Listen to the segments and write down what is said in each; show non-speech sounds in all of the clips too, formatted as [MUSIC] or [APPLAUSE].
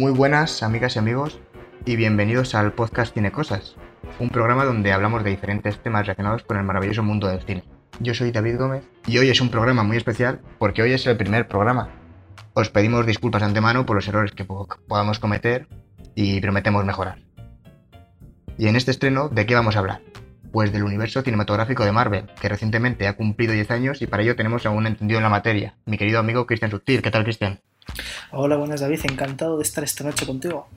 Muy buenas amigas y amigos y bienvenidos al podcast Cine Cosas, un programa donde hablamos de diferentes temas relacionados con el maravilloso mundo del cine. Yo soy David Gómez y hoy es un programa muy especial porque hoy es el primer programa. Os pedimos disculpas antemano por los errores que podamos cometer y prometemos mejorar. Y en este estreno, ¿de qué vamos a hablar? Pues del universo cinematográfico de Marvel, que recientemente ha cumplido 10 años y para ello tenemos a un entendido en la materia, mi querido amigo Cristian Sutil. ¿Qué tal, Cristian? Hola, buenas David, encantado de estar esta noche contigo.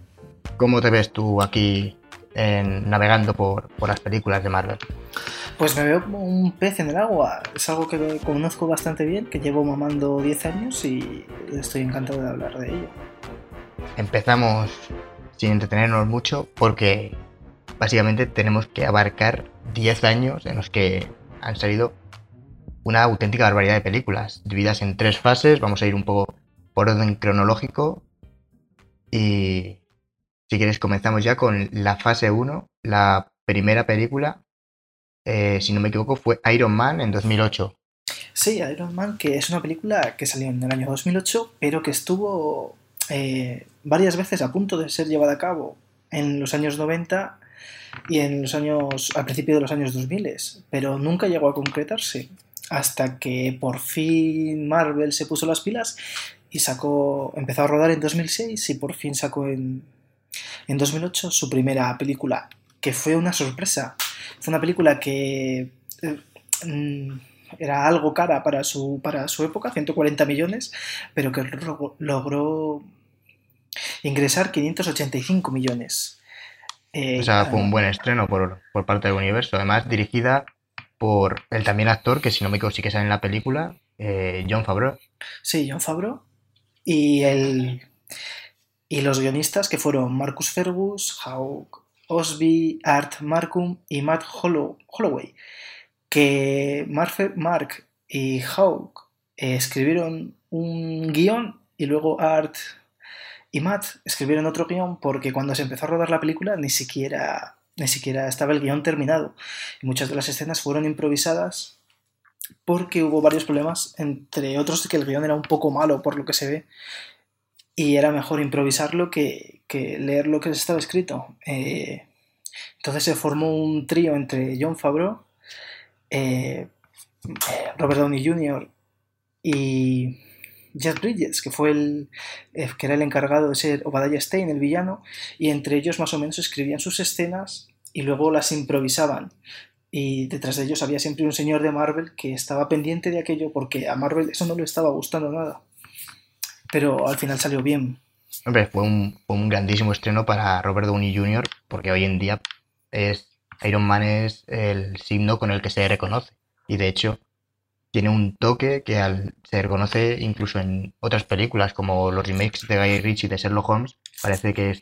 ¿Cómo te ves tú aquí navegando por, las películas de Marvel? Pues me veo como un pez en el agua. Es algo que conozco bastante bien, que llevo mamando 10 años y estoy encantado de hablar de ello. Empezamos sin entretenernos mucho porque básicamente tenemos que abarcar 10 años en los que han salido una auténtica barbaridad de películas, divididas en tres fases. Vamos a ir un poco por orden cronológico. Y si quieres, comenzamos ya con la fase 1. La primera película, eh, si no me equivoco, fue Iron Man en 2008. Sí, Iron Man, que es una película que salió en el año 2008, pero que estuvo eh, varias veces a punto de ser llevada a cabo en los años 90 y en los años al principio de los años 2000, pero nunca llegó a concretarse hasta que por fin Marvel se puso las pilas y sacó empezó a rodar en 2006 y por fin sacó en en 2008 su primera película que fue una sorpresa. Fue una película que eh, mm, era algo cara para su, para su época, 140 millones, pero que logró ingresar 585 millones. Eh, o sea, fue un buen estreno por, parte del universo. Además, dirigida por el también actor, que si no me equivoco sí que sale en la película, eh, John Favreau. Sí, John Favreau. Y, el, y los guionistas que fueron Marcus Fergus, Hawk Osby, Art Markham y Matt Holloway. Que Mark y Hawk escribieron un guion y luego Art y Matt escribieron otro guion porque cuando se empezó a rodar la película ni siquiera, ni siquiera estaba el guion terminado. Y muchas de las escenas fueron improvisadas porque hubo varios problemas, entre otros que el guion era un poco malo por lo que se ve y era mejor improvisarlo que, que leer lo que estaba escrito. Eh, entonces se formó un trío entre John Favreau, eh, Robert Downey Jr. y Jeff Bridges, que fue el eh, que era el encargado de ser Obadiah Stein, el villano, y entre ellos más o menos escribían sus escenas y luego las improvisaban. Y detrás de ellos había siempre un señor de Marvel que estaba pendiente de aquello porque a Marvel eso no le estaba gustando nada. Pero al final salió bien. Hombre, fue un, un grandísimo estreno para Robert Downey Jr. porque hoy en día es Iron Man es el signo con el que se reconoce. Y de hecho, tiene un toque que al, se reconoce incluso en otras películas, como los remakes de Guy Ritchie de Sherlock Holmes, parece que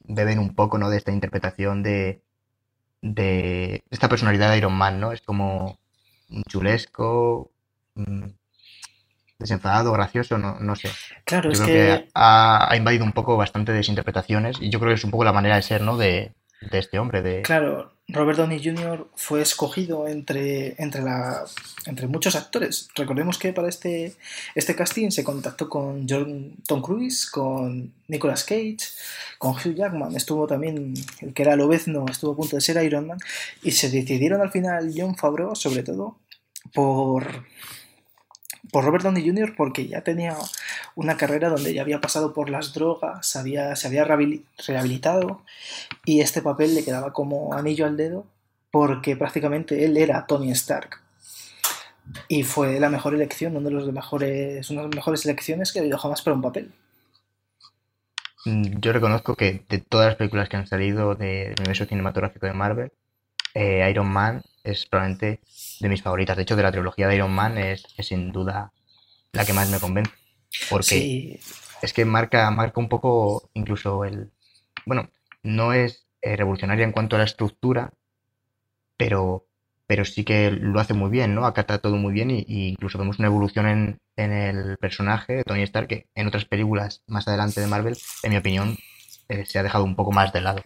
beben un poco ¿no? de esta interpretación de, de esta personalidad de Iron Man, ¿no? Es como un chulesco, desenfadado, gracioso, no, no sé. Claro, es creo que, ha, ha, invadido un poco bastante de interpretaciones y yo creo que es un poco la manera de ser, ¿no? De, de este hombre. De... Claro, Robert Downey Jr. fue escogido entre, entre, la, entre muchos actores. Recordemos que para este, este casting se contactó con John, Tom Cruise, con Nicolas Cage, con Hugh Jackman, estuvo también, el que era Lobezno, estuvo a punto de ser Iron Man, y se decidieron al final John Favreau, sobre todo, por por Robert Downey Jr. porque ya tenía una carrera donde ya había pasado por las drogas, había, se había rehabilitado y este papel le quedaba como anillo al dedo porque prácticamente él era Tony Stark. Y fue la mejor elección, una de, los mejores, una de las mejores elecciones que ha habido jamás para un papel. Mm, yo reconozco que de todas las películas que han salido del universo cinematográfico de Marvel, eh, Iron Man es probablemente de mis favoritas. De hecho, de la trilogía de Iron Man es, sin duda la que más me convence. Porque es que marca, marca un poco incluso el... Bueno, no es eh, revolucionaria en cuanto a la estructura, pero, pero sí que lo hace muy bien, ¿no? Acata todo muy bien y, incluso vemos una evolución en, el personaje de Tony Stark que en otras películas más adelante de Marvel, en mi opinión, eh, se ha dejado un poco más de lado.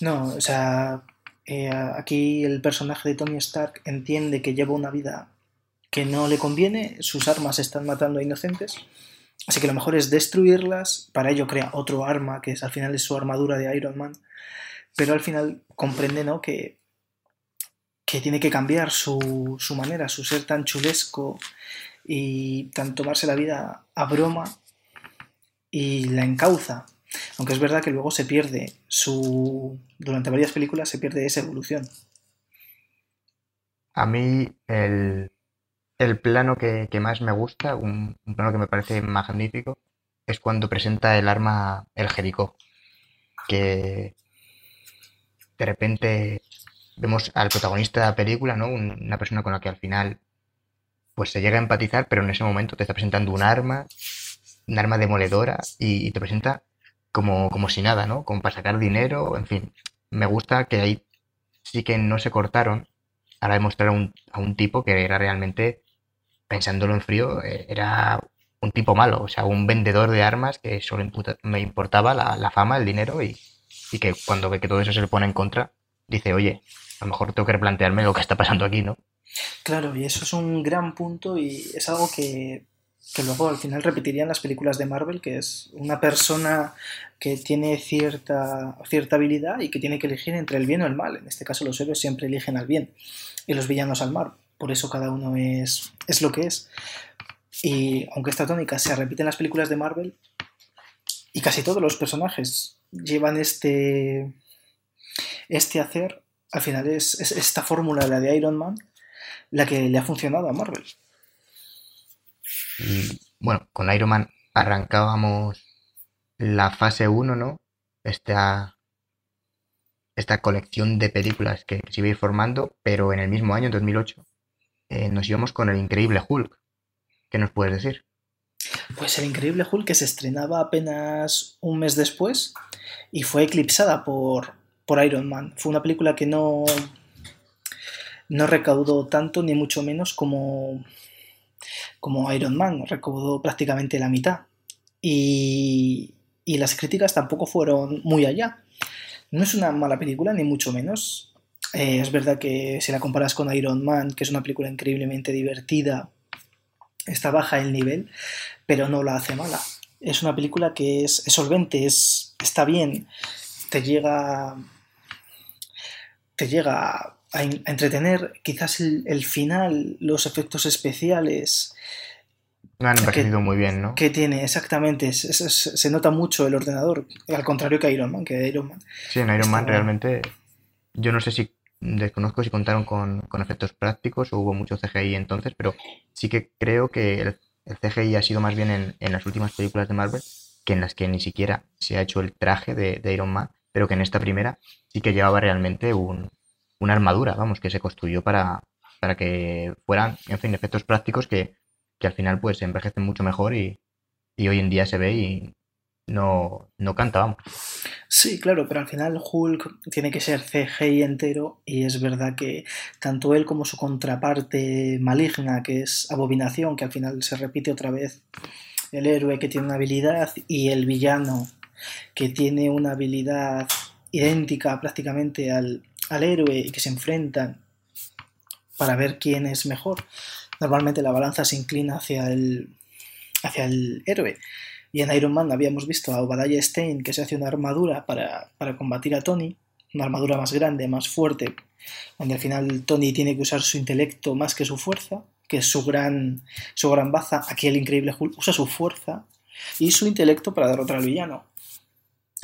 No, o sea, eh, aquí el personaje de Tony Stark entiende que lleva una vida que no le conviene, sus armas están matando a inocentes Así que lo mejor es destruirlas, para ello crea otro arma, que es, al final es su armadura de Iron Man, pero al final comprende ¿no? que, que tiene que cambiar su, su manera, su ser tan chulesco y tan tomarse la vida a broma y la encauza. Aunque es verdad que luego se pierde su. Durante varias películas se pierde esa evolución. A mí, el, el plano que, que más me gusta, un, plano que me parece magnífico, es cuando presenta el arma el Jericó. Que de repente vemos al protagonista de la película, ¿no? Un- Una persona con la que al final pues se llega a empatizar, pero en ese momento te está presentando un arma, un arma demoledora, y te presenta como, como si nada, ¿no? Como para sacar dinero, en fin. Me gusta que ahí sí que no se cortaron a la de mostrar a un, a un tipo que era realmente, pensándolo en frío, eh, era un tipo malo, o sea, un vendedor de armas que solo me importaba la, la fama, el dinero y, y que cuando ve que todo eso se le pone en contra, dice, oye, a lo mejor tengo que replantearme lo que está pasando aquí, ¿no? Claro, y eso es un gran punto y es algo que, que luego al final repetirían las películas de Marvel, que es una persona que tiene cierta, cierta habilidad y que tiene que elegir entre el bien o el mal. En este caso los héroes siempre eligen al bien y los villanos al mal. Por eso cada uno es, es lo que es. Y aunque esta tónica se repite en las películas de Marvel, y casi todos los personajes llevan este, este hacer, al final es, es esta fórmula, la de Iron Man, la que le ha funcionado a Marvel. Y bueno, con Iron Man arrancábamos la fase 1, ¿no? Esta, esta colección de películas que, se iba formando, pero en el mismo año, en 2008, eh, nos íbamos con el increíble Hulk. ¿Qué nos puedes decir? Pues el Increíble Hulk que se estrenaba apenas un mes después y fue eclipsada por, por Iron Man. Fue una película que no, no recaudó tanto ni mucho menos como, como Iron Man, recaudó prácticamente la mitad. Y, y las críticas tampoco fueron muy allá. No es una mala película, ni mucho menos. Eh, es verdad que si la comparas con Iron Man, que es una película increíblemente divertida, está baja el nivel, pero no la hace mala. Es una película que es, es solvente, es, está bien, te llega, te llega a, entretener. Quizás el, el final, los efectos especiales No han envejecido muy bien, ¿no? que tiene exactamente, es- es- es- se nota mucho el ordenador, al contrario que Iron Man, que Iron Man Sí, en Iron está Man realmente, yo no sé si desconozco si contaron con, con efectos prácticos o hubo mucho CGI entonces, pero sí que creo que el, el CGI ha sido más bien en, en las últimas películas de Marvel que en las que ni siquiera se ha hecho el traje de, de Iron Man, pero que en esta primera sí que llevaba realmente un, una armadura, vamos, que se construyó para, para que fueran, en fin, efectos prácticos que, que al final pues envejecen mucho mejor y, y hoy en día se ve y no, no canta, vamos. Sí, claro, pero al final Hulk tiene que ser CGI entero y es verdad que tanto él como su contraparte maligna, que es Abominación, que al final se repite otra vez, el héroe que tiene una habilidad y el villano que tiene una habilidad idéntica prácticamente al, al héroe y que se enfrentan para ver quién es mejor. Normalmente la balanza se inclina hacia el, hacia el héroe. Y en Iron Man habíamos visto a Obadiah Stein que se hace una armadura para, para combatir a Tony, una armadura más grande, más fuerte, donde al final Tony tiene que usar su intelecto más que su fuerza, que es su gran, su gran baza. Aquí el increíble Hulk usa su fuerza y su intelecto para derrotar al villano.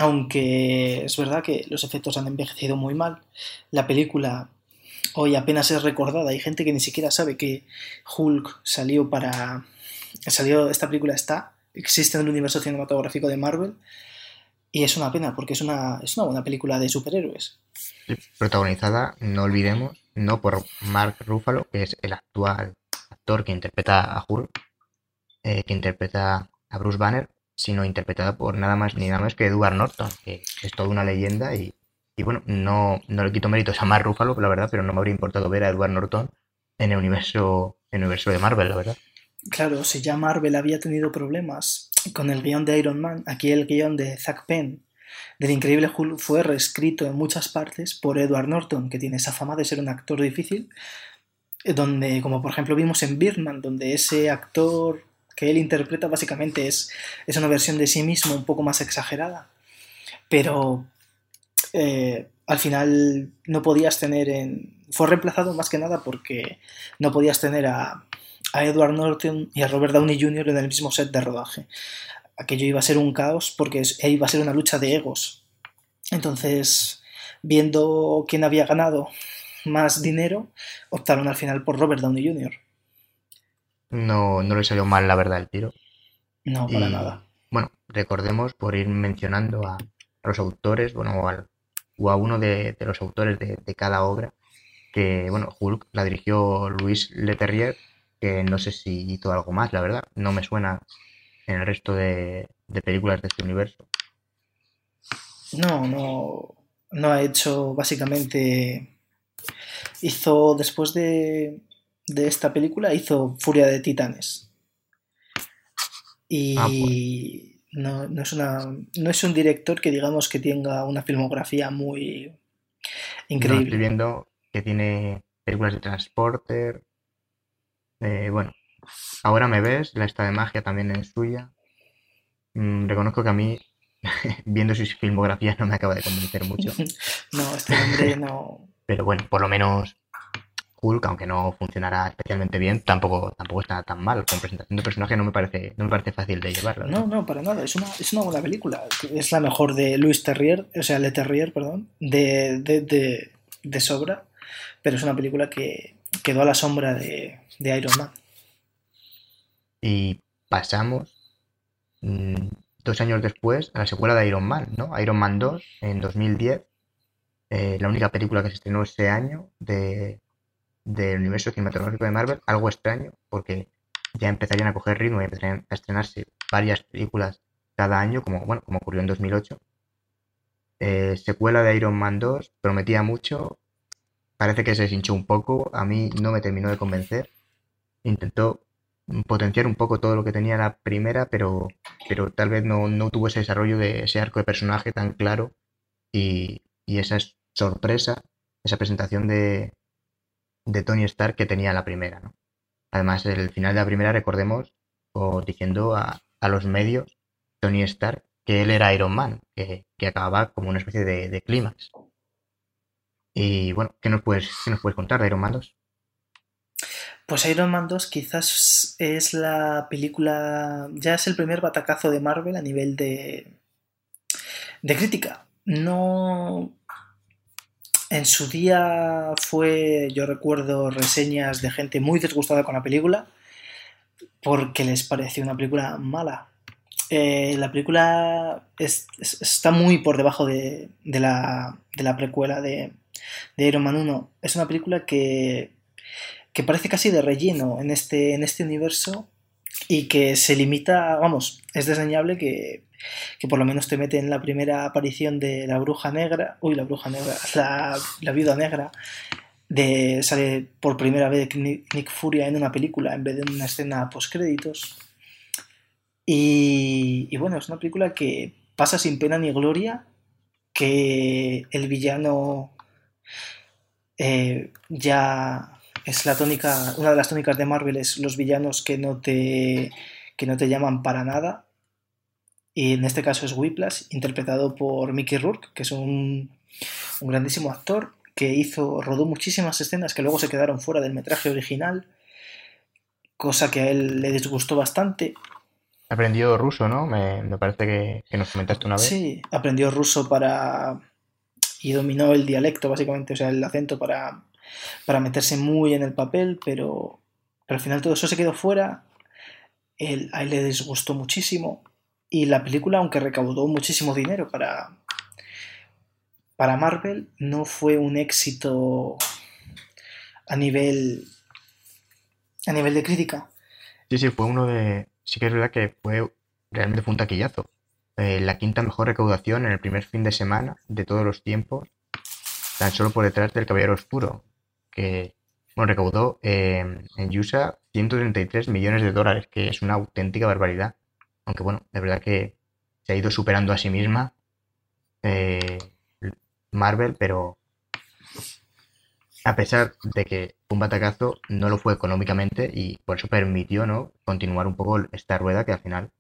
Aunque es verdad que los efectos han envejecido muy mal, la película hoy apenas es recordada. Hay gente que ni siquiera sabe que Hulk salió para. Salió, esta película está, existe en el universo cinematográfico de Marvel. Y es una pena, porque es una, es una buena película de superhéroes. Protagonizada, no olvidemos, no por Mark Ruffalo, que es el actual actor que interpreta a Hulk, eh, que interpreta a Bruce Banner, sino interpretada por nada más ni nada más que Edward Norton, que es toda una leyenda y, y bueno, no, no le quito méritos a Mark Ruffalo, la verdad, pero no me habría importado ver a Edward Norton en el universo, en el universo de Marvel, la verdad. Claro, si ya Marvel había tenido problemas con el guion de Iron Man, aquí el guion de Zack Penn del Increíble Hulk fue reescrito en muchas partes por Edward Norton, que tiene esa fama de ser un actor difícil, donde, como por ejemplo vimos en Birdman, donde ese actor que él interpreta básicamente es, es una versión de sí mismo un poco más exagerada. Pero eh, al final no podías tener en... Fue reemplazado más que nada porque no podías tener a, a Edward Norton y a Robert Downey Jr. en el mismo set de rodaje. Aquello iba a ser un caos porque iba a ser una lucha de egos. Entonces, viendo quién había ganado más dinero, optaron al final por Robert Downey Jr. No, no le salió mal, la verdad, el tiro. No, para nada. Bueno, recordemos, por ir mencionando a, los autores, bueno, o, a uno de, los autores de, cada obra, que, bueno, Hulk la dirigió Luis Leterrier, que no sé si hizo algo más, la verdad. No me suena en el resto de, películas de este universo. No, no, no ha hecho básicamente. Hizo después de, de esta película, hizo Furia de Titanes. Y ah, pues. no, no, es una, no es un director que digamos que tenga una filmografía muy increíble. estoy viendo que tiene películas de Transporter, eh, bueno, ahora me ves, la esta de magia también es suya. Mm, reconozco que a mí, [LAUGHS] viendo sus filmografías, no me acaba de convencer mucho. [LAUGHS] no, este hombre no. Pero bueno, por lo menos Hulk, aunque no funcionará especialmente bien, tampoco, tampoco está tan mal. Con presentación de personaje no me parece, no me parece fácil de llevarlo. ¿no? no, para nada. Es una, es una buena película. Es la mejor de Louis Terrier, o sea, Le Terrier, perdón, de, de, de sobra. Pero es una película que quedó a la sombra de, de Iron Man. Y pasamos mm, dos años después a la secuela de Iron Man, ¿no? Iron Man 2 en 2010, eh, la única película que se estrenó ese año de, del universo cinematográfico de Marvel, algo extraño porque ya empezarían a coger ritmo y empezarían a estrenarse varias películas cada año, como, bueno, como ocurrió en 2008. Eh, secuela de Iron Man 2 prometía mucho, parece que se deshinchó un poco, a mí no me terminó de convencer intentó potenciar un poco todo lo que tenía la primera, pero, pero tal vez no, tuvo ese desarrollo de ese arco de personaje tan claro y, esa sorpresa, esa presentación de, de Tony Stark que tenía la primera. ¿no? Además, el final de la primera, recordemos, o diciendo a, los medios, Tony Stark, que él era Iron Man, que, acababa como una especie de, clímax. Y bueno, ¿qué nos puedes, qué nos puedes contar de Iron Man 2? Pues Iron Man 2 quizás es la película, ya es el primer batacazo de Marvel a nivel de, de crítica. No... En su día fue, yo recuerdo reseñas de gente muy disgustada con la película porque les pareció una película mala. Eh, la película está muy por debajo de, la, de la, precuela de, Iron Man 1. Es una película que que parece casi de relleno en este, en este universo y que se limita, vamos, es desdeñable que, que por lo menos te mete en la primera aparición de la bruja negra, uy, la bruja negra, la, la viuda negra, de, sale por primera vez Nick Furia en una película en vez de en una escena post-créditos. Y, y bueno, es una película que pasa sin pena ni gloria, que el villano eh, ya es la tónica, una de las tónicas de Marvel es los villanos que no te, que no te llaman para nada. Y en este caso es Whiplash, interpretado por Mickey Rourke, que es un, un grandísimo actor que hizo, rodó muchísimas escenas que luego se quedaron fuera del metraje original, cosa que a él le disgustó bastante. Aprendió ruso, ¿no? Me, me parece que, que, nos comentaste una vez. Sí, aprendió ruso para... y dominó el dialecto, básicamente, o sea, el acento para para meterse muy en el papel, pero, al final todo eso se quedó fuera. Él, a él le disgustó muchísimo. Y la película, aunque recaudó muchísimo dinero para, para Marvel, no fue un éxito a nivel, a nivel de crítica. Sí, sí, fue uno de. Sí que es verdad que fue realmente fue un taquillazo. Eh, la quinta mejor recaudación en el primer fin de semana de todos los tiempos, tan solo por detrás del Caballero Oscuro, que bueno, recaudó eh, en USA 133 millones de dólares, que es una auténtica barbaridad. Aunque bueno, de verdad que se ha ido superando a sí misma eh, Marvel, pero a pesar de que un batacazo no lo fue económicamente y por eso permitió ¿no? continuar un poco esta rueda que al final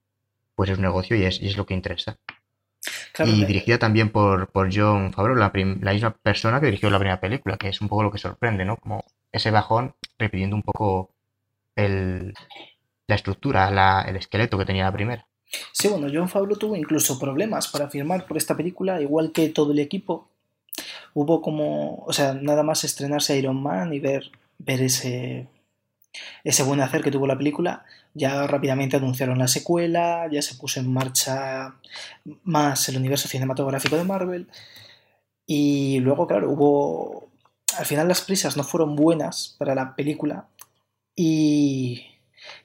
pues es un negocio y es, y es lo que interesa. Y dirigida también por, por John Favreau, la, la, misma persona que dirigió la primera película, que es un poco lo que sorprende, ¿no? Como ese bajón repitiendo un poco el, la estructura, la, el esqueleto que tenía la primera. Sí, bueno, John Favreau tuvo incluso problemas para firmar por esta película, igual que todo el equipo. Hubo como, o sea, nada más estrenarse Iron Man y ver, ver ese, ese buen hacer que tuvo la película, ya rápidamente anunciaron la secuela, ya se puso en marcha más el universo cinematográfico de Marvel. Y luego, claro, hubo. Al final las prisas no fueron buenas para la película y,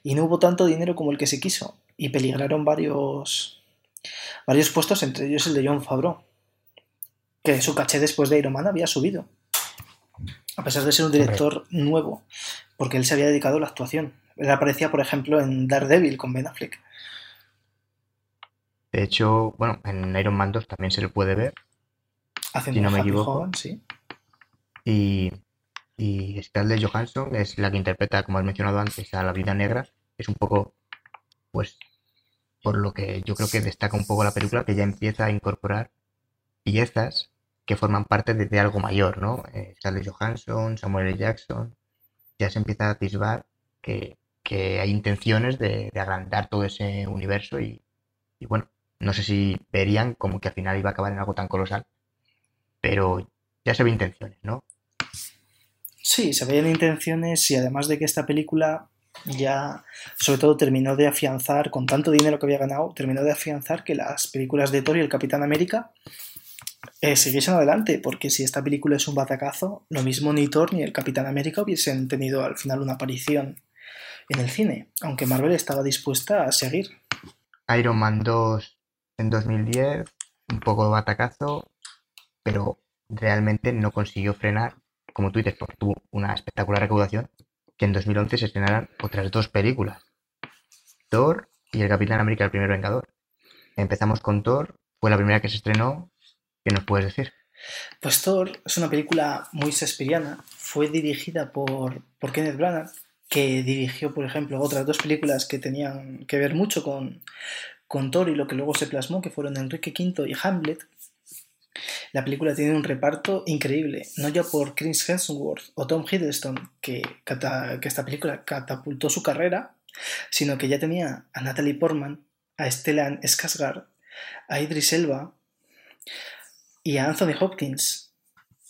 y no hubo tanto dinero como el que se quiso y peligraron varios, varios puestos, entre ellos el de John Favreau, que su caché después de Iron Man había subido, a pesar de ser un director nuevo, porque él se había dedicado a la actuación. Él aparecía, por ejemplo, en Daredevil con Ben Affleck. De hecho, bueno, en Iron Man 2 también se le puede ver. Haciendo si no me equivoco. sí. Y, y Scarlett Johansson es la que interpreta, como has mencionado antes, a la vida negra. Es un poco, pues, por lo que yo creo que destaca un poco la película, que ya empieza a incorporar piezas que forman parte de, algo mayor, ¿no? Eh, Johansson, Samuel L. Jackson, ya se empieza a atisbar que, hay intenciones de, agrandar todo ese universo y, bueno, no sé si verían como que al final iba a acabar en algo tan colosal, pero ya se ve intenciones, ¿no? Sí, se veían intenciones y además de que esta película ya sobre todo terminó de afianzar, con tanto dinero que había ganado, terminó de afianzar que las películas de Thor y el Capitán América eh, siguiesen adelante, porque si esta película es un batacazo, lo mismo ni Thor ni el Capitán América hubiesen tenido al final una aparición en el cine, aunque Marvel estaba dispuesta a seguir. Iron Man 2 en 2010, un poco de batacazo, pero realmente no consiguió frenar, como tú dices, porque tuvo una espectacular recaudación, que en 2011 se estrenaran otras dos películas, Thor y el Capitán América, el primer Vengador. Empezamos con Thor, fue la primera que se estrenó ¿Qué nos puedes decir? Pues Thor es una película muy sesperiana. Fue dirigida por, por Kenneth Branagh, que dirigió, por ejemplo, otras dos películas que tenían que ver mucho con, con Thor y lo que luego se plasmó, que fueron Enrique V y Hamlet. La película tiene un reparto increíble, no ya por Chris Hemsworth o Tom Hiddleston, que, que esta película catapultó su carrera, sino que ya tenía a Natalie Portman, a Stellan Skarsgård, a Idris Elba, y a Anthony Hopkins,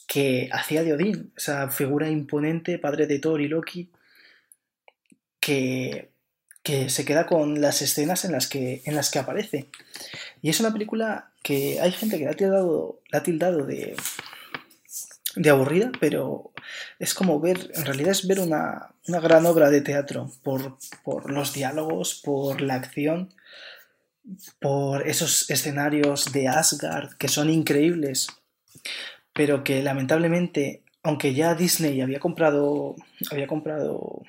que hacía de Odín, esa figura imponente, padre de Thor y Loki, que, que se queda con las escenas en las, que, en las que aparece. Y es una película que hay gente que la ha tildado, la ha tildado de, de aburrida, pero es como ver, en realidad es ver una, una gran obra de teatro por, por, los diálogos, por la acción por esos escenarios de Asgard que son increíbles, pero que lamentablemente, aunque ya Disney había comprado, había comprado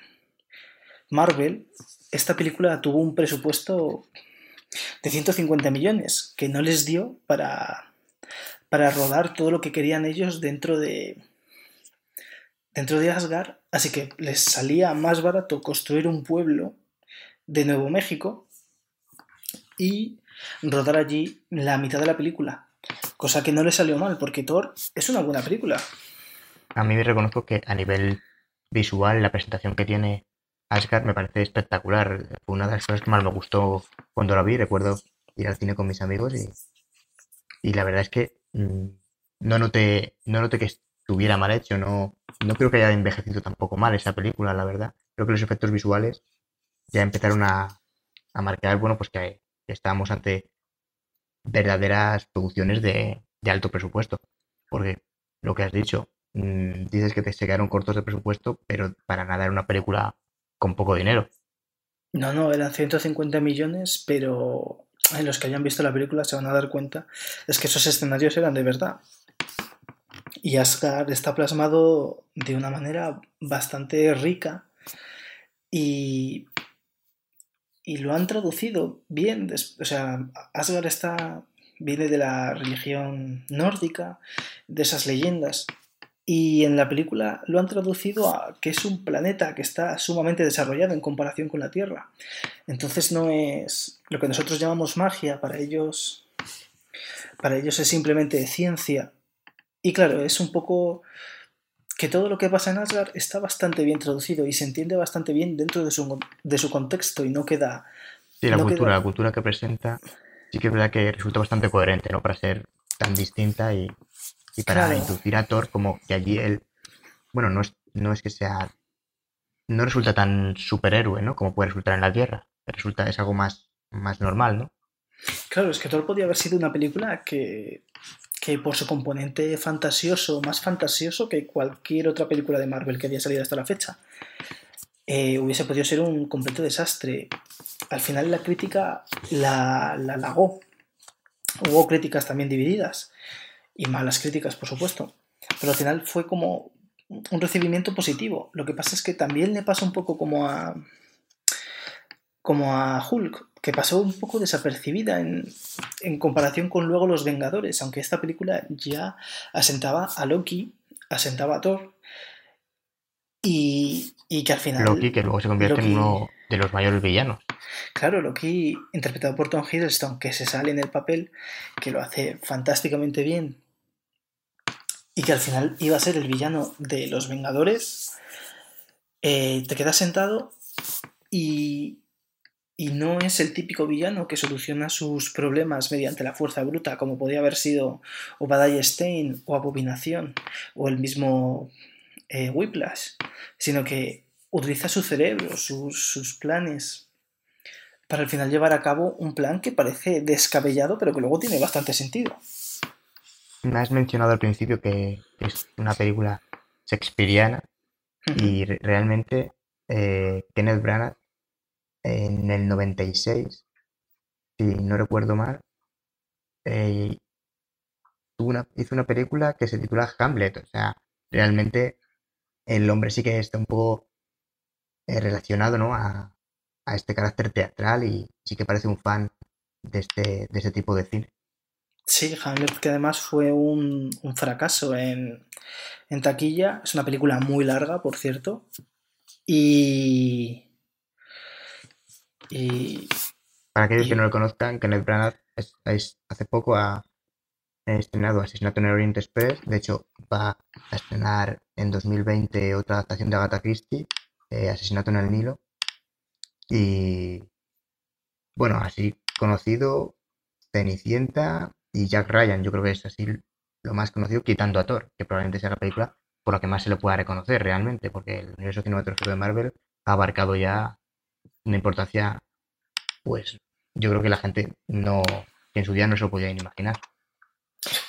Marvel, esta película tuvo un presupuesto de 150 millones que no les dio para, para rodar todo lo que querían ellos dentro de dentro de Asgard, así que les salía más barato construir un pueblo de Nuevo México y rodar allí la mitad de la película. Cosa que no le salió mal, porque Thor es una buena película. A mí me reconozco que a nivel visual, la presentación que tiene Asgard me parece espectacular. Fue una de las cosas que más me gustó cuando la vi. Recuerdo ir al cine con mis amigos y, y la verdad es que mm, no noté, no noté que estuviera mal hecho. No, no creo que haya envejecido tampoco mal esa película, la verdad. Creo que los efectos visuales ya empezaron a, a marcar, bueno, pues que estábamos ante verdaderas producciones de, alto presupuesto. Porque lo que has dicho, mm, dices que te se quedaron cortos de presupuesto, pero para nada era una película con poco dinero. No, no, eran 150 millones, pero en los que hayan visto la película se van a dar cuenta, es que esos escenarios eran de verdad. Y Asgard está plasmado de una manera bastante rica y y lo han traducido bien. O sea, Asgard está, viene de la religión nórdica, de esas leyendas. y en la película lo han traducido a que es un planeta que está sumamente desarrollado en comparación con la Tierra. Entonces no es lo que nosotros llamamos magia, para ellos para ellos es simplemente ciencia. Y claro, es un poco que todo lo que pasa en Asgard está bastante bien traducido y se entiende bastante bien dentro de su, de su contexto y no queda... Sí, la no cultura, queda- la cultura que presenta sí que es verdad que resulta bastante coherente, ¿no? Para ser tan distinta y, y para Claro. introducir a Thor como que allí él, bueno, no es, no es que sea, no resulta tan superhéroe, ¿no? Como puede resultar en la Tierra. Resulta, es algo más, más normal, ¿no? Claro, es que Thor podía haber sido una película que, que por su componente fantasioso, más fantasioso que cualquier otra película de Marvel que haya salido hasta la fecha, eh, hubiese podido ser un completo desastre. Al final la crítica la, la halagó. Hubo críticas también divididas y malas críticas, por supuesto. Pero al final fue como un recibimiento positivo. Lo que pasa es que también le pasa un poco como a como a Hulk, que pasó un poco desapercibida en, en comparación con luego Los Vengadores, aunque esta película ya asentaba a Loki, asentaba a Thor, y, y que al final... Loki, que luego se convierte en uno de los mayores villanos. Claro, Loki, interpretado por Tom Hiddleston, que se sale en el papel, que lo hace fantásticamente bien, y que al final iba a ser el villano de los Vengadores, eh, te quedas sentado y, y no es el típico villano que soluciona sus problemas mediante la fuerza bruta, como podía haber sido Obadiah Stein o Abominación o el mismo eh, Whiplash, sino que utiliza su cerebro, sus, sus planes, para al final llevar a cabo un plan que parece descabellado, pero que luego tiene bastante sentido. Me has mencionado al principio que es una película shakespeariana y re- realmente eh, Kenneth Branagh en el 96, si no recuerdo mal, eh, hizo una película que se titula Hamlet. O sea, realmente el hombre sí que está un poco eh, relacionado, ¿no? a, a este carácter teatral y sí que parece un fan de este, de este tipo de cine. Sí, Hamlet, que además fue un, un fracaso en, en taquilla. Es una película muy larga, por cierto. Y. Y. Para aquellos que no lo conozcan, Kenneth Branagh es- es- hace poco ha estrenado Asesinato en el Oriente Express. De hecho, va a estrenar en 2020 otra adaptación de Agatha Christie, eh, Asesinato en el Nilo. Y bueno, así conocido, Cenicienta y Jack Ryan. Yo creo que es así lo más conocido, quitando a Thor, que probablemente sea la película por la que más se le pueda reconocer realmente, porque el universo cinematográfico de Marvel ha abarcado ya una importancia, pues yo creo que la gente no, que en su día no se lo podía ni imaginar.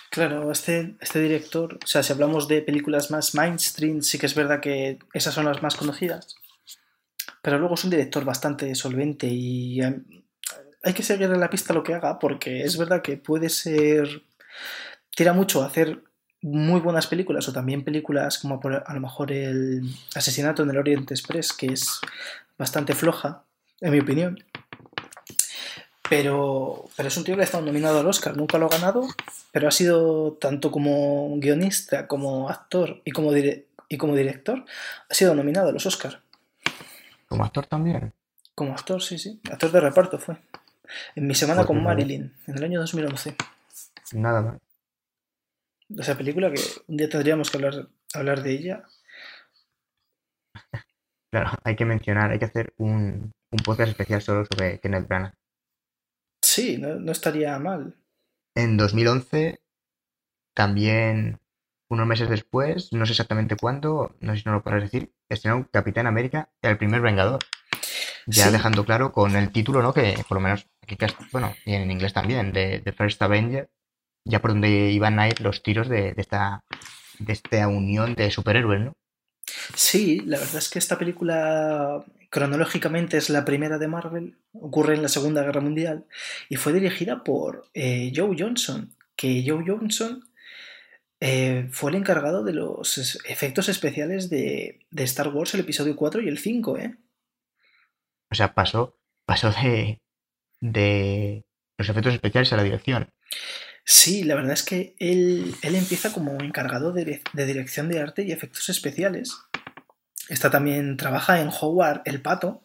Claro, este, este director, o sea, si hablamos de películas más mainstream, sí que es verdad que esas son las más conocidas. Pero luego es un director bastante solvente y eh, hay que seguirle la pista lo que haga, porque es verdad que puede ser. Tira mucho hacer muy buenas películas, o también películas como por- a lo mejor el Asesinato en el Oriente Express, que es bastante floja, en mi opinión. Pero, pero es un tío que ha estado nominado al Oscar, nunca lo ha ganado, pero ha sido tanto como guionista, como actor y como, dire- y como director, ha sido nominado a los Oscars. Como actor también. Como actor, sí, sí. Actor de reparto fue. En mi semana Pues con mira. Marilyn, en el año 2011. Nada más. Esa película que un día tendríamos que hablar, hablar de ella. Claro, [LAUGHS] hay que mencionar, hay que hacer un, un podcast especial solo sobre Kenneth Branagh. Sí, no, no estaría mal. En 2011, también unos meses después, no sé exactamente cuándo, no sé si no lo podrás decir, estrenó Capitán América, el primer Vengador. Ya Sí. dejando claro con el título, ¿no? Que por lo menos aquí, bueno, y en inglés también, de, de First Avenger, ya por donde iban a ir los tiros de, de esta, de esta unión de superhéroes, ¿no? Sí, la verdad es que esta película cronológicamente es la primera de Marvel, ocurre en la Segunda Guerra Mundial y fue dirigida por eh, Joe Johnson, que Joe Johnson eh, fue el encargado de los efectos especiales de, de Star Wars, el episodio 4 y el 5, ¿eh? O sea, pasó, pasó de, de los efectos especiales a la dirección. Sí, la verdad es que él, él empieza como encargado de, de dirección de arte y efectos especiales. Está también, trabaja en Howard el Pato,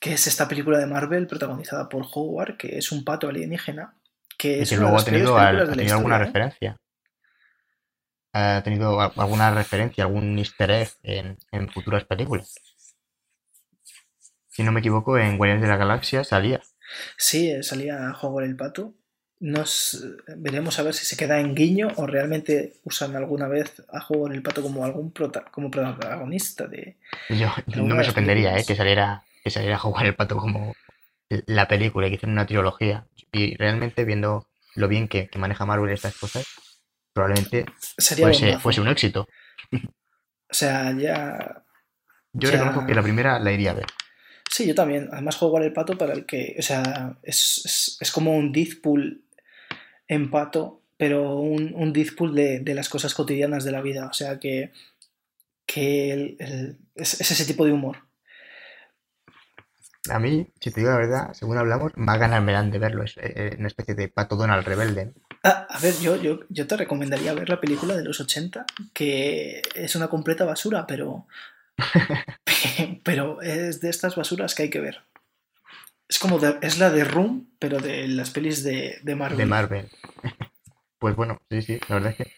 que es esta película de Marvel protagonizada por Howard, que es un pato alienígena. Que Y es que luego ha tenido, al- ha tenido alguna ¿eh? referencia. Ha tenido alguna referencia, algún easter egg en, en futuras películas. Si no me equivoco, en Guardianes de la Galaxia salía. Sí, eh, salía Howard el Pato. Nos veremos a ver si se queda en guiño o realmente usan alguna vez a Howard el Pato como algún prota- como protagonista de. Yo, no me sorprendería eh, que saliera que saliera a jugar el pato como la película, que hicieran una trilogía. Y realmente viendo lo bien que, que maneja Marvel estas cosas, probablemente Sería fuese, un éxito. O sea, ya. Yo Ya. reconozco que la primera la iría a ver. Sí, yo también. Además, Howard el Pato para el que. O sea, es, es, es como un Deadpool en pato, pero un, un de, de las cosas cotidianas de la vida. O sea, que. que el- el- es, es ese tipo de humor. A mí, si te digo la verdad, según hablamos, más ganas me dan de verlo. Es eh, una especie de pato Donald rebelde. Ah, a ver, yo, yo, yo te recomendaría ver la película de los 80, que es una completa basura, pero. [LAUGHS] [LAUGHS] pero es de estas basuras que hay que ver. Es como de- es la de Room, pero de las pelis de, de Marvel. de Marvel. [LAUGHS] Pues bueno, sí, sí, la verdad es que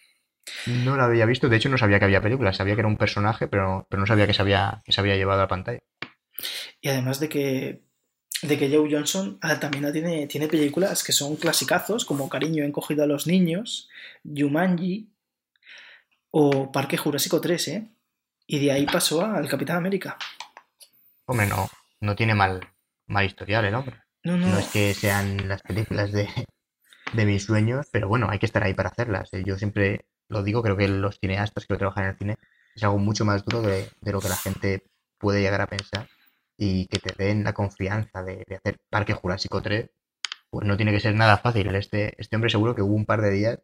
no la había visto. De hecho, no sabía que había películas. Sabía que era un personaje, pero, pero no sabía que se había, que se había llevado a la pantalla. Y además de que, de que Joe Johnson ah, también tiene, tiene películas que son clasicazos, como Cariño encogido a los niños, Jumanji o Parque Jurásico 3, ¿eh? Y de ahí pasó al Capitán América. Hombre, no, no tiene mal, mal historial el hombre. No, no, No es que sean las películas de, de mis sueños, pero bueno, hay que estar ahí para hacerlas. Eh, Yo siempre lo digo, creo que los cineastas que trabajan en el cine es algo mucho más duro de, de lo que la gente puede llegar a pensar y que te den la confianza de, de hacer Parque Jurásico 3, pues no tiene que ser nada fácil. Este, este hombre seguro que hubo un par de días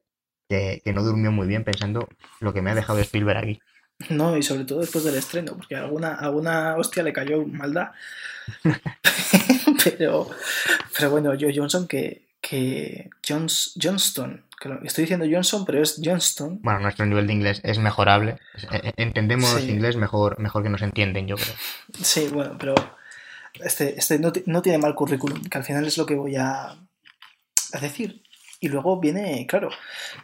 que, que no durmió muy bien pensando lo que me ha dejado Spielberg aquí. No, y sobre todo después del estreno, porque alguna, alguna hostia le cayó maldad. [LAUGHS] pero, pero bueno, Joe Johnson que, que Johns, Johnston, que lo- estoy diciendo Johnson, pero es Johnston, Bueno, nuestro nivel de inglés es mejorable. Eh, eh, Entendemos Sí. inglés mejor, mejor que nos entienden, yo creo. Sí, bueno, pero este, este no, no tiene mal currículum, que al final es lo que voy a, a decir. Y luego viene, claro,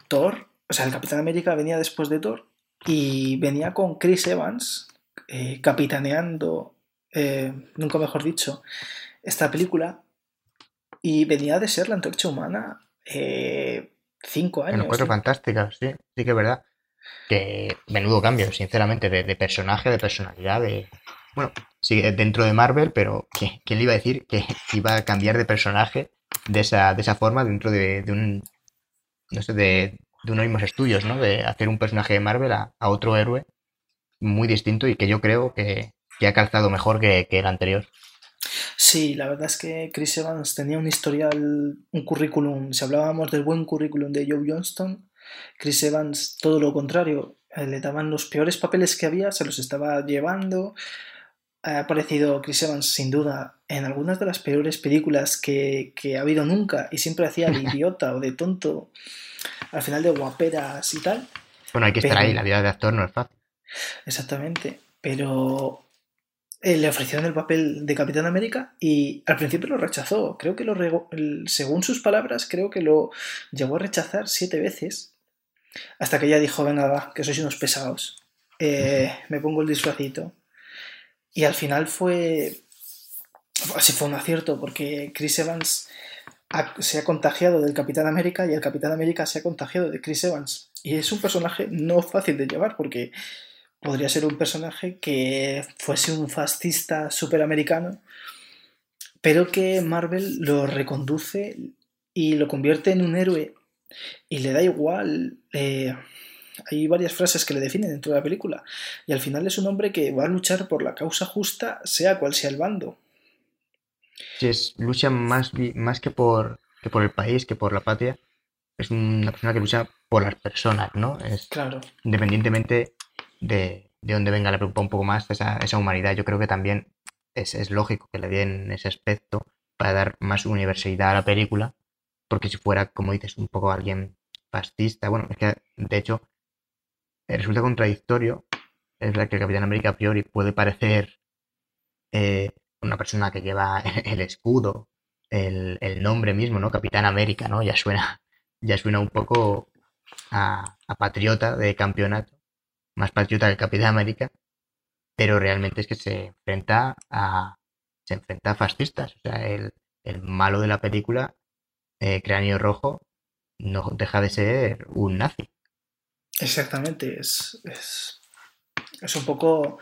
Thor, o sea, el Capitán América venía después de Thor y venía con Chris Evans eh, capitaneando, eh, nunca mejor dicho, esta película y venía de ser la antorcha humana eh, cinco En años. los Cuatro ¿no? Fantásticos, sí, sí que es verdad. Que menudo cambio, sinceramente, de, de personaje, de personalidad, de... Bueno, sí, dentro de Marvel, pero ¿qui- ¿quién le iba a decir que [LAUGHS] iba a cambiar de personaje de esa, de esa forma dentro de, de un... No sé, de, de unos mismos estudios, ¿no? De hacer un personaje de Marvel a, a otro héroe muy distinto y que yo creo que, que ha calzado mejor que, que el anterior. Sí, la verdad es que Chris Evans tenía un historial, un currículum. Si hablábamos del buen currículum de Joe Johnston, Chris Evans, todo lo contrario, eh, le daban los peores papeles que había, se los estaba llevando. Ha aparecido Chris Evans, sin duda, en algunas de las peores películas que, que ha habido nunca y siempre hacía de [LAUGHS] idiota o de tonto al final de guaperas y tal. Bueno, hay que estar ahí, la vida de actor no es fácil. Exactamente, pero eh, le ofrecieron el papel de Capitán América y al principio lo rechazó. Creo que lo, según sus palabras, creo que lo llegó a rechazar siete veces. Hasta que ella dijo, venga, va, que sois unos pesados. Eh, me pongo el disfrazito. Y al final fue... Así fue un acierto, porque Chris Evans se ha contagiado del Capitán América y el Capitán América se ha contagiado de Chris Evans. Y es un personaje no fácil de llevar, porque podría ser un personaje que fuese un fascista superamericano, pero que Marvel lo reconduce y lo convierte en un héroe y le da igual. eh, hay varias frases que le definen dentro de la película y al final es un hombre que va a luchar por la causa justa, sea cual sea el bando. Es, lucha más, más que por, que por el país, que por la patria. Es una persona que lucha por las personas, ¿no? Es, Claro. independientemente de, de dónde venga, le preocupa un poco más esa, esa humanidad. Yo creo que también es, es lógico que le den ese aspecto para dar más universalidad a la película porque si fuera, como dices, un poco alguien fascista, bueno, es que de hecho resulta contradictorio, es la que el Capitán América a priori puede parecer eh, una persona que lleva [LAUGHS] el escudo, el, el, nombre mismo, ¿no? Capitán América, ¿no? Ya suena, [LAUGHS] ya suena un poco a, patriota de campeonato, más patriota que Capitán América, pero realmente es que se enfrenta a se enfrenta a fascistas, o sea, el, el malo de la película, eh, Cráneo Rojo, no deja de ser un nazi. Exactamente, es, es, es un poco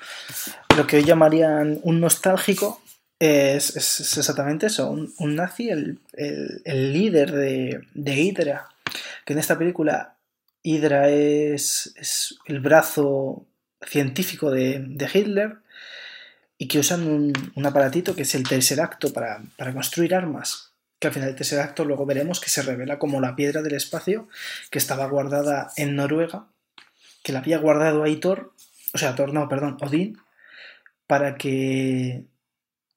lo que hoy llamarían un nostálgico, es, es, exactamente eso, un, un nazi, el, el, líder de, de Hydra, que en esta película Hydra es, es el brazo científico de, de, Hitler y que usan un, un, aparatito que es el tercer acto para, para construir armas que al final del tercer acto luego veremos que se revela como la piedra del espacio que estaba guardada en Noruega, que la había guardado ahí Thor, o sea, Thor, no, perdón, Odín, para que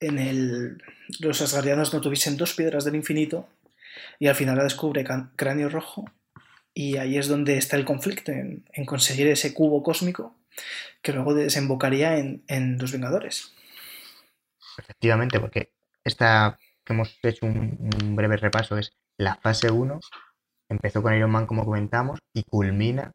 en el, los asgardianos no tuviesen dos piedras del infinito y al final la descubre Cráneo Rojo y ahí es donde está el conflicto, en, conseguir ese cubo cósmico que luego desembocaría en, en Los Vengadores. Efectivamente, porque esta que hemos hecho un, un, breve repaso es la fase 1, empezó con Iron Man como comentamos y culmina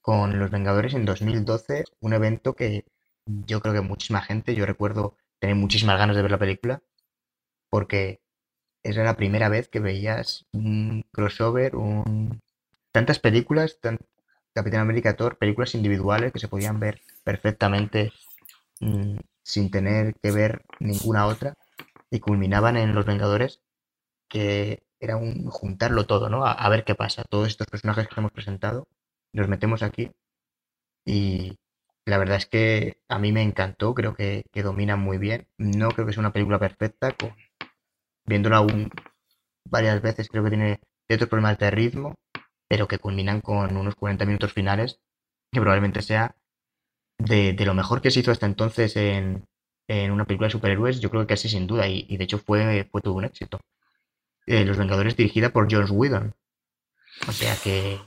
con Los Vengadores en 2012, un evento que yo creo que muchísima gente, yo recuerdo tener muchísimas ganas de ver la película, porque era la primera vez que veías un crossover, un... tantas películas, tan... Capitán América Thor, películas individuales que se podían ver perfectamente mmm, sin tener que ver ninguna otra y culminaban en Los Vengadores, que era un juntarlo todo, ¿no? A, a, ver qué pasa. Todos estos personajes que hemos presentado, los metemos aquí y la verdad es que a mí me encantó, creo que, que domina muy bien. No creo que sea una película perfecta, con, viéndola aún varias veces creo que tiene ciertos problemas de ritmo, pero que culminan con unos 40 minutos finales que probablemente sea de, de lo mejor que se hizo hasta entonces en, en una película de superhéroes, yo creo que casi sin duda, y, y de hecho fue, fue todo un éxito. Eh, Los Vengadores dirigida por Joss Whedon. O sea que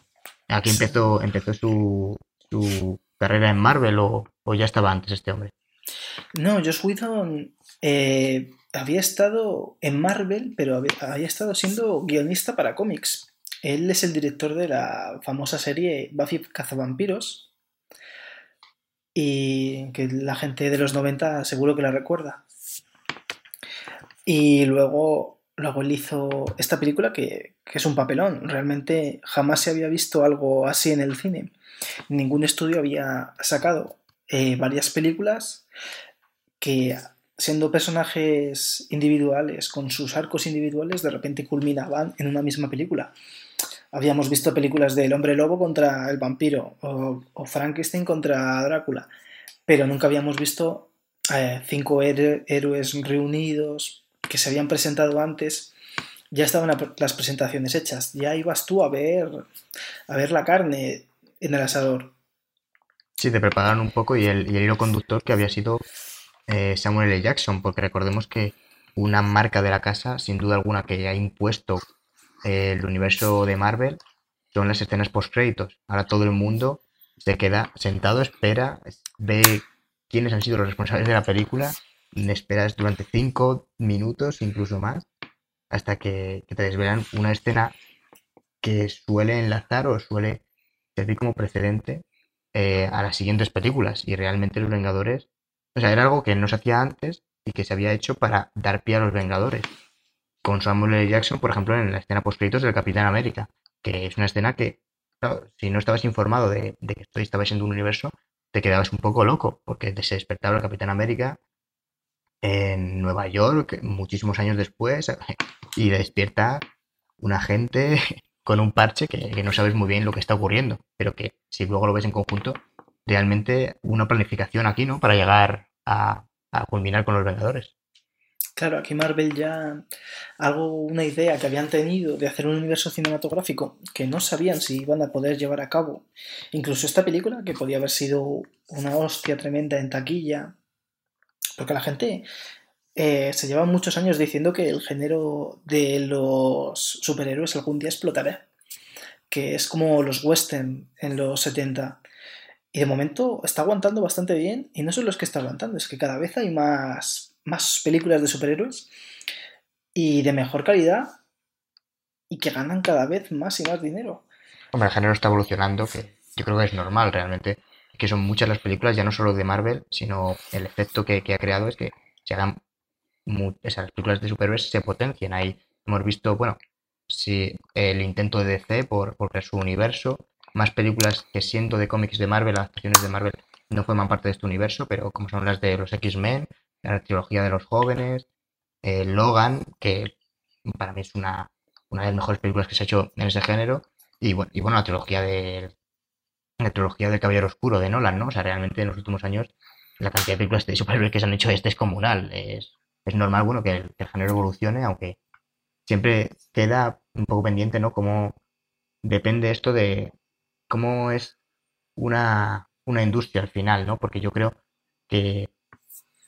aquí empezó, empezó su, su carrera en Marvel o, ya estaba antes este hombre. No, Joss Whedon eh, había estado en Marvel, pero había, estado siendo guionista para cómics. Él es el director de la famosa serie Buffy Cazavampiros, y que la gente de los 90 seguro que la recuerda. Y luego, luego él hizo esta película que, es un papelón. Realmente jamás se había visto algo así en el cine. Ningún estudio había sacado eh, varias películas que siendo personajes individuales, con sus arcos individuales, de repente culminaban en una misma película. Habíamos visto películas del hombre lobo contra el vampiro o, Frankenstein contra Drácula, pero nunca habíamos visto eh, cinco héroes reunidos que se habían presentado antes. Ya estaban las presentaciones hechas, ya ibas tú a ver, a ver la carne en el asador. Sí, te prepararon un poco y el, y hilo conductor que había sido eh, Samuel L. Jackson, porque recordemos que una marca de la casa, sin duda alguna, que ha impuesto el universo de Marvel son las escenas post créditos. Ahora todo el mundo se queda sentado, espera, ve quiénes han sido los responsables de la película, esperas durante cinco minutos, incluso más, hasta que, que te desvelan una escena que suele enlazar o suele servir como precedente eh, a las siguientes películas. Y realmente los Vengadores, o sea, era algo que no se hacía antes y que se había hecho para dar pie a los Vengadores con Samuel L. Jackson, por ejemplo, en la escena post-créditos del Capitán América, que es una escena que, claro, si no estabas informado de, de que esto estaba siendo un universo, te quedabas un poco loco, porque se despertaba el Capitán América en Nueva York, muchísimos años después, [LAUGHS] y despierta un agente con un parche que, no sabes muy bien lo que está ocurriendo, pero que si luego lo ves en conjunto, realmente una planificación aquí, ¿no? Para llegar a, a culminar con los Vengadores. Claro, aquí Marvel ya algo, una idea que habían tenido de hacer un universo cinematográfico que no sabían si iban a poder llevar a cabo. Incluso esta película, que podía haber sido una hostia tremenda en taquilla, porque la gente eh, se llevan muchos años diciendo que el género de los superhéroes algún día explotará, que es como los western en los 70. Y de momento está aguantando bastante bien, y no son los que está aguantando, es que cada vez hay más, más películas de superhéroes y de mejor calidad y que ganan cada vez más y más dinero. Hombre, el género está evolucionando, que yo creo que es normal realmente, que son muchas las películas, ya no solo de Marvel, sino el efecto que, que ha creado es que se hagan esas películas de superhéroes se potencian. Ahí hemos visto, bueno, si el intento de DC por, por su universo, más películas que siendo de cómics de Marvel, adaptaciones de Marvel, no forman parte de este universo, pero como son las de los X-Men, la trilogía de los jóvenes, eh, Logan, que para mí es una, una de las mejores películas que se ha hecho en ese género, y bueno, y bueno la trilogía de la trilogía del Caballero Oscuro de Nolan, ¿no? O sea, realmente en los últimos años la cantidad de películas de superhéroes que se han hecho es descomunal. Es, es normal, bueno, que el, género evolucione, aunque siempre queda un poco pendiente, ¿no? Cómo depende esto de cómo es una, una industria al final, ¿no? Porque yo creo que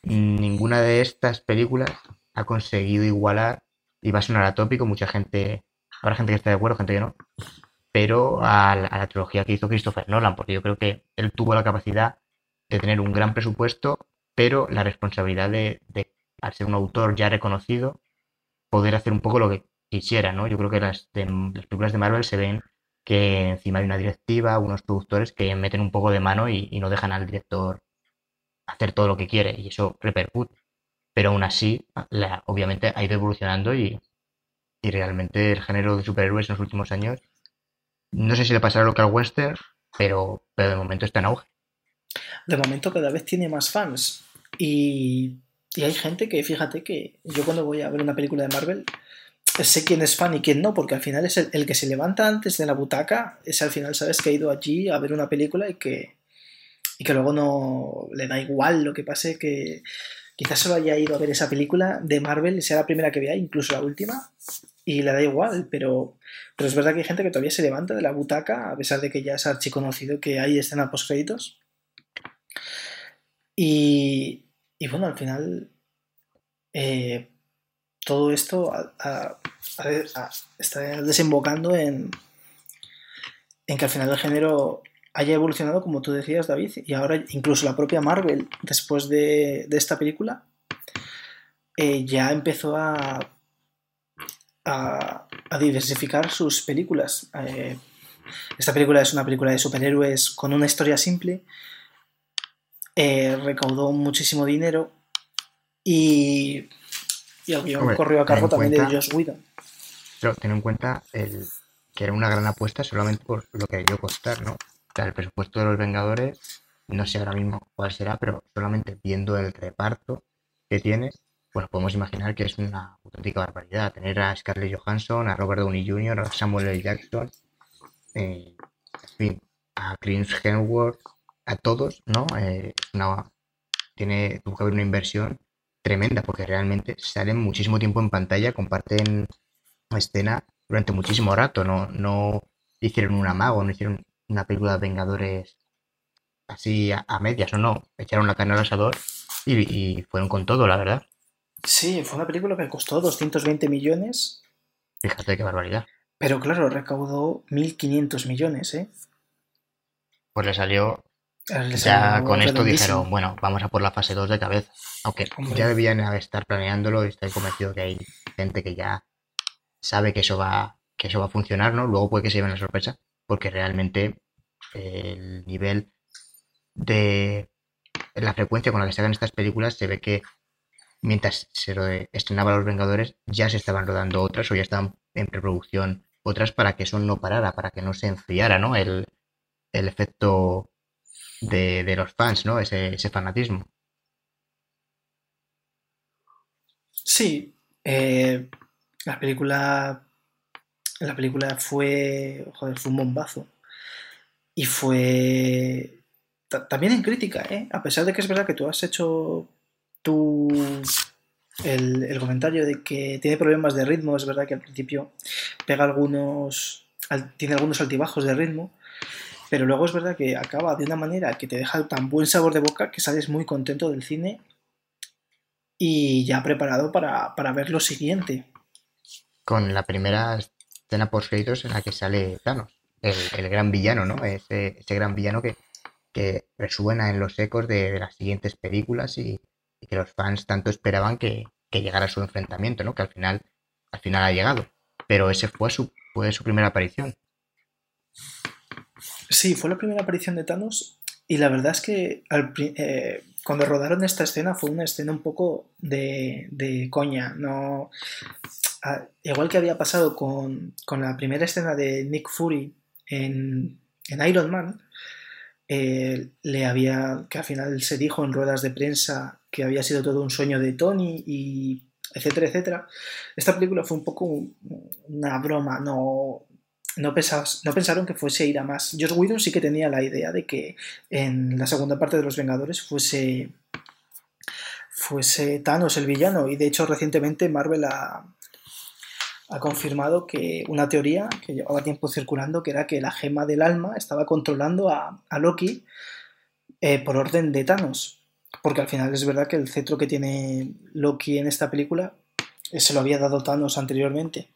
ninguna de estas películas ha conseguido igualar, y va a sonar atópico, mucha gente, habrá gente que está de acuerdo, gente que no, pero a la, trilogía que hizo Christopher Nolan, porque yo creo que él tuvo la capacidad de tener un gran presupuesto, pero la responsabilidad de al ser un autor ya reconocido, poder hacer un poco lo que quisiera, ¿no? Yo creo que las, películas de Marvel se ven que encima hay una directiva, unos productores que meten un poco de mano y, y no dejan al director hacer todo lo que quiere y eso repercute. Pero aún así, la, obviamente ha ido evolucionando y, y, realmente el género de superhéroes en los últimos años, no sé si le pasará lo que al western, pero, pero de momento está en auge. De momento cada vez tiene más fans y y hay gente que, fíjate que yo cuando voy a ver una película de Marvel, sé quién es fan y quién no, porque al final es el, que se levanta antes de la butaca, es al final, sabes, que ha ido allí a ver una película y que, y que luego no le da igual lo que pase, que quizás solo haya ido a ver esa película de Marvel, sea la primera que vea, incluso la última, y le da igual, pero, pero es verdad que hay gente que todavía se levanta de la butaca, a pesar de que ya es archiconocido que hay escena post créditos. Y, y bueno, al final eh, todo esto está desembocando en, en que al final el género haya evolucionado, como tú decías, David, y ahora incluso la propia Marvel, después de, de esta película, eh, ya empezó a, a, a, diversificar sus películas. Eh, esta película es una película de superhéroes con una historia simple, eh, recaudó muchísimo dinero y, y el guion corrió a cargo también cuenta, de Josh Whedon. Pero ten en cuenta el, que era una gran apuesta solamente por lo que debió costar, ¿no? O sea, el presupuesto de los Vengadores, no sé ahora mismo cuál será, pero solamente viendo el reparto que tiene, pues podemos imaginar que es una auténtica barbaridad. Tener a Scarlett Johansson, a Robert Downey Jr., a Samuel L. Jackson, eh, en fin, a Chris Hemsworth, a todos, ¿no? Eh, una, tiene, tuvo que haber una inversión tremenda porque realmente salen muchísimo tiempo en pantalla, comparten escena durante muchísimo rato, no, no hicieron un amago, no hicieron una película de Vengadores así a, a medias, o no, echaron la carne al asador y, y, fueron con todo, la verdad. Sí, fue una película que costó 220 millones. Fíjate qué barbaridad. Pero claro, recaudó 1.500 millones, ¿eh? Pues le salió ya con esto dijeron, bueno, vamos a por la fase 2 de cabeza. Aunque Hombre. ya debían estar planeándolo y estoy convencido que hay gente que ya sabe que eso va, que eso va a funcionar, ¿no? Luego puede que se lleven la sorpresa, porque realmente el nivel de la frecuencia con la que se hagan estas películas se ve que mientras se estrenaba Los Vengadores ya se estaban rodando otras o ya estaban en preproducción otras para que eso no parara, para que no se enfriara, ¿no? El, el efecto de, de los fans, ¿no? Ese, ese fanatismo. Sí, eh, la película la película fue joder, fue un bombazo y fue también en crítica, ¿eh? a pesar de que es verdad que tú has hecho tu el, el, comentario de que tiene problemas de ritmo, es verdad que al principio pega algunos tiene algunos altibajos de ritmo, pero luego es verdad que acaba de una manera que te deja tan buen sabor de boca que sales muy contento del cine y ya preparado para, para ver lo siguiente. Con la primera escena post créditos en la que sale Thanos, el, el gran villano, ¿no? Ese, ese gran villano que, que resuena en los ecos de, las siguientes películas y, y, que los fans tanto esperaban que, que, llegara su enfrentamiento, ¿no? Que al final, al final ha llegado. Pero ese fue su, fue su primera aparición. Sí, fue la primera aparición de Thanos y la verdad es que al, eh, cuando rodaron esta escena fue una escena un poco de, de coña. No, a, igual que había pasado con, con, la primera escena de Nick Fury en, en Iron Man, eh, le había, que al final se dijo en ruedas de prensa que había sido todo un sueño de Tony y etcétera, etcétera. Esta película fue un poco una broma, no, no, no pensaron que fuese ir a más. Josh Whedon sí que tenía la idea de que en la segunda parte de Los Vengadores fuese, fuese Thanos el villano. Y de hecho recientemente Marvel ha, ha confirmado que una teoría que llevaba tiempo circulando, que era que la gema del alma estaba controlando a, a Loki eh, por orden de Thanos. Porque al final es verdad que el cetro que tiene Loki en esta película eh, se lo había dado Thanos anteriormente.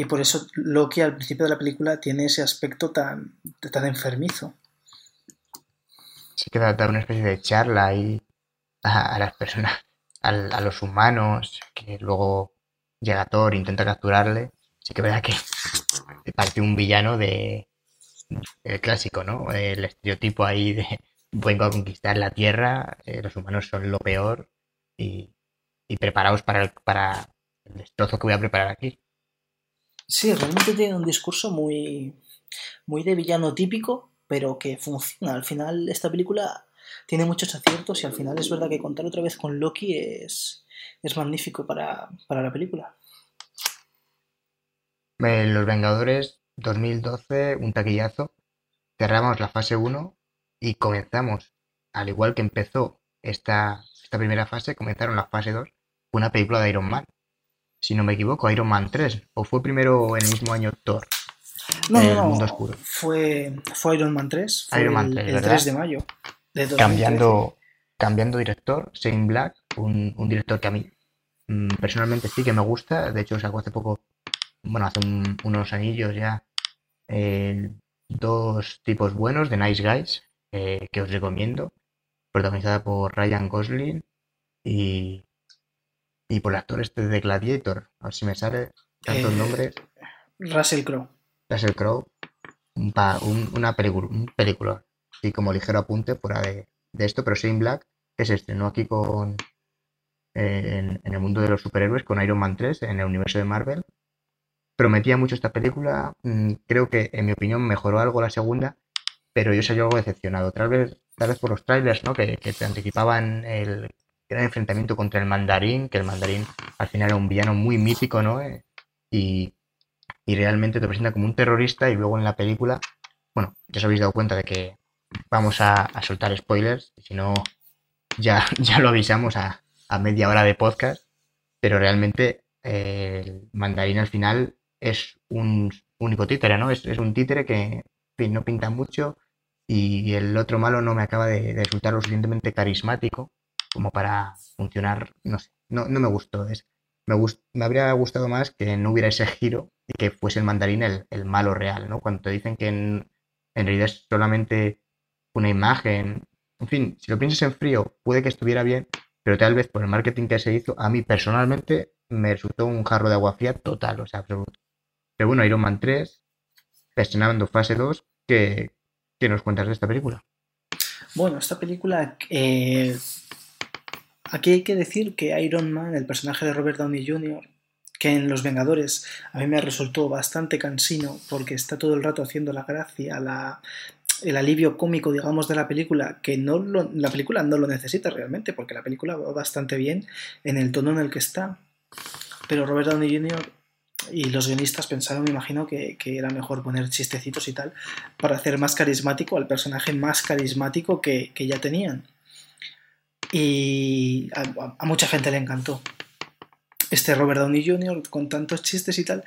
Y por eso Loki al principio de la película tiene ese aspecto tan, tan enfermizo. Sí que da, una especie de charla ahí a, las personas, a, a, los humanos, que luego llega Thor, intenta capturarle. Sí que verdad que parte un villano de el clásico, ¿no? El estereotipo ahí de vengo a conquistar la Tierra, eh, los humanos son lo peor y, y preparaos para el, para el destrozo que voy a preparar aquí. Sí, realmente tiene un discurso muy, muy de villano típico, pero que funciona. Al final, esta película tiene muchos aciertos y al final es verdad que contar otra vez con Loki es, es magnífico para, para la película. Los Vengadores 2012, un taquillazo. Cerramos la fase 1 y comenzamos, al igual que empezó esta, esta primera fase, comenzaron la fase 2, una película de Iron Man si no me equivoco, Iron Man 3. ¿O fue primero en el mismo año Thor? No, no, no. Oscuro. Fue, fue Iron Man 3. Fue Iron Man 3, el, el 3 de mayo. De cambiando, cambiando director, Shane Black, un, un, director que a mí mmm, personalmente sí que me gusta. De hecho, sacó hace poco, bueno, hace un, unos anillos ya, eh, dos tipos buenos de Nice Guys eh, que os recomiendo. Protagonizada por Ryan Gosling y y por el actor este de Gladiator, a ver si me sale tantos eh, nombres. Russell Crowe. Russell Crowe, un, un, una película, un película, y como ligero apunte fuera de, de esto, pero Shane Black, que se estrenó aquí con eh, en, en, el mundo de los superhéroes con Iron Man 3 en el universo de Marvel. Prometía mucho esta película, mm, creo que en mi opinión mejoró algo la segunda, pero yo salí algo decepcionado, tal vez, tal vez por los trailers, ¿no? Que, que te anticipaban el gran enfrentamiento contra el mandarín, que el mandarín al final era un villano muy mítico, ¿no? Eh, y, y, realmente te presenta como un terrorista y luego en la película, bueno, ya os habéis dado cuenta de que vamos a, soltar spoilers, si no, ya, [LAUGHS] ya lo avisamos a, a, media hora de podcast, pero realmente eh, el mandarín al final es un único títere, ¿no? Es, es un títere que, no pinta mucho y el otro malo no me acaba de, de resultar lo suficientemente carismático como para funcionar, no sé, no, no me gustó. Es, me, gust, me habría gustado más que no hubiera ese giro y que fuese el mandarín el, el malo real, ¿no? Cuando te dicen que en, en, realidad es solamente una imagen. En fin, si lo piensas en frío, puede que estuviera bien, pero tal vez por el marketing que se hizo, a mí personalmente me resultó un jarro de agua fría total, o sea, absoluto. Pero bueno, Iron Man 3, estrenando fase 2, ¿qué, ¿qué nos cuentas de esta película? Bueno, esta película eh, Aquí hay que decir que Iron Man, el personaje de Robert Downey Jr., que en Los Vengadores a mí me resultó bastante cansino porque está todo el rato haciendo la gracia, la, el alivio cómico, digamos, de la película, que no lo, la película no lo necesita realmente, porque la película va bastante bien en el tono en el que está. Pero Robert Downey Jr. y los guionistas pensaron, me imagino, que, era mejor poner chistecitos y tal para hacer más carismático al personaje más carismático que ya tenían y a, mucha gente le encantó. Este Robert Downey Jr. con tantos chistes y tal.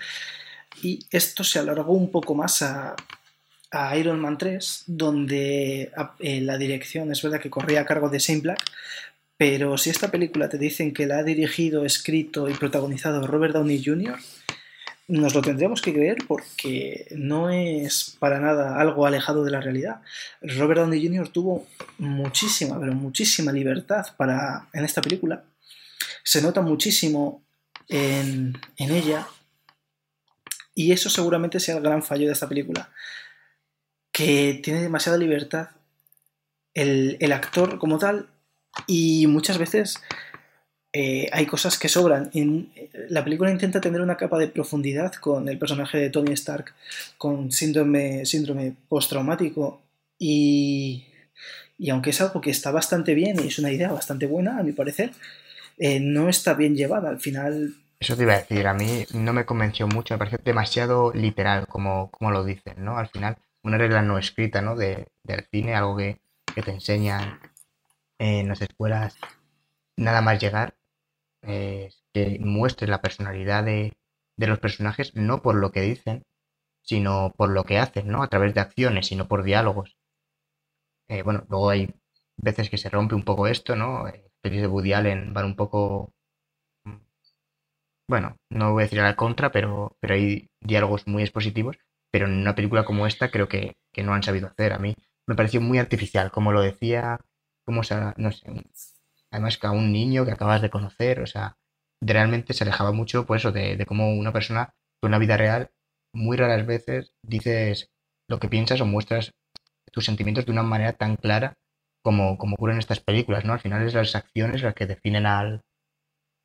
Y esto se alargó un poco más a, a Iron Man 3, donde eh, la dirección es verdad que corría a cargo de Shane Black, pero si esta película te dicen que la ha dirigido, escrito y protagonizado Robert Downey Jr., nos lo tendríamos que creer porque no es para nada algo alejado de la realidad. Robert Downey Jr. tuvo muchísima, pero muchísima libertad para, en esta película. Se nota muchísimo en, ella y eso seguramente sea el gran fallo de esta película, que tiene demasiada libertad el, el actor como tal y muchas veces eh, hay cosas que sobran. la película intenta tener una capa de profundidad con el personaje de Tony Stark con síndrome, síndrome postraumático y, y aunque es algo que está bastante bien y es una idea bastante buena, a mi parecer, eh, no está bien llevada. Al final... Eso te iba a decir, a mí no me convenció mucho, me pareció demasiado literal, como, como lo dicen, ¿no? Al final, una regla no escrita, ¿no? De, del cine, algo que, que te enseñan en las escuelas nada más llegar, eh, que muestre la personalidad de, los personajes no por lo que dicen, sino por lo que hacen, ¿no? A través de acciones y no por diálogos. Eh, bueno, luego hay veces que se rompe un poco esto, ¿no? Eh, de Woody Allen van un poco... Bueno, no voy a decir a la contra, pero, pero hay diálogos muy expositivos, pero en una película como esta creo que, que no han sabido hacer. A mí me pareció muy artificial, como lo decía como se, no sé, además que a un niño que acabas de conocer, o sea, realmente se alejaba mucho, pues eso, de, de cómo una persona con una vida real, muy raras veces dices lo que piensas o muestras tus sentimientos de una manera tan clara como, como ocurre en estas películas, ¿no? Al final es las acciones las que definen al,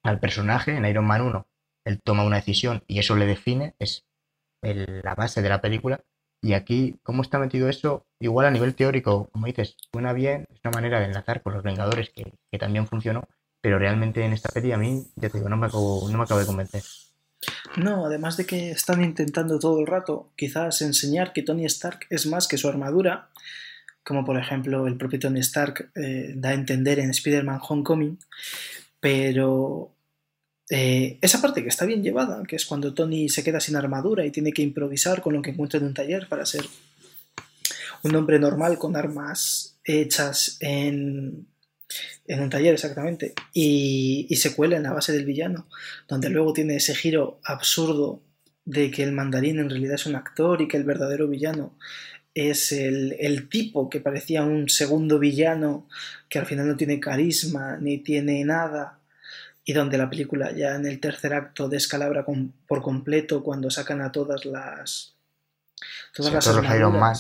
al personaje. En Iron Man 1, él toma una decisión y eso le define, es la base de la película. Y aquí, ¿cómo está metido eso? Igual a nivel teórico, como dices, suena bien, es una manera de enlazar con los Vengadores que, también funcionó, pero realmente en esta peli a mí, ya te digo, no me acabo, no me acabo de convencer. No, además de que están intentando todo el rato quizás enseñar que Tony Stark es más que su armadura, como por ejemplo el propio Tony Stark eh, da a entender en Spider-Man Homecoming, pero eh, esa parte que está bien llevada, que es cuando Tony se queda sin armadura y tiene que improvisar con lo que encuentra en un taller para ser un hombre normal con armas hechas en, en un taller exactamente, y, se cuela en la base del villano, donde luego tiene ese giro absurdo de que el mandarín en realidad es un actor y que el verdadero villano es el, el, tipo que parecía un segundo villano que al final no tiene carisma ni tiene nada y donde la película ya en el tercer acto descalabra por completo cuando sacan a todas las todas las todos Iron Man.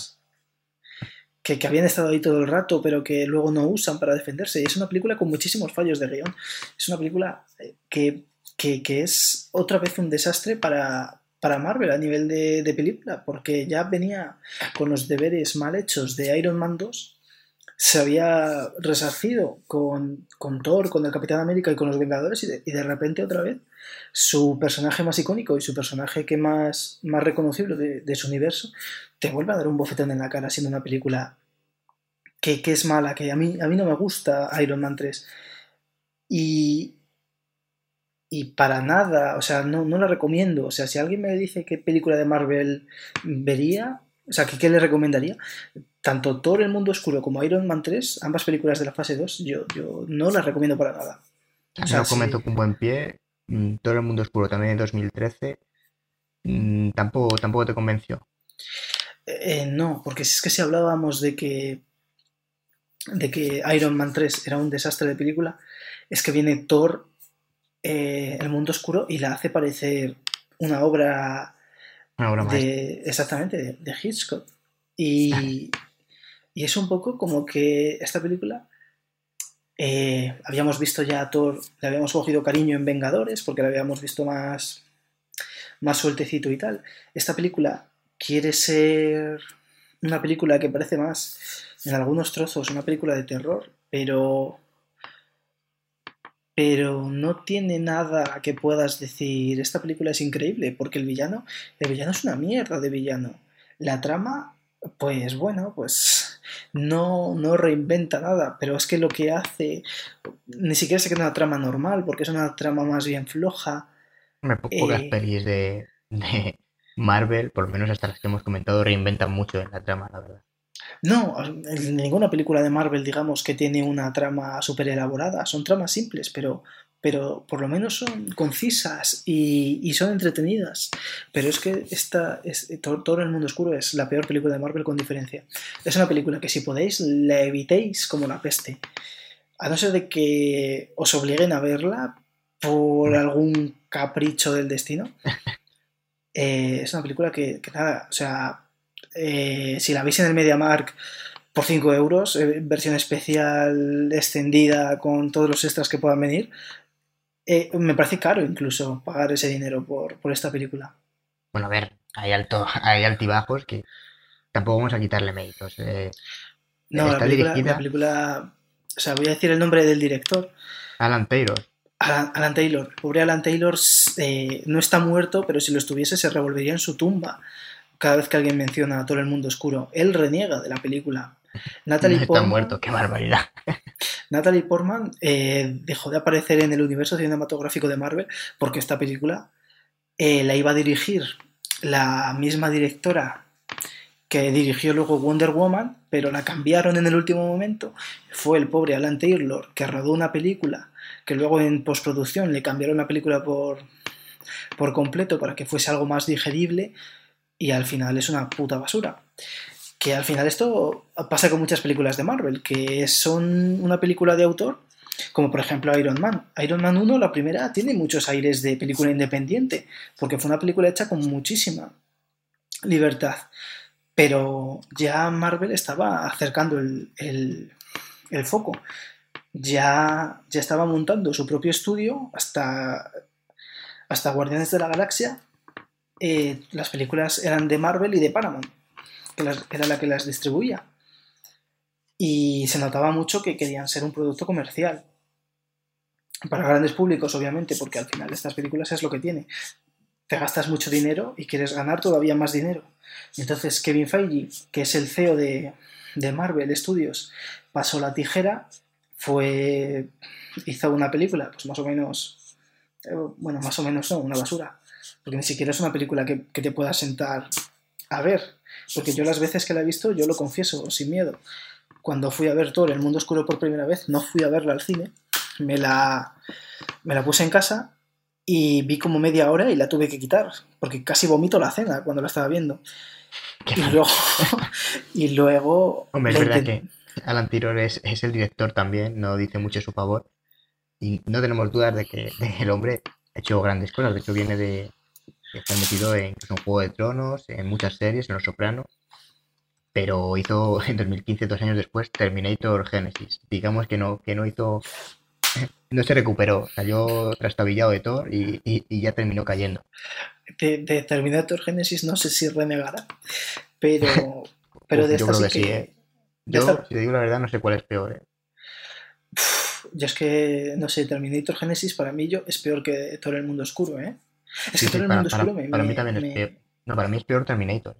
Que, que, habían estado ahí todo el rato pero que luego no usan para defenderse y es una película con muchísimos fallos de guion es una película eh, que, que, es otra vez un desastre para, para Marvel a nivel de, de película porque ya venía con los deberes mal hechos de Iron Man 2 se había resarcido con, con, Thor, con el Capitán América y con los Vengadores y de, repente otra vez su personaje más icónico y su personaje que más, más reconocible de, de, su universo te vuelve a dar un bofetón en la cara siendo una película que, que, es mala, que a mí, a mí no me gusta Iron Man 3 y, y para nada, o sea, no, no la recomiendo, o sea, si alguien me dice qué película de Marvel vería, o sea, ¿qué, le recomendaría? Tanto Thor el mundo oscuro como Iron Man 3, ambas películas de la fase 2, yo, yo no las recomiendo para nada. O sea, comento con buen pie. Mm, Thor el mundo oscuro también en 2013. Mm, tampoco, tampoco te convenció. Eh, no, porque es que si hablábamos de que de que Iron Man 3 era un desastre de película, es que viene Thor eh, el mundo oscuro y la hace parecer una obra de, exactamente, de, Hitchcock. Y, [LAUGHS] y, es un poco como que esta película eh, habíamos visto ya a Thor, le habíamos cogido cariño en Vengadores porque la habíamos visto más, más sueltecito y tal. Esta película quiere ser una película que parece más, en algunos trozos, una película de terror, pero pero no tiene nada que puedas decir, esta película es increíble, porque el villano, el villano es una mierda de villano. La trama, pues bueno, pues no, no reinventa nada, pero es que lo que hace, ni siquiera se queda una trama normal, porque es una trama más bien floja. Me pocas eh, pelis de, de Marvel, por lo menos hasta las que hemos comentado, reinventan mucho en la trama, la verdad. No, ninguna película de Marvel, digamos, que tiene una trama súper elaborada. Son tramas simples, pero, pero por lo menos son concisas y, y son entretenidas. Pero es que esta, es, todo, todo, el mundo oscuro es la peor película de Marvel con diferencia. Es una película que si podéis la evitéis como la peste. A no ser de que os obliguen a verla por algún capricho del destino. [LAUGHS] Eh, es una película que, que nada, o sea, eh, si la veis en el MediaMark por 5 euros, eh, versión especial extendida con todos los extras que puedan venir, eh, me parece caro incluso pagar ese dinero por, por esta película. Bueno, a ver, hay, alto, hay altibajos que tampoco vamos a quitarle méritos. No, la película, dirigida... la película, o sea, voy a decir el nombre del director. Alan Taylor. Alan, Alan Taylor. Pobre Alan Taylor eh, no está muerto, pero si lo estuviese se revolvería en su tumba cada vez que alguien menciona a todo el mundo oscuro. Él reniega de la película. Natalie no está Portman, muerto, qué barbaridad. [LAUGHS] Natalie Portman eh, dejó de aparecer en el universo cinematográfico de Marvel porque esta película eh, la iba a dirigir la misma directora que dirigió luego Wonder Woman, pero la cambiaron en el último momento. Fue el pobre Alan Taylor que rodó una película que luego en postproducción le cambiaron la película por, por completo para que fuese algo más digerible y al final es una puta basura. Que al final esto pasa con muchas películas de Marvel, que son una película de autor, como por ejemplo Iron Man. Iron Man 1, la primera, tiene muchos aires de película independiente, porque fue una película hecha con muchísima libertad. Pero ya Marvel estaba acercando el, el, el foco. Ya, ya estaba montando su propio estudio hasta, hasta Guardianes de la Galaxia eh, las películas eran de Marvel y de Paramount, que, era la que las distribuía. Y se notaba mucho que querían ser un producto comercial. Para grandes públicos, obviamente, porque al final estas películas es lo que tiene. Te gastas mucho dinero y quieres ganar todavía más dinero. Entonces Kevin Feige, que es el CEO de, de Marvel Studios, pasó la tijera, fue hizo una película, pues más o menos, eh, bueno, más o menos no, una basura, porque ni siquiera es una película que, que, te pueda sentar a ver, porque yo las veces que la he visto, yo lo confieso, sin miedo, cuando fui a ver todo El Mundo Oscuro por primera vez, no fui a verla al cine, me la, me la puse en casa y vi como media hora y la tuve que quitar, porque casi vomito la cena cuando la estaba viendo. Y luego, [LAUGHS] y luego... Hombre, es verdad que Alan Tiror es, es, el director también, no dice mucho a su favor. Y no tenemos dudas de que el hombre ha hecho grandes cosas. De hecho, viene de, Está metido en, en Juego de Tronos, en muchas series, en Los Soprano, pero hizo [LAUGHS] en 2015, dos años después, Terminator Genesis. Digamos que no, que no hizo, [CLEARS THROAT] no se recuperó, salió trastabillado de Thor y, y, y ya terminó cayendo. De, de, Terminator Genesis no sé si renegara, pero, [LAUGHS] pero de Yo esta creo sí que sí, ¿eh? Yo, esta- si te digo la verdad, no sé cuál es peor. ¿eh? Yo es que, no sé, Terminator Genesis para mí yo, es peor que Todo el Mundo Oscuro, ¿eh? Es Sí, que sí, Todo el para, Mundo para- Oscuro me, para mí me- también es peor. No, para mí es peor Terminator.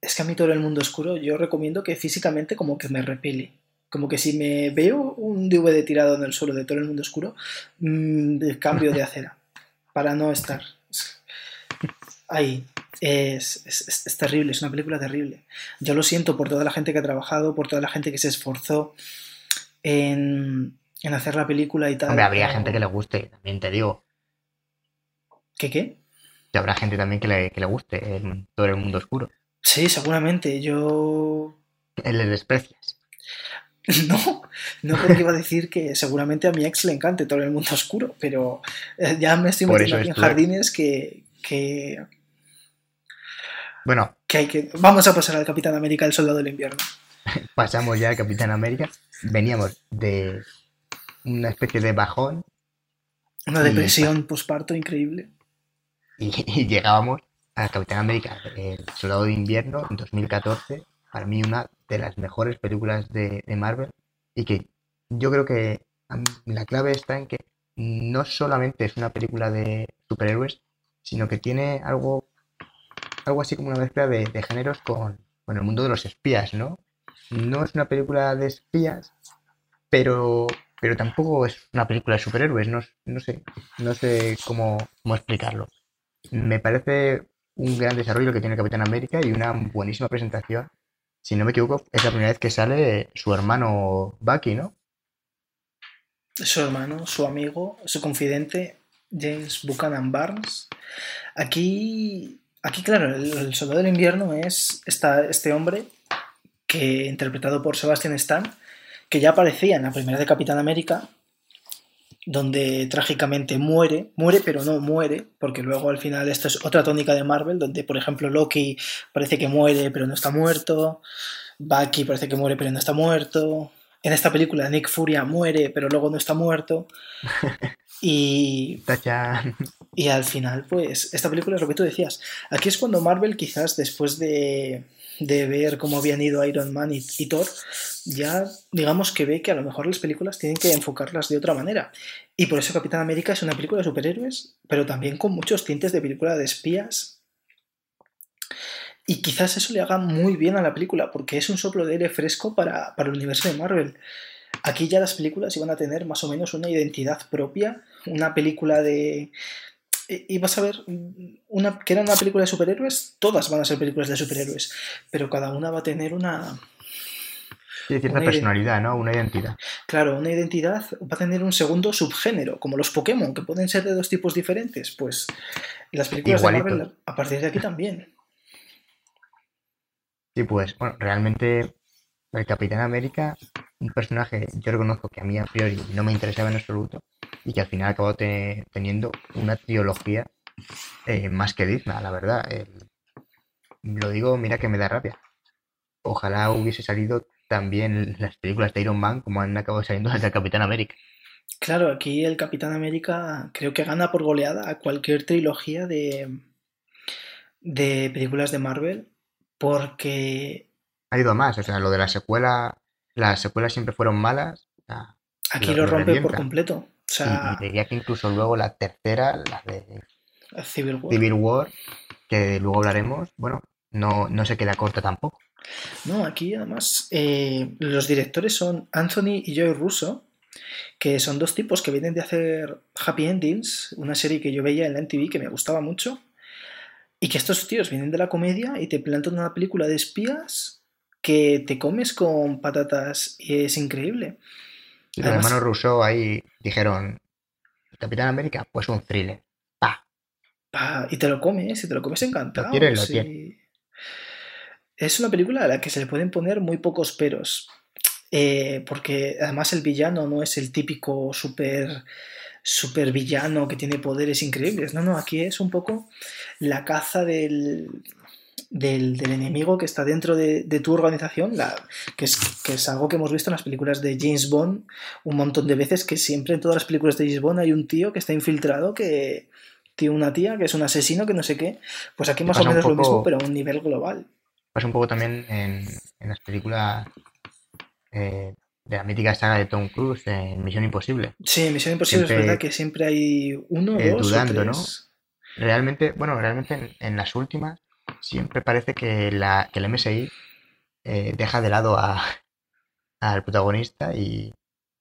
Es que a mí Todo el Mundo Oscuro yo recomiendo que físicamente como que me repele. Como que si me veo un DVD tirado en el suelo de Todo el Mundo Oscuro, mm, de cambio de acera. [LAUGHS] Para no estar ahí. Es, es- es- terrible, es una película terrible. Yo lo siento por toda la gente que ha trabajado, por toda la gente que se esforzó en, en hacer la película y tal. Hombre, habría gente que le guste, también te digo. ¿Qué qué? Que habrá gente también que le, que le guste en todo el mundo oscuro. Sí, seguramente. Yo Le desprecias. [LAUGHS] No, no porque iba a decir que seguramente a mi ex le encante todo el mundo oscuro, pero eh, ya me estoy metiendo aquí en jardines que, que, Bueno, que hay que... Vamos a pasar al Capitán América, el Soldado del Invierno. [LAUGHS] pasamos ya al Capitán América. Veníamos de una especie de bajón Una depresión posparto increíble. [LAUGHS] y, llegábamos al Capitán América, el Soldado de Invierno, en 2014. Para mí, una de las mejores películas de, de Marvel. Y que yo creo que a la clave está en que no solamente es una película de superhéroes, sino que tiene algo, algo así como una mezcla de, de géneros con, con el mundo de los espías, ¿no? No es una película de espías, pero, pero tampoco es una película de superhéroes, no, no sé, no sé cómo, cómo explicarlo. Me parece un gran desarrollo que tiene Capitán América y una buenísima presentación si no me equivoco, es la primera vez que sale su hermano Bucky, ¿no? Su hermano, su amigo, su confidente, James Buchanan Barnes. Aquí, aquí claro, el, soldado del invierno es este hombre que, interpretado por Sebastian Stan, que ya aparecía en la primera de Capitán América, donde trágicamente muere, muere pero no muere, porque luego al final esto es otra tónica de Marvel, donde por ejemplo Loki parece que muere pero no está muerto, Bucky parece que muere pero no está muerto, en esta película Nick Furia muere pero luego no está muerto, [LAUGHS] y, y al final pues esta película es lo que tú decías, aquí es cuando Marvel quizás después de de ver cómo habían ido Iron Man y, Thor, ya digamos que ve que a lo mejor las películas tienen que enfocarlas de otra manera. Y por eso Capitán América es una película de superhéroes, pero también con muchos tintes de película de espías. Y quizás eso le haga muy bien a la película, porque es un soplo de aire fresco para, para el universo de Marvel. Aquí ya las películas iban a tener más o menos una identidad propia, una película de, y vas a ver una, que era una película de superhéroes, todas van a ser películas de superhéroes, pero cada una va a tener una... Sí, cierta personalidad, ¿no? Una identidad. Claro, una identidad va a tener un segundo subgénero, como los Pokémon, que pueden ser de dos tipos diferentes. Pues las películas de Marvel, a partir de aquí también. Sí, pues, bueno, realmente el Capitán América, un personaje, yo reconozco que a mí a priori no me interesaba en absoluto, y que al final acabó teniendo una trilogía eh, más que digna, la verdad. lo digo, mira que me da rabia. Ojalá hubiese salido también las películas de Iron Man como han acabado saliendo las del Capitán América. Claro, aquí el Capitán América creo que gana por goleada a cualquier trilogía de, de películas de Marvel porque... Ha ido más, o sea, lo de la secuela, las secuelas siempre fueron malas. aquí lo rompe por completo y, diría que incluso luego la tercera, la de Civil War, que luego hablaremos, bueno, no, no se queda corta tampoco. No, aquí además eh, los directores son Anthony y Joy Russo, que son dos tipos que vienen de hacer Happy Endings, una serie que yo veía en la MTV que me gustaba mucho, y que estos tíos vienen de la comedia y te plantan una película de espías que te comes con patatas y es increíble. Y los hermanos Rousseau ahí dijeron, Capitán América, pues un thriller. Pa. y te lo comes, y te lo comes encantado. Lo lo Es una película a la que se le pueden poner muy pocos peros. Eh, porque además el villano no es el típico super super villano que tiene poderes increíbles. No, no, aquí es un poco la caza del, del, enemigo que está dentro de, tu organización, que, es, que es algo que hemos visto en las películas de James Bond un montón de veces, que siempre en todas las películas de James Bond hay un tío que está infiltrado, que tiene una tía, que es un asesino, que no sé qué. Pues aquí más o menos lo mismo, pero a un nivel global. Pasa un poco también en, las películas eh, de la mítica saga de Tom Cruise, en Misión Imposible. Sí, Misión Imposible es verdad que siempre hay uno, o dos dudando, ¿no? Realmente, bueno, realmente en las últimas siempre parece que, la, que el MSI eh, deja de lado a, [LAUGHS] al protagonista y,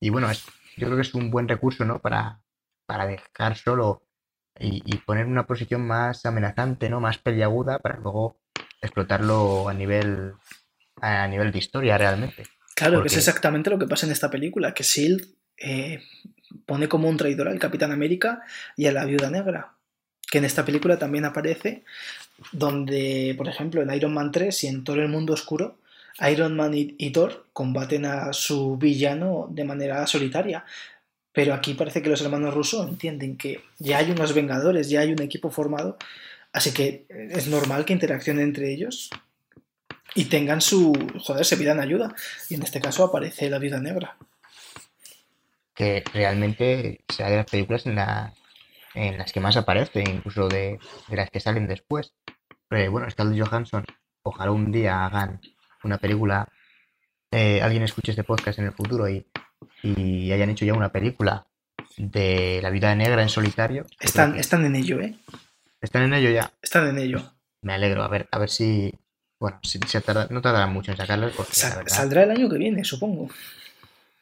bueno, es, yo creo que es un buen recurso, ¿no? Para, para dejar solo y, poner una posición más amenazante, ¿no? Más peliaguda para luego explotarlo a nivel, a nivel de historia realmente. Claro, que es exactamente lo que pasa en esta película, que Shield eh, pone como un traidor al Capitán América y a la Viuda Negra, que en esta película también aparece donde, por ejemplo, en Iron Man 3 y en todo el mundo oscuro, Iron Man y, Thor combaten a su villano de manera solitaria. Pero aquí parece que los hermanos rusos entienden que ya hay unos Vengadores, ya hay un equipo formado, así que es normal que interaccionen entre ellos y tengan su. joder, se pidan ayuda. Y en este caso aparece la Vida Negra. Que realmente sea de las películas en la en las que más aparece, incluso de, las que salen después. Pero bueno, Scarlett Johansson, ojalá un día hagan una película, eh, alguien escuche este podcast en el futuro y, y, hayan hecho ya una película de la vida negra en solitario. Están, están en ello, ¿eh? Están en ello ya. Están en ello. Me alegro, a ver, a ver si. Bueno, si, no tardará mucho en sacarlo. Saldrá el año que viene, supongo.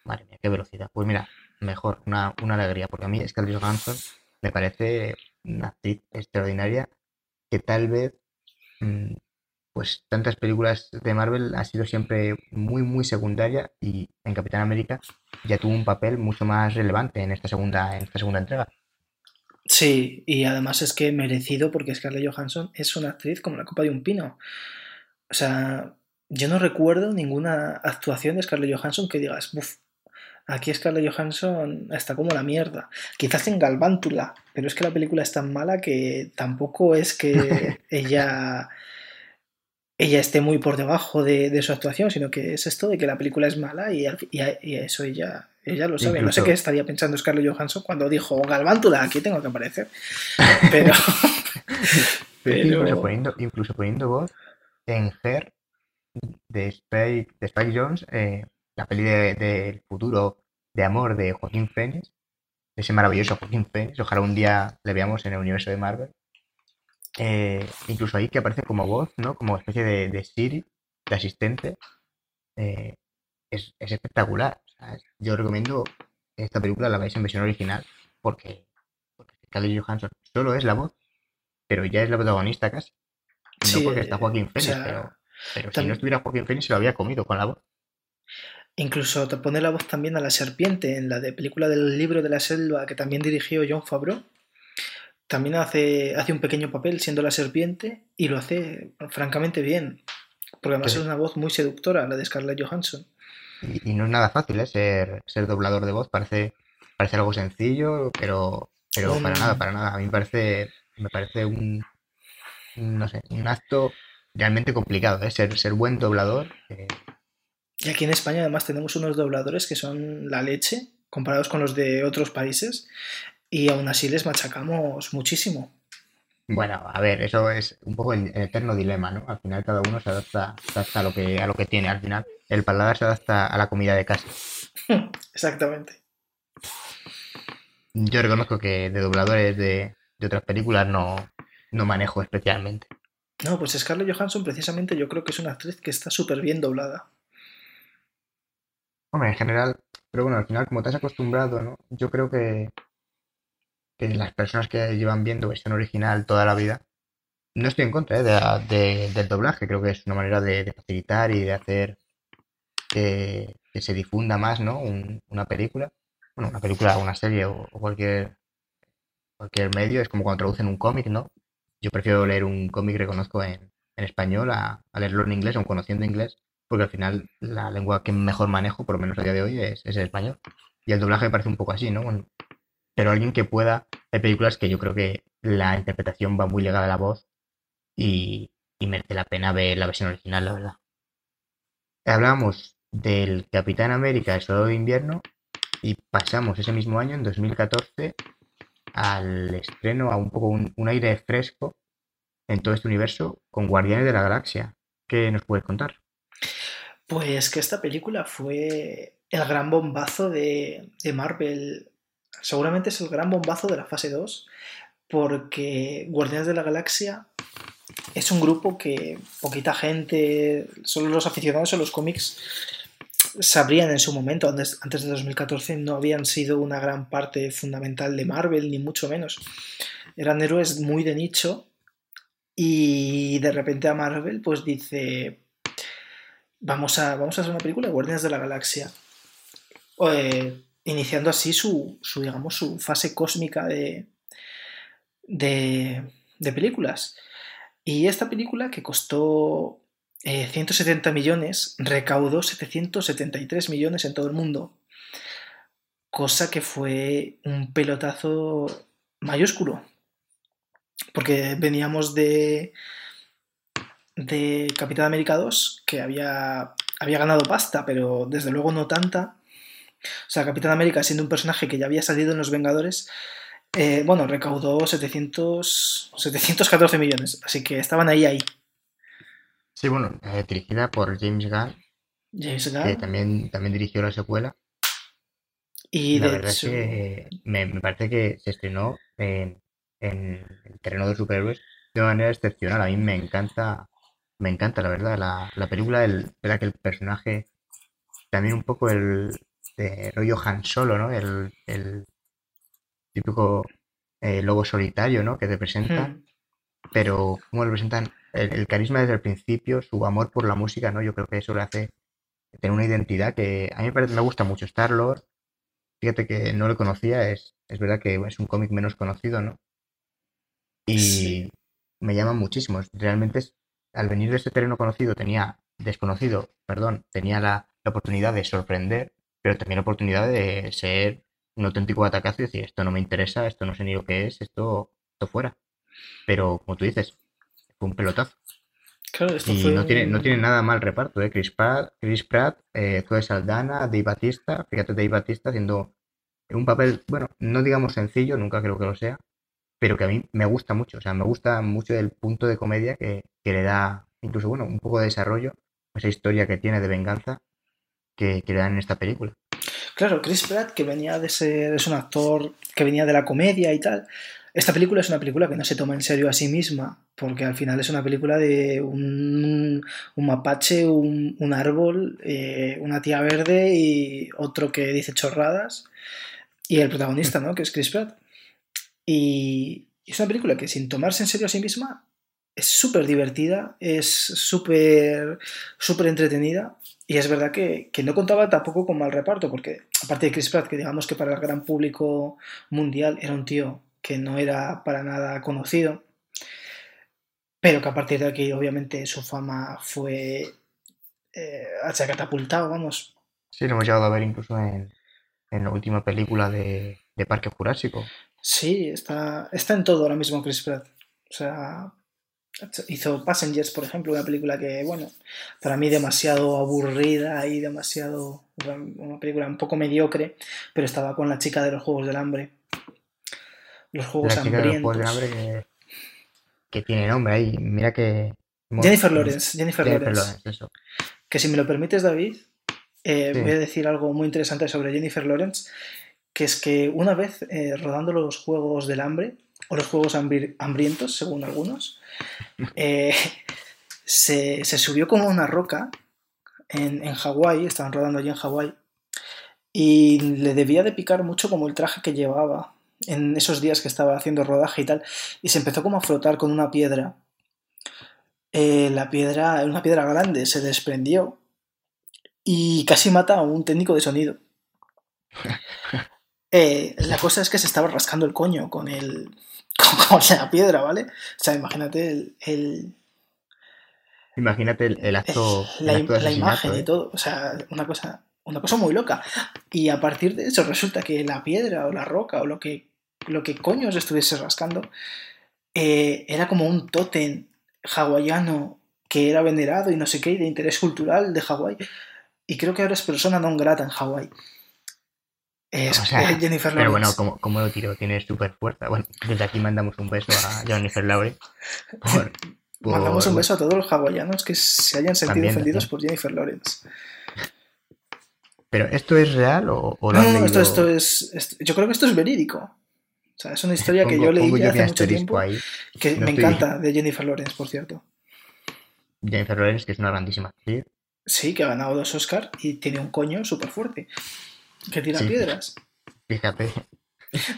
Madre mía, qué velocidad. Pues mira, mejor, una, una alegría, porque a mí Scarlett Johansson me parece una actriz extraordinaria que tal vez pues tantas películas de Marvel ha sido siempre muy, muy secundaria y en Capitán América ya tuvo un papel mucho más relevante en esta segunda, en esta segunda entrega. Sí, y además es que merecido porque Scarlett Johansson es una actriz como la copa de un pino. O sea, yo no recuerdo ninguna actuación de Scarlett Johansson que digas, uff, aquí Scarlett Johansson está como la mierda. Quizás en Galvántula, pero es que la película es tan mala que tampoco es que [LAUGHS] ella ella esté muy por debajo de, su actuación, sino que es esto de que la película es mala y, eso ella, ella lo sabe. No sé qué estaría pensando Scarlett Johansson cuando dijo Galvántula, aquí tengo que aparecer. [LAUGHS] [LAUGHS] Pero. Incluso, poniendo, incluso poniendo voz en Her de Spike, de Spike Jones, eh, la peli del de, futuro de amor de Joaquín Phoenix, ese maravilloso Joaquín Phoenix, ojalá un día le veamos en el universo de Marvel. Eh, incluso ahí que aparece como voz, ¿no? Como especie de, de Siri, de asistente. Eh, es, espectacular. yo recomiendo esta película la veáis en versión original porque, porque Scarlett Johansson solo es la voz, pero ya es la protagonista casi. no porque está Joaquín Phoenix, pero, pero si no estuviera Joaquín Phoenix se lo había comido con la voz. Incluso te pone la voz también a la serpiente en la de película del libro de la selva que también dirigió John Favreau también hace, hace un pequeño papel siendo la serpiente y lo hace francamente bien. Porque además es una voz muy seductora, la de Scarlett Johansson. Y, no es nada fácil, ¿eh? Ser, ser doblador de voz. Parece, parece algo sencillo, pero, pero para nada, para nada. A mí me parece, me parece un, no sé, un acto realmente complicado, ¿eh? Ser, ser buen doblador. Eh. Y aquí en España además tenemos unos dobladores que son la leche comparados con los de otros países y aún así les machacamos muchísimo. Bueno, a ver, eso es un poco el, eterno dilema, ¿no? Al final cada uno se adapta, a, lo que, a lo que tiene. Al final el paladar se adapta a la comida de casa. [LAUGHS] Exactamente. Yo reconozco que de dobladores de, otras películas no, no manejo especialmente. No, pues Scarlett Johansson precisamente yo creo que es una actriz que está súper bien doblada. Hombre, en general, pero bueno, al final como te has acostumbrado, ¿no? Yo creo que, las personas que llevan viendo versión original toda la vida, no estoy en contra ¿eh? del doblaje, creo que es una manera de, facilitar y de hacer que, se difunda más ¿no? una película, bueno, una película, una serie o, cualquier, cualquier medio, es como cuando traducen un cómic, ¿no? Yo prefiero leer un cómic reconozco en, español a, leerlo en inglés, o conociendo inglés, porque al final la lengua que mejor manejo, por lo menos a día de hoy, es, el español. Y el doblaje parece un poco así, ¿no? pero alguien que pueda. Hay películas que yo creo que la interpretación va muy ligada a la voz y, merece la pena ver la versión original, la verdad. Hablábamos del Capitán América, el Soldado de Invierno, y pasamos ese mismo año, en 2014, al estreno, a un poco un, aire fresco en todo este universo con Guardianes de la Galaxia. ¿Qué nos puedes contar? Pues que esta película fue el gran bombazo de, de Marvel seguramente es el gran bombazo de la fase 2, porque Guardianes de la Galaxia es un grupo que poquita gente, solo los aficionados a los cómics sabrían en su momento, antes, antes de 2014 no habían sido una gran parte fundamental de Marvel, ni mucho menos. Eran héroes muy de nicho y de repente a Marvel pues dice, vamos a, vamos a hacer una película de Guardianes de la Galaxia. Eh, iniciando así su, digamos, su fase cósmica de, de, películas. Y esta película, que costó 170 eh, millones, recaudó 773 millones en todo el mundo. Cosa que fue un pelotazo mayúsculo. Porque veníamos de, de Capitán América 2, que había, había ganado pasta, pero desde luego no tanta. O sea, Capitán América, siendo un personaje que ya había salido en Los Vengadores, eh, bueno, recaudó 700, 714 millones, así que estaban ahí, ahí. Sí, bueno, eh, dirigida por James Gunn. James Gunn. Que también, también dirigió la secuela. Y la verdad es que me, parece que se estrenó en, el terreno de superhéroes de una manera excepcional. A mí me encanta, me encanta la verdad, la, la película, el, que el personaje, también un poco el, de rollo Han Solo, ¿no? El, el típico eh, lobo solitario, ¿no? Que te presenta. Hmm. pero cómo lo presentan, el, el carisma desde el principio, su amor por la música, ¿no? Yo creo que eso le hace tener una identidad que a mí me, parece, me gusta mucho. Star-Lord, fíjate que no lo conocía, es, es verdad que es un cómic menos conocido, ¿no? Y Sí, me llama muchísimo. Realmente, es- al venir de ese terreno conocido, tenía, desconocido, perdón, tenía la, la oportunidad de sorprender, pero también la oportunidad de ser un auténtico batacazo y decir, esto no me interesa, esto no sé ni lo que es, esto, esto fuera. Pero, como tú dices, fue un pelotazo. claro, esto Y fue no tiene, no tiene nada mal reparto, ¿eh? Chris Pratt, Chris Pratt eh, Zoe Saldana, Dave Batista, fíjate Dave Batista haciendo un papel, bueno, no digamos sencillo, nunca creo que lo sea, pero que a mí me gusta mucho, o sea, me gusta mucho el punto de comedia que, que le da, incluso, bueno, un poco de desarrollo, esa historia que tiene de venganza que, que le dan en esta película. Claro, Chris Pratt, que venía de ser, es un actor que venía de la comedia y tal. Esta película es una película que no se toma en serio a sí misma, porque al final es una película de un, un mapache, un, un árbol, eh, una tía verde y otro que dice chorradas, y el protagonista, ¿no? Que es Chris Pratt. Y es una película que sin tomarse en serio a sí misma es súper divertida, es súper súper entretenida y es verdad que, que no contaba tampoco con mal reparto, porque aparte de Chris Pratt, que digamos que para el gran público mundial era un tío que no era para nada conocido, pero que a partir de aquí obviamente su fama fue... Eh, catapultado, vamos. Sí, lo hemos llegado a ver incluso en, en la última película de, de Parque Jurásico. Sí, está, está en todo ahora mismo Chris Pratt. O sea, hizo Passengers, por ejemplo, una película que, bueno, para mí demasiado aburrida y demasiado... Una película un poco mediocre, pero estaba con la chica de los Juegos del Hambre. Los Juegos La chica de los Juegos del Hambrientos. Hambre que, que tiene nombre ahí, mira que... Jennifer Lawrence, Jennifer Jennifer Lawrence. Lawrence, eso. Que si me lo permites, David, eh, Sí. voy a decir algo muy interesante sobre Jennifer Lawrence, que es que una vez eh, rodando los Juegos del Hambre, o los Juegos Hambri- Hambrientos, según algunos, [LAUGHS] eh, se, se subió como una roca en, en Hawái, estaban rodando allí en Hawái, y le debía de picar mucho como el traje que llevaba en esos días que estaba haciendo rodaje y tal, y se empezó como a frotar con una piedra. Eh, la piedra, una piedra grande, se desprendió y casi mata a un técnico de sonido. [LAUGHS] Eh, la cosa es que se estaba rascando el coño con el [LAUGHS] con, con la piedra, ¿vale? O sea, imagínate el, el- Imagínate el, el acto, la, acto de la imagen y ¿eh? todo. O sea, una cosa, una cosa muy loca. Y a partir de eso resulta que la piedra o la roca o lo que, lo que coño se estuviese rascando eh, era como un tótem hawaiano que era venerado y no sé qué, y de interés cultural de Hawái. Y creo que ahora es persona non grata en Hawái. Es O sea, Jennifer Pero bueno, Lawrence. como, como lo tiró, tiene súper fuerza. Bueno, desde aquí mandamos un beso a Jennifer Lawrence. Por, por- Mandamos un beso a todos los hawaianos que se hayan sentido También, ofendidos por Jennifer Lawrence. Pero ¿esto es real o, o lo No, has no, no, esto, leído? esto es, esto- Yo creo que esto es verídico. O sea, es una historia que yo leí ya hace mucho tiempo. ahí. Que No me estoy- encanta de Jennifer Lawrence, por cierto. Jennifer Lawrence, que es una grandísima actriz. Sí, que ha ganado dos Oscars y tiene un coño súper fuerte. Que tira Sí. piedras. Fíjate,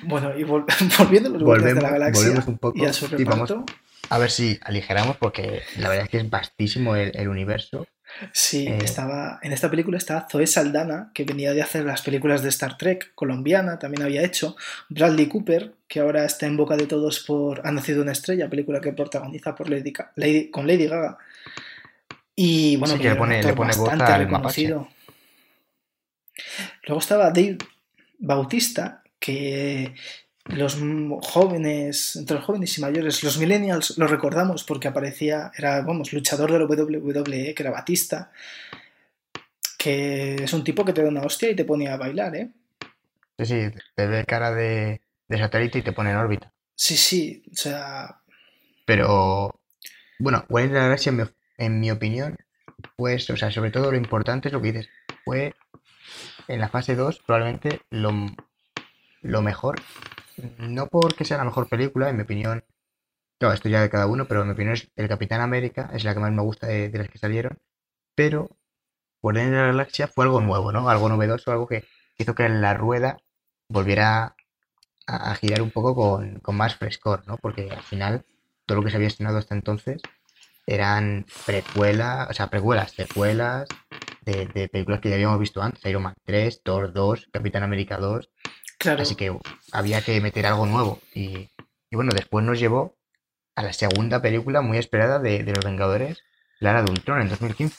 Bueno, y vol- [LAUGHS] volviendo a los Guardianes de volvemos, la Galaxia volvemos un poco y a su y reparto. a ver si aligeramos porque la verdad es que es vastísimo el, el universo. Sí, Eh, estaba. En esta película está Zoe Saldana, que venía de hacer las películas de Star Trek, colombiana, también había hecho. Bradley Cooper, que ahora está en boca de todos por Ha nacido una estrella, película que protagoniza por Lady, Lady- con Lady Gaga. Y bueno, Sí, que le pone- le pone bastante reconocido. Luego estaba Dave Bautista, que los jóvenes, entre los jóvenes y mayores, los millennials lo recordamos porque aparecía, era, vamos, luchador de la WWE, que era Batista, que es un tipo que te da una hostia y te pone a bailar, ¿eh? Sí, sí, te ve cara de, de satélite y te pone en órbita. Sí, sí, o sea, Pero, bueno, Guardianes de la Galaxia, en mi, en mi opinión, pues, o sea, sobre todo lo importante es lo que dices, fue en la fase 2 probablemente lo, lo mejor. No porque sea la mejor película, en mi opinión, claro, esto ya de cada uno, pero en mi opinión es el Capitán América, es la que más me gusta de, las que salieron, pero Guardianes de la Galaxia fue algo nuevo, ¿no? Algo novedoso, algo que hizo que la rueda volviera a, a girar un poco con, con más frescor, ¿no? Porque al final todo lo que se había estrenado hasta entonces eran precuelas, o sea, precuelas, secuelas de, de películas que ya habíamos visto antes, Iron Man 3, Thor 2, Capitán América 2. Claro. Así que había que meter algo nuevo. Y, y bueno, después nos llevó a la segunda película muy esperada de, de Los Vengadores, la era de Ultron, en 2015.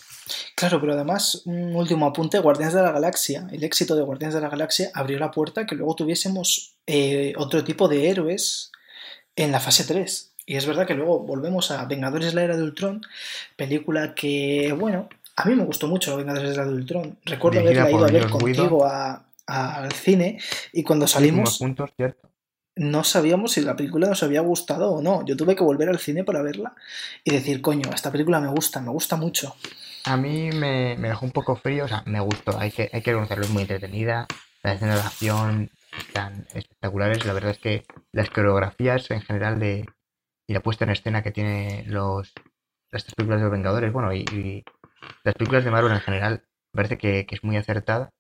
Claro, pero además, un último apunte, Guardianes de la Galaxia. El éxito de Guardianes de la Galaxia abrió la puerta a que luego tuviésemos eh, otro tipo de héroes en la fase 3. Y es verdad que luego volvemos a Vengadores la Era de Ultron, película que, bueno, a mí me gustó mucho Vengadores de la Ultron. Recuerdo haberla ido a ver contigo a- a- al cine y cuando salimos juntos, ¿cierto? no sabíamos si la película nos había gustado o no. Yo tuve que volver al cine para verla y decir, coño, esta película me gusta, me gusta mucho. A mí me, me dejó un poco frío, o sea, me gustó, hay que, hay que reconocerlo, es muy entretenida, las escenas de acción están espectaculares, la verdad es que las coreografías en general de, y la puesta en escena que tiene los, las tres películas de los Vengadores, bueno, y, y las películas de Marvel en general, me parece que, que es muy acertada,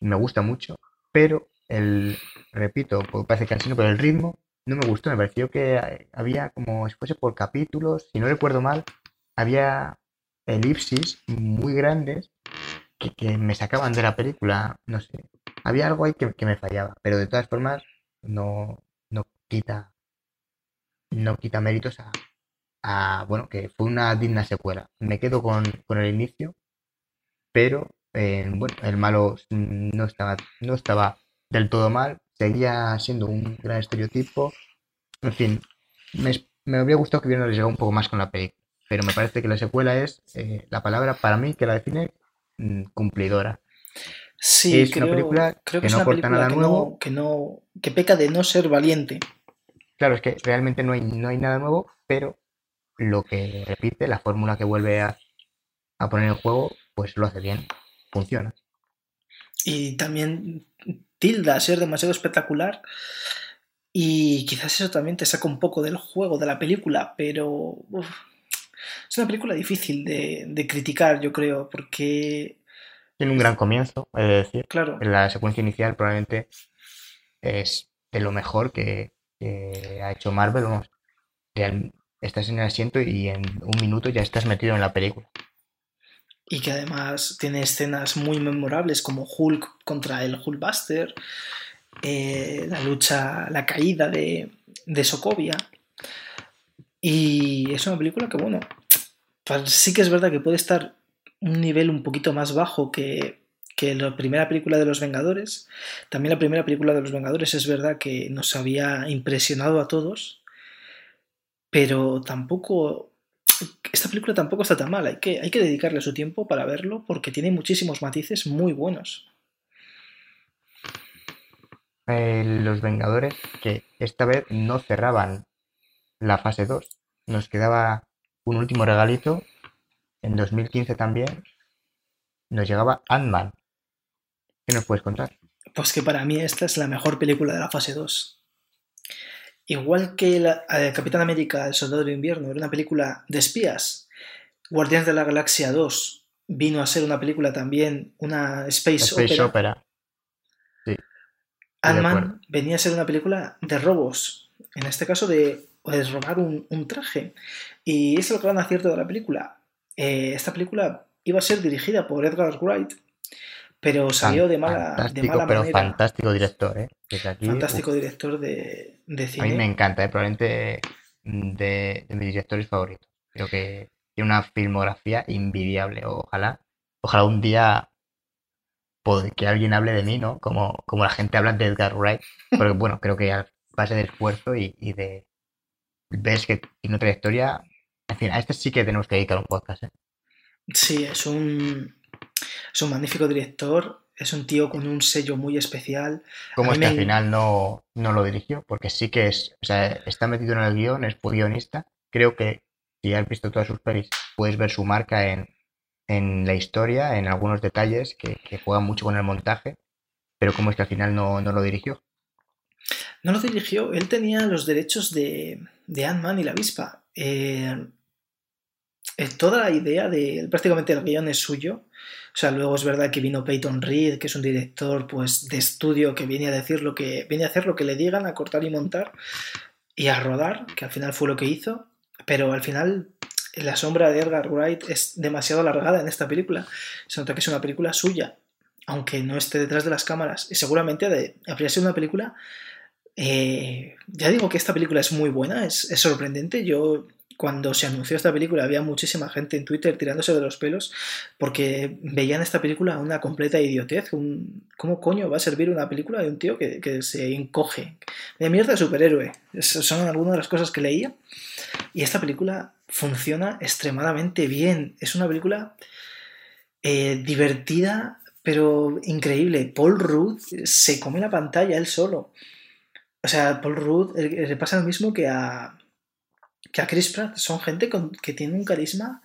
me gusta mucho, pero el, repito, pues parece cansino, pero el ritmo no me gustó, me pareció que eh, había como si fuese por capítulos, si no recuerdo mal, había elipsis muy grandes que, que me sacaban de la película, no sé, había algo ahí que, que me fallaba, pero de todas formas no, no quita no quita méritos a, a, bueno, que fue una digna secuela. Me quedo con, con el inicio, pero eh, bueno, el malo no estaba, no estaba del todo mal, seguía siendo un gran estereotipo, en fin, me, me habría gustado que hubieran llegado un poco más con la película, pero me parece que la secuela es eh, la palabra para mí que la define mm, cumplidora. Sí, Es una creo, película creo que no una aporta película nada que nuevo. no, que no, que peca de no ser valiente. Claro, es que realmente no hay, no hay nada nuevo, pero lo que repite, la fórmula que vuelve a, a poner en juego, pues lo hace bien, funciona. Y también tilda ser demasiado espectacular. Y quizás eso también te saca un poco del juego de la película, pero uf, es una película difícil de, de criticar, yo creo, porque, Tiene un gran comienzo, he de decir. claro, La secuencia inicial probablemente es de lo mejor que, que ha hecho Marvel. Vamos, estás en el asiento y en un minuto ya estás metido en la película. y que además tiene escenas muy memorables como Hulk contra el Hulkbuster, eh, la lucha, la caída de, de Sokovia. Y es una película que, bueno, pues sí que es verdad que puede estar un nivel un poquito más bajo que, que la primera película de los Vengadores. También la primera película de los Vengadores es verdad que nos había impresionado a todos, pero tampoco... Esta película tampoco está tan mal, hay que, hay que dedicarle su tiempo para verlo porque tiene muchísimos matices muy buenos. Eh, los Vengadores, que esta vez no cerraban la fase 2. Nos quedaba un último regalito. En 2015 también nos llegaba Ant-Man. ¿Qué nos puedes contar? Pues que para mí esta es la mejor película de la fase 2. Igual que la, eh, Capitán América, El Soldado de Invierno, era una película de espías, Guardianes de la Galaxia 2 vino a ser una película también, una space, Space opera. Opera. Sí, Ant-Man venía a ser una película de robos, en este caso de, de robar un, un traje. Y es el gran acierto de la película. Eh, esta película iba a ser dirigida por Edgar Wright, pero salió de mala, de mala pero manera. fantástico director, ¿eh? Desde aquí, Fantástico director de, de uf, a cine. mí me encanta, ¿eh? Probablemente de, de mis directores favoritos. Creo que tiene una filmografía invidiable. Ojalá, ojalá un día que alguien hable de mí, ¿no? Como, como la gente habla de Edgar Wright. Porque, bueno, creo que a base de esfuerzo y, y de... Ves que tiene una trayectoria... En fin, a este sí que tenemos que dedicar un podcast, ¿eh? Sí, es un, es un magnífico director, es un tío con un sello muy especial. ¿Cómo es que al final no, no lo dirigió? Porque sí que es, o sea, está metido en el guion, es guionista. Creo que si has visto todas sus pelis, puedes ver su marca en, en la historia, en algunos detalles que, que juegan mucho con el montaje. Pero ¿cómo es que al final no, no lo dirigió? No lo dirigió, él tenía los derechos de, de Ant-Man y la avispa. Eh, eh, toda la idea de prácticamente el guion es suyo. O sea, luego es verdad que vino Peyton Reed, que es un director pues de estudio que viene a decir lo que viene a hacer lo que le digan, a cortar y montar y a rodar, que al final fue lo que hizo. pero al final la sombra de Edgar Wright es demasiado alargada en esta película. Se nota que es una película suya, aunque no esté detrás de las cámaras. Y seguramente habría sido una película... Eh, ya digo que esta película es muy buena, es sorprendente. Yo cuando se anunció esta película había muchísima gente en Twitter tirándose de los pelos porque veían esta película una completa idiotez. ¿Cómo coño va a servir una película de un tío que, se encoge? De mierda de superhéroe. son algunas de las cosas que leía. Y esta película funciona extremadamente bien. Es una película eh, divertida, pero increíble. Paul Rudd se come la pantalla él solo. O sea, Paul Rudd le pasa lo mismo que a que a Chris Pratt son gente que tiene un carisma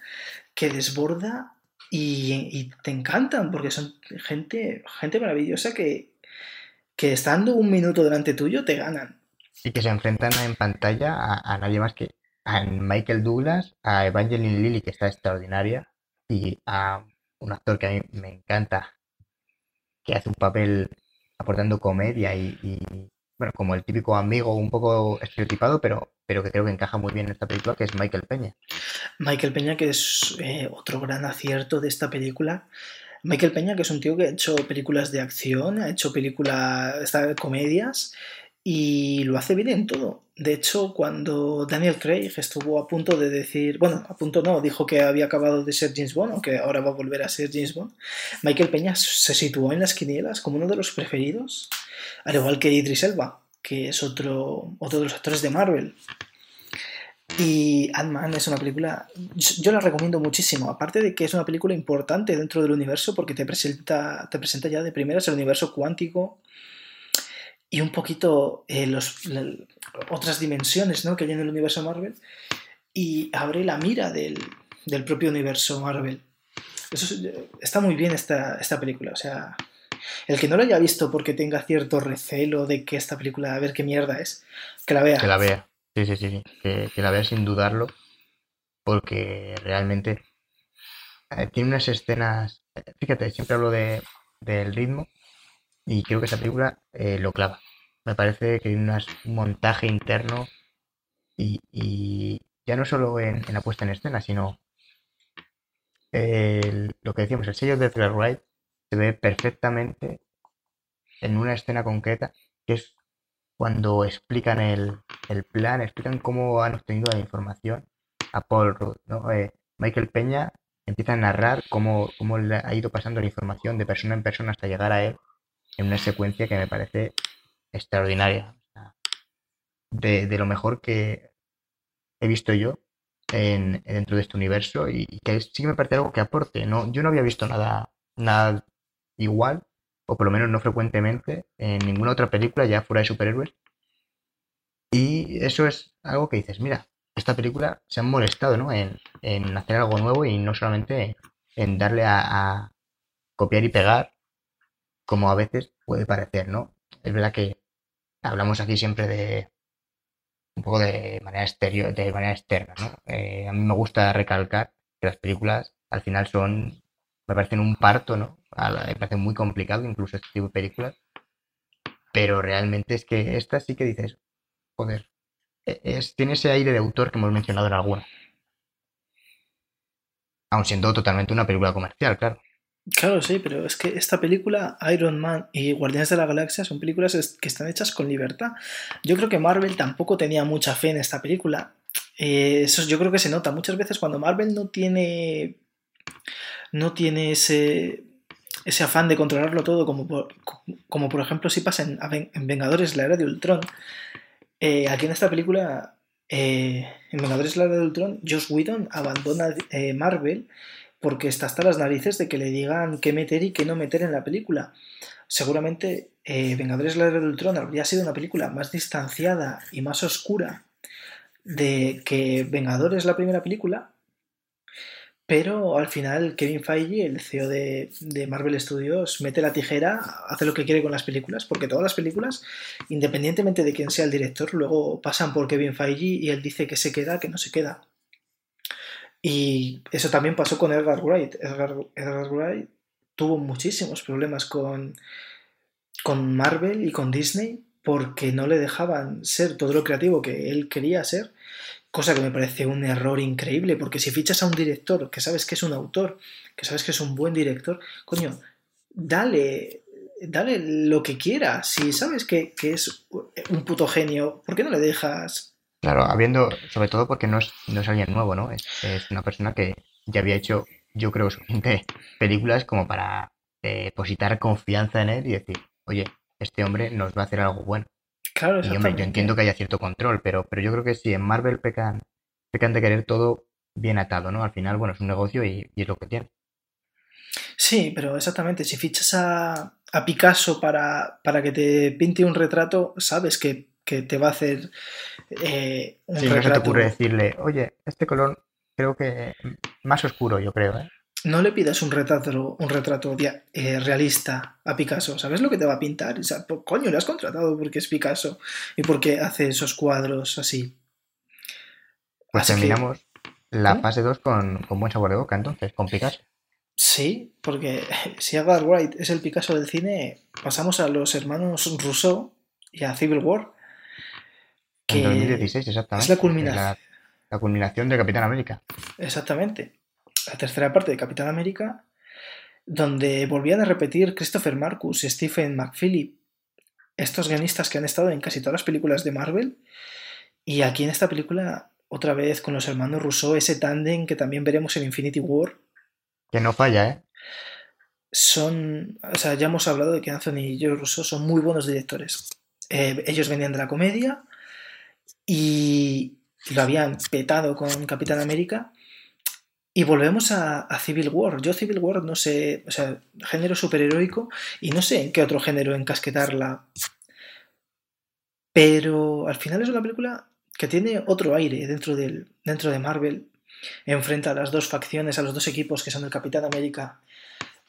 que desborda y, te encantan, porque son gente, gente maravillosa que, que estando un minuto delante tuyo te ganan. Y que se enfrentan en pantalla a, nadie más que a Michael Douglas, a Evangeline Lilly, que está extraordinaria, y a un actor que a mí me encanta, que hace un papel aportando comedia y bueno, como el típico amigo un poco estereotipado, pero, pero que creo que encaja muy bien en esta película, que es Michael Peña. Michael Peña, que es eh, otro gran acierto de esta película. Michael Peña, que es un tío que ha hecho películas de acción, ha hecho películas, comedias y lo hace bien en todo. De hecho, cuando Daniel Craig estuvo a punto de decir, bueno, a punto no, dijo que había acabado de ser James Bond, que ahora va a volver a ser James Bond, Michael Peña se situó en las quinielas como uno de los preferidos al igual que Idris Elba, que es otro, otro de los actores de Marvel. Y Ant-Man es una película, yo la recomiendo muchísimo, aparte de que es una película importante dentro del universo porque te presenta, te presenta ya de primeras el universo cuántico y un poquito eh, los, otras dimensiones ¿no? que hay en el universo Marvel y abre la mira del, del propio universo Marvel. Eso está muy bien esta, esta película, o sea, el que no lo haya visto porque tenga cierto recelo de que esta película, a ver qué mierda es, que la vea. Que la vea, sí, sí, sí, Que, la vea sin dudarlo, porque realmente eh, tiene unas escenas, fíjate, siempre hablo de, del ritmo y creo que esta película eh, lo clava. Me parece que hay un montaje interno y, ya no solo en, la puesta en escena, sino lo que decíamos, el sello de Thriller Wright se ve perfectamente en una escena concreta, que es cuando explican el, plan, explican cómo han obtenido la información a Paul Rudd. ¿no? Eh, Michael Peña empieza a narrar cómo, cómo le ha ido pasando la información de persona en persona hasta llegar a él en una secuencia que me parece extraordinaria. De, lo mejor que he visto yo en, dentro de este universo y, que sí me parece algo que aporte. ¿no? Yo no había visto nada, nada igual, o por lo menos no frecuentemente, en ninguna otra película ya fuera de superhéroes. Y eso es algo que dices, mira, esta película se han molestado ¿no? en, hacer algo nuevo y no solamente en darle a, copiar y pegar, como a veces puede parecer, ¿no? Es verdad que hablamos aquí siempre de un poco de manera exterior, de manera externa, ¿no? Eh, a mí me gusta recalcar que las películas al final son, me parecen un parto, ¿no? me parece muy complicado, incluso este tipo de películas. Pero realmente es que esta sí que dices, joder, e, es, tiene ese aire de autor que hemos mencionado en alguna. Aun siendo totalmente una película comercial, claro. Claro, sí, pero es que esta película, Iron Man y Guardianes de la Galaxia, son películas que están hechas con libertad. Yo creo que Marvel tampoco tenía mucha fe en esta película. Eh, eso yo creo que se nota muchas veces cuando Marvel no tiene no tiene ese ese afán de controlarlo todo, como por, como por ejemplo si pasa en, Vengadores la era de Ultron. Eh, aquí en esta película, eh, en Vengadores la era de Ultron, Josh Whedon abandona eh, Marvel porque está hasta las narices de que le digan qué meter y qué no meter en la película. Seguramente Vengadores la era de Ultron habría sido una película más distanciada y más oscura de que Vengadores la primera película, pero al final Kevin Feige, el CEO de, Marvel Studios, mete la tijera, hace lo que quiere con las películas, porque todas las películas, independientemente de quién sea el director, luego pasan por Kevin Feige y él dice que se queda, que no se queda. Y eso también pasó con Edgar Wright. Edgar, Wright tuvo muchísimos problemas con, con Marvel y con Disney porque no le dejaban ser todo lo creativo que él quería ser Cosa que me parece un error increíble, porque si fichas a un director que sabes que es un autor, que sabes que es un buen director, coño, dale, dale lo que quiera. Si sabes que, es un puto genio, ¿por qué no le dejas? Claro, habiendo, sobre todo porque no es, no es alguien nuevo, ¿no? Es, es una persona que ya había hecho, yo creo, suficientes películas como para eh, depositar confianza en él y decir, oye, este hombre nos va a hacer algo bueno. Claro, y hombre, yo entiendo que haya cierto control, pero, pero yo creo que sí, en Marvel pecan, pecan de querer todo bien atado, ¿no? Al final, bueno, es un negocio y, es lo que tiene. Sí, pero exactamente, si fichas a, a Picasso para, para, que te pinte un retrato, sabes que, te va a hacer eh, un retrato. No se te ocurre decirle, oye, este color creo que más oscuro, yo creo, ¿eh? no le pidas un retrato, un retrato eh, realista a Picasso. ¿Sabes lo que te va a pintar? O sea, coño, le has contratado porque es Picasso y porque hace esos cuadros así. Pues terminamos la ¿Eh? fase 2 con, con, buen sabor de boca, entonces, con Picasso. Sí, porque si Edgar Wright es el Picasso del cine, pasamos a los hermanos Rousseau y a Civil War. Que en 2016, exactamente. Es la culminación. La, la culminación de Capitán América. Exactamente la tercera parte de Capitán América, donde volvían a repetir Christopher Marcus y Stephen McPhilip, estos guionistas que han estado en casi todas las películas de Marvel, y aquí en esta película, otra vez con los hermanos Rousseau, ese tándem que también veremos en Infinity War. Que no falla, ¿eh? Son, o sea, ya hemos hablado de que Anthony y Joe Russo son muy buenos directores. Eh, ellos venían de la comedia y lo habían petado con Capitán América y volvemos a, Civil War. Yo Civil War no sé, o sea, género superheroico y no sé en qué otro género encasquetarla. Pero al final es una película que tiene otro aire dentro, del, dentro de Marvel. Enfrenta a las dos facciones, a los dos equipos que son el Capitán América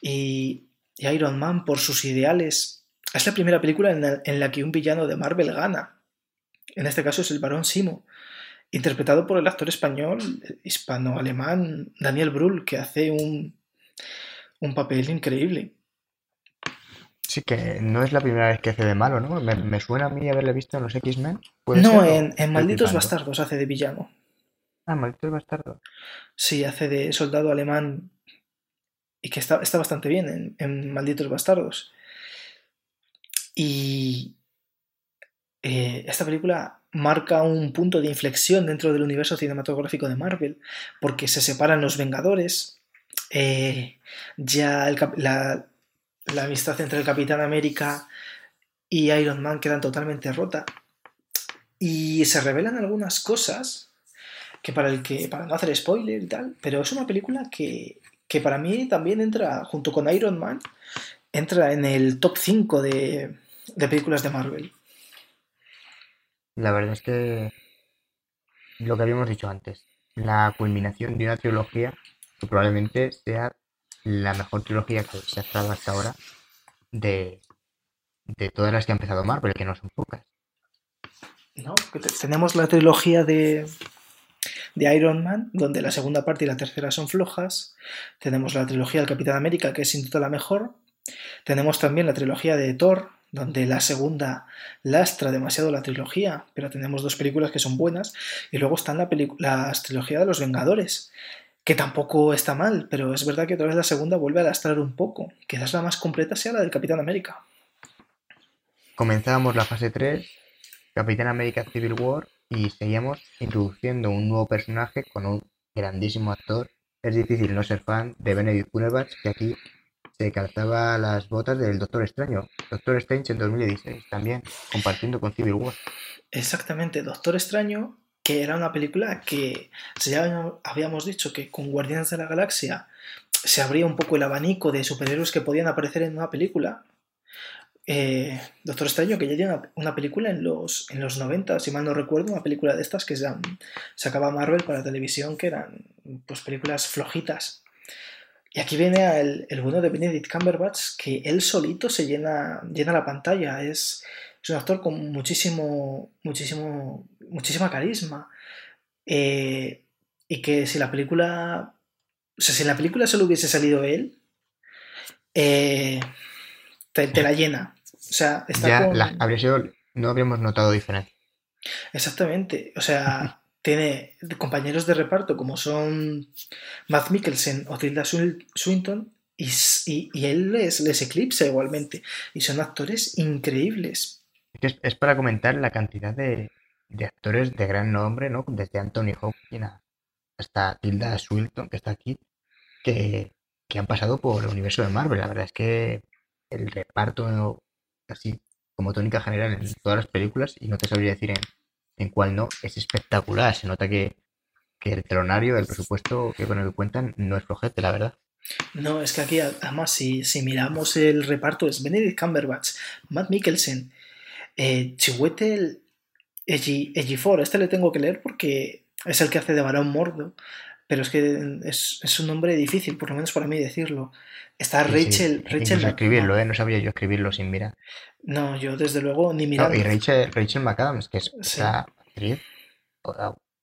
y, Iron Man por sus ideales. Es la primera película en la, en la que un villano de Marvel gana. En este caso es el Barón Simo interpretado por el actor español hispano-alemán Daniel Brühl, que hace un, un, papel increíble. Sí, que no es la primera vez que hace de malo, ¿no? Me, suena a mí haberle visto en los X-Men. No, en, en Malditos Bastardos hace de villano. Ah, Malditos Bastardos. Sí, hace de soldado alemán y que está, está bastante bien en, en Malditos Bastardos. Y eh, esta película marca un punto de inflexión dentro del universo cinematográfico de Marvel, porque se separan los Vengadores, eh, ya la, amistad entre el Capitán América y Iron Man quedan totalmente rota, y se revelan algunas cosas que para el que para no hacer spoiler y tal, pero es una película que, para mí también entra junto con Iron Man entra en el top 5 de, de películas de Marvel. La verdad es que lo que habíamos dicho antes, la culminación de una trilogía que probablemente sea la mejor trilogía que se ha estado hasta ahora de, todas las que ha empezado Marvel, que no son pocas. No, tenemos la trilogía de, de Iron Man, donde la segunda parte y la tercera son flojas. Tenemos la trilogía del Capitán América, que es sin duda la mejor. Tenemos también la trilogía de Thor, donde la segunda lastra demasiado la trilogía, pero tenemos dos películas que son buenas, y luego están la, la trilogía de los Vengadores, que tampoco está mal, pero es verdad que otra vez la segunda vuelve a lastrar un poco, quizás la más completa sea la del Capitán América. Comenzábamos la fase 3, Capitán América Civil War, y seguíamos introduciendo un nuevo personaje con un grandísimo actor. Es difícil no ser fan de Benedict Cumberbatch, que aquí se calzaba las botas del Doctor Extraño. Doctor Strange en 2016 también, compartiendo con Civil War. Exactamente, Doctor Extraño, que era una película que ya habíamos dicho que con Guardianes de la Galaxia se abría un poco el abanico de superhéroes que podían aparecer en una película. Eh, Doctor Extraño, que ya tiene una, película en los, en los 90, si mal no recuerdo, una película de estas que se sacaba Marvel para televisión, que eran pues películas flojitas y aquí viene el, el, bueno de Benedict Cumberbatch, que él solito se llena, llena la pantalla. Es, es un actor con muchísimo, muchísimo, muchísima carisma. Eh, y que si la película. O sea, si en la película solo hubiese salido él, eh, te, la llena. O sea, está ya habría sido, no habríamos notado diferencia. Exactamente. O sea, [LAUGHS] tiene compañeros de reparto como son Matt Mikkelsen o Tilda Swinton y, y, él les, les, eclipsa igualmente. Y son actores increíbles. Es, es para comentar la cantidad de, de, actores de gran nombre, ¿no? Desde Anthony Hopkins hasta Tilda Swinton, que está aquí, que, que han pasado por el universo de Marvel. La verdad es que el reparto, así como tónica general en todas las películas, y no te sabría decir en, en cuál no, es espectacular. Se nota que, que el telonario, el presupuesto que con el que cuentan, no es flojete, la verdad. No, es que aquí, además, si, si miramos el reparto, es Benedict Cumberbatch, Matt Mikkelsen, eh, Chiwetel Ejiofor, este le tengo que leer porque es el que hace de Barón Mordo, pero es que es, es, un nombre difícil, por lo menos para mí decirlo. Está Rachel. Rachel escribirlo, ¿eh? No sabía yo escribirlo sin mirar. No, yo desde luego ni mirando. y Rachel, Rachel McAdams, que es esa actriz,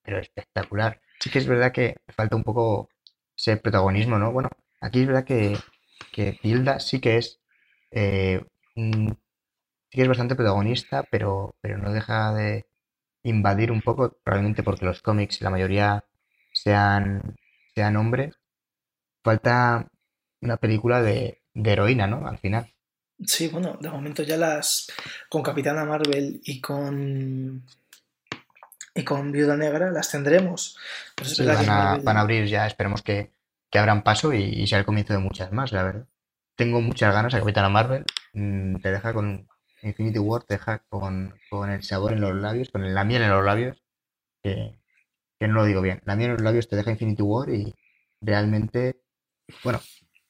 pero espectacular. Sí que es verdad que falta un poco ese protagonismo, ¿no? Bueno, aquí es verdad que, que Tilda sí que es eh, sí que es bastante protagonista, pero, pero no deja de invadir un poco, probablemente porque los cómics, la mayoría sean, sean hombres, falta una película de, heroína, ¿no? Al final. Sí, bueno, de momento ya las con Capitana Marvel y con y con Viuda Negra las tendremos. Van, a, van, a, abrir ya, esperemos que, que abran paso y, sea el comienzo de muchas más, la verdad. Tengo muchas ganas a Capitana Marvel. Mm, te deja con Infinity War, te deja con, con el sabor en los labios, con la miel en los labios, que, que no lo digo bien. La miel en los labios te deja Infinity War y realmente, bueno,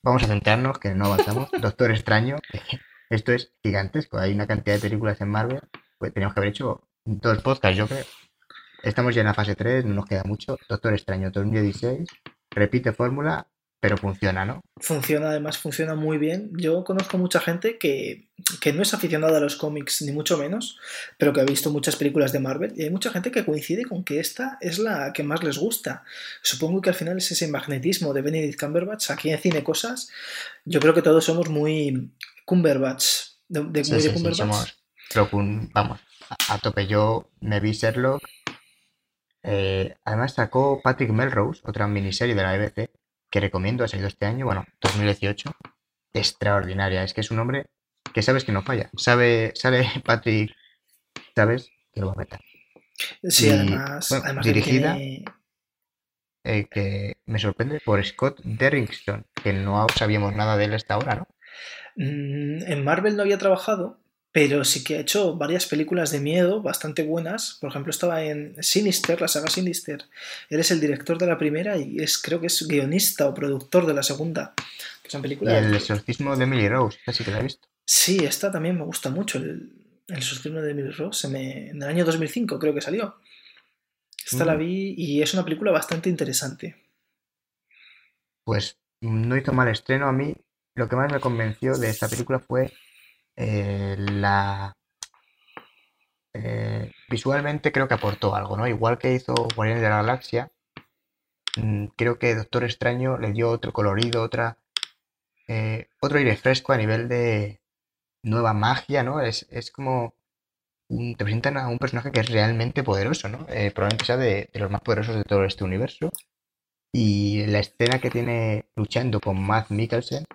vamos a centrarnos, que no avanzamos. [LAUGHS] Doctor Extraño, esto es gigantesco. Hay una cantidad de películas en Marvel, pues teníamos que haber hecho dos podcasts, yo creo. Estamos ya en la fase 3, no nos queda mucho. Doctor Extraño 2016, repite fórmula, pero funciona, ¿no? Funciona, además funciona muy bien. Yo conozco mucha gente que, que, no es aficionada a los cómics, ni mucho menos, pero que ha visto muchas películas de Marvel y hay mucha gente que coincide con que esta es la que más les gusta. Supongo que al final es ese magnetismo de Benedict Cumberbatch. Aquí en Cine Cosas, yo creo que todos somos muy Cumberbatch. De, de, sí, sí, Cumberbatch. Sí, somos, vamos, a, tope. Yo me vi Sherlock. Eh, además sacó Patrick Melrose, otra miniserie de la BBC, que recomiendo, ha salido este año, bueno, 2018, extraordinaria. Es que es un hombre que sabes que no falla. Sabe, sale [LAUGHS] Patrick, sabes que lo va a meter. Sí, además, dirigida, eh, que me sorprende por Scott Derrickson, que no sabíamos nada de él hasta ahora, ¿no? Mm, en Marvel no había trabajado, pero sí que ha hecho varias películas de miedo bastante buenas. Por ejemplo, estaba en Sinister, la saga Sinister. Él es el director de la primera y es, creo que es guionista o productor de la segunda. Que son películas... El exorcismo de Emily Rose, así que la he visto. Sí, esta también me gusta mucho. El, el exorcismo de Emily Rose en el año 2005 creo que salió. Esta la mm. vi y es una película bastante interesante. Pues no hizo mal estreno. A mí lo que más me convenció de esta película fue eh, la eh, visualmente creo que aportó algo, ¿no? Igual que hizo Guardianes de la Galaxia, mm, creo que Doctor Extraño le dio otro colorido, otra eh, otro aire fresco a nivel de nueva magia, ¿no? Es, como te presentan a un personaje que es realmente poderoso, ¿no? probablemente sea de, de, los más poderosos de todo este universo. Y la escena que tiene luchando con Matt Mikkelsen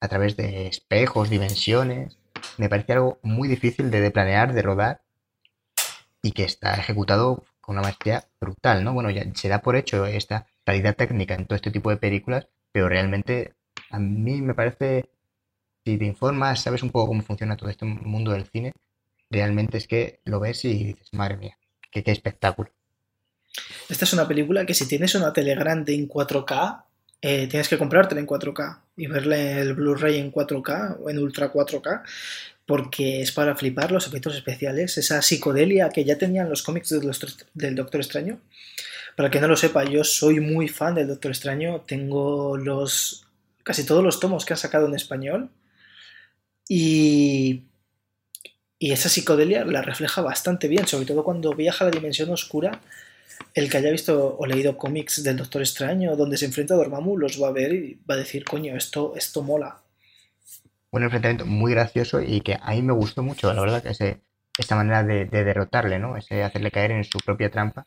a través de espejos, dimensiones, me parece algo muy difícil de, planear, de rodar y que está ejecutado con una maestría brutal, ¿no? Bueno, ya se da por hecho esta calidad técnica en todo este tipo de películas, pero realmente a mí me parece, si te informas, sabes un poco cómo funciona todo este mundo del cine, realmente es que lo ves y dices, madre mía, qué, qué espectáculo. Esta es una película que si tienes una tele grande en 4K, eh, tienes que comprártela en 4K y verle el Blu-ray en 4K o en Ultra 4K porque es para flipar los efectos especiales, esa psicodelia que ya tenían los cómics del Doctor Extraño. Para que no lo sepa, yo soy muy fan del Doctor Extraño, tengo los casi todos los tomos que han sacado en español y, y esa psicodelia la refleja bastante bien, sobre todo cuando viaja a la dimensión oscura el que haya visto o leído cómics del Doctor Extraño donde se enfrenta a Dormammu los va a ver y va a decir, coño, esto, esto mola. Un enfrentamiento muy gracioso y que a mí me gustó mucho, la verdad, que ese, esta manera de, derrotarle, ¿no? Ese hacerle caer en su propia trampa.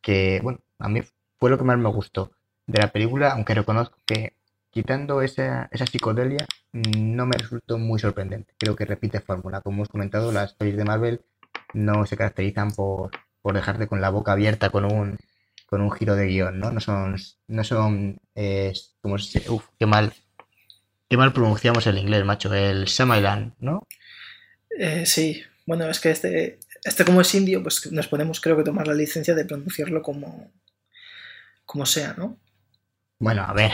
que, bueno, a mí fue lo que más me gustó de la película, aunque reconozco que quitando esa, esa psicodelia no me resultó muy sorprendente. Creo que repite fórmula. Como hemos comentado, las pelis de Marvel no se caracterizan por, por dejarte con la boca abierta con un, con un giro de guion, ¿no? No son, no son, eh, como se, uf, qué mal, qué mal pronunciamos el inglés, macho, el Shyamalan, ¿no? Eh, sí, bueno, es que este, este como es indio, pues nos podemos creo que tomar la licencia de pronunciarlo como, como sea, ¿no? Bueno, a ver,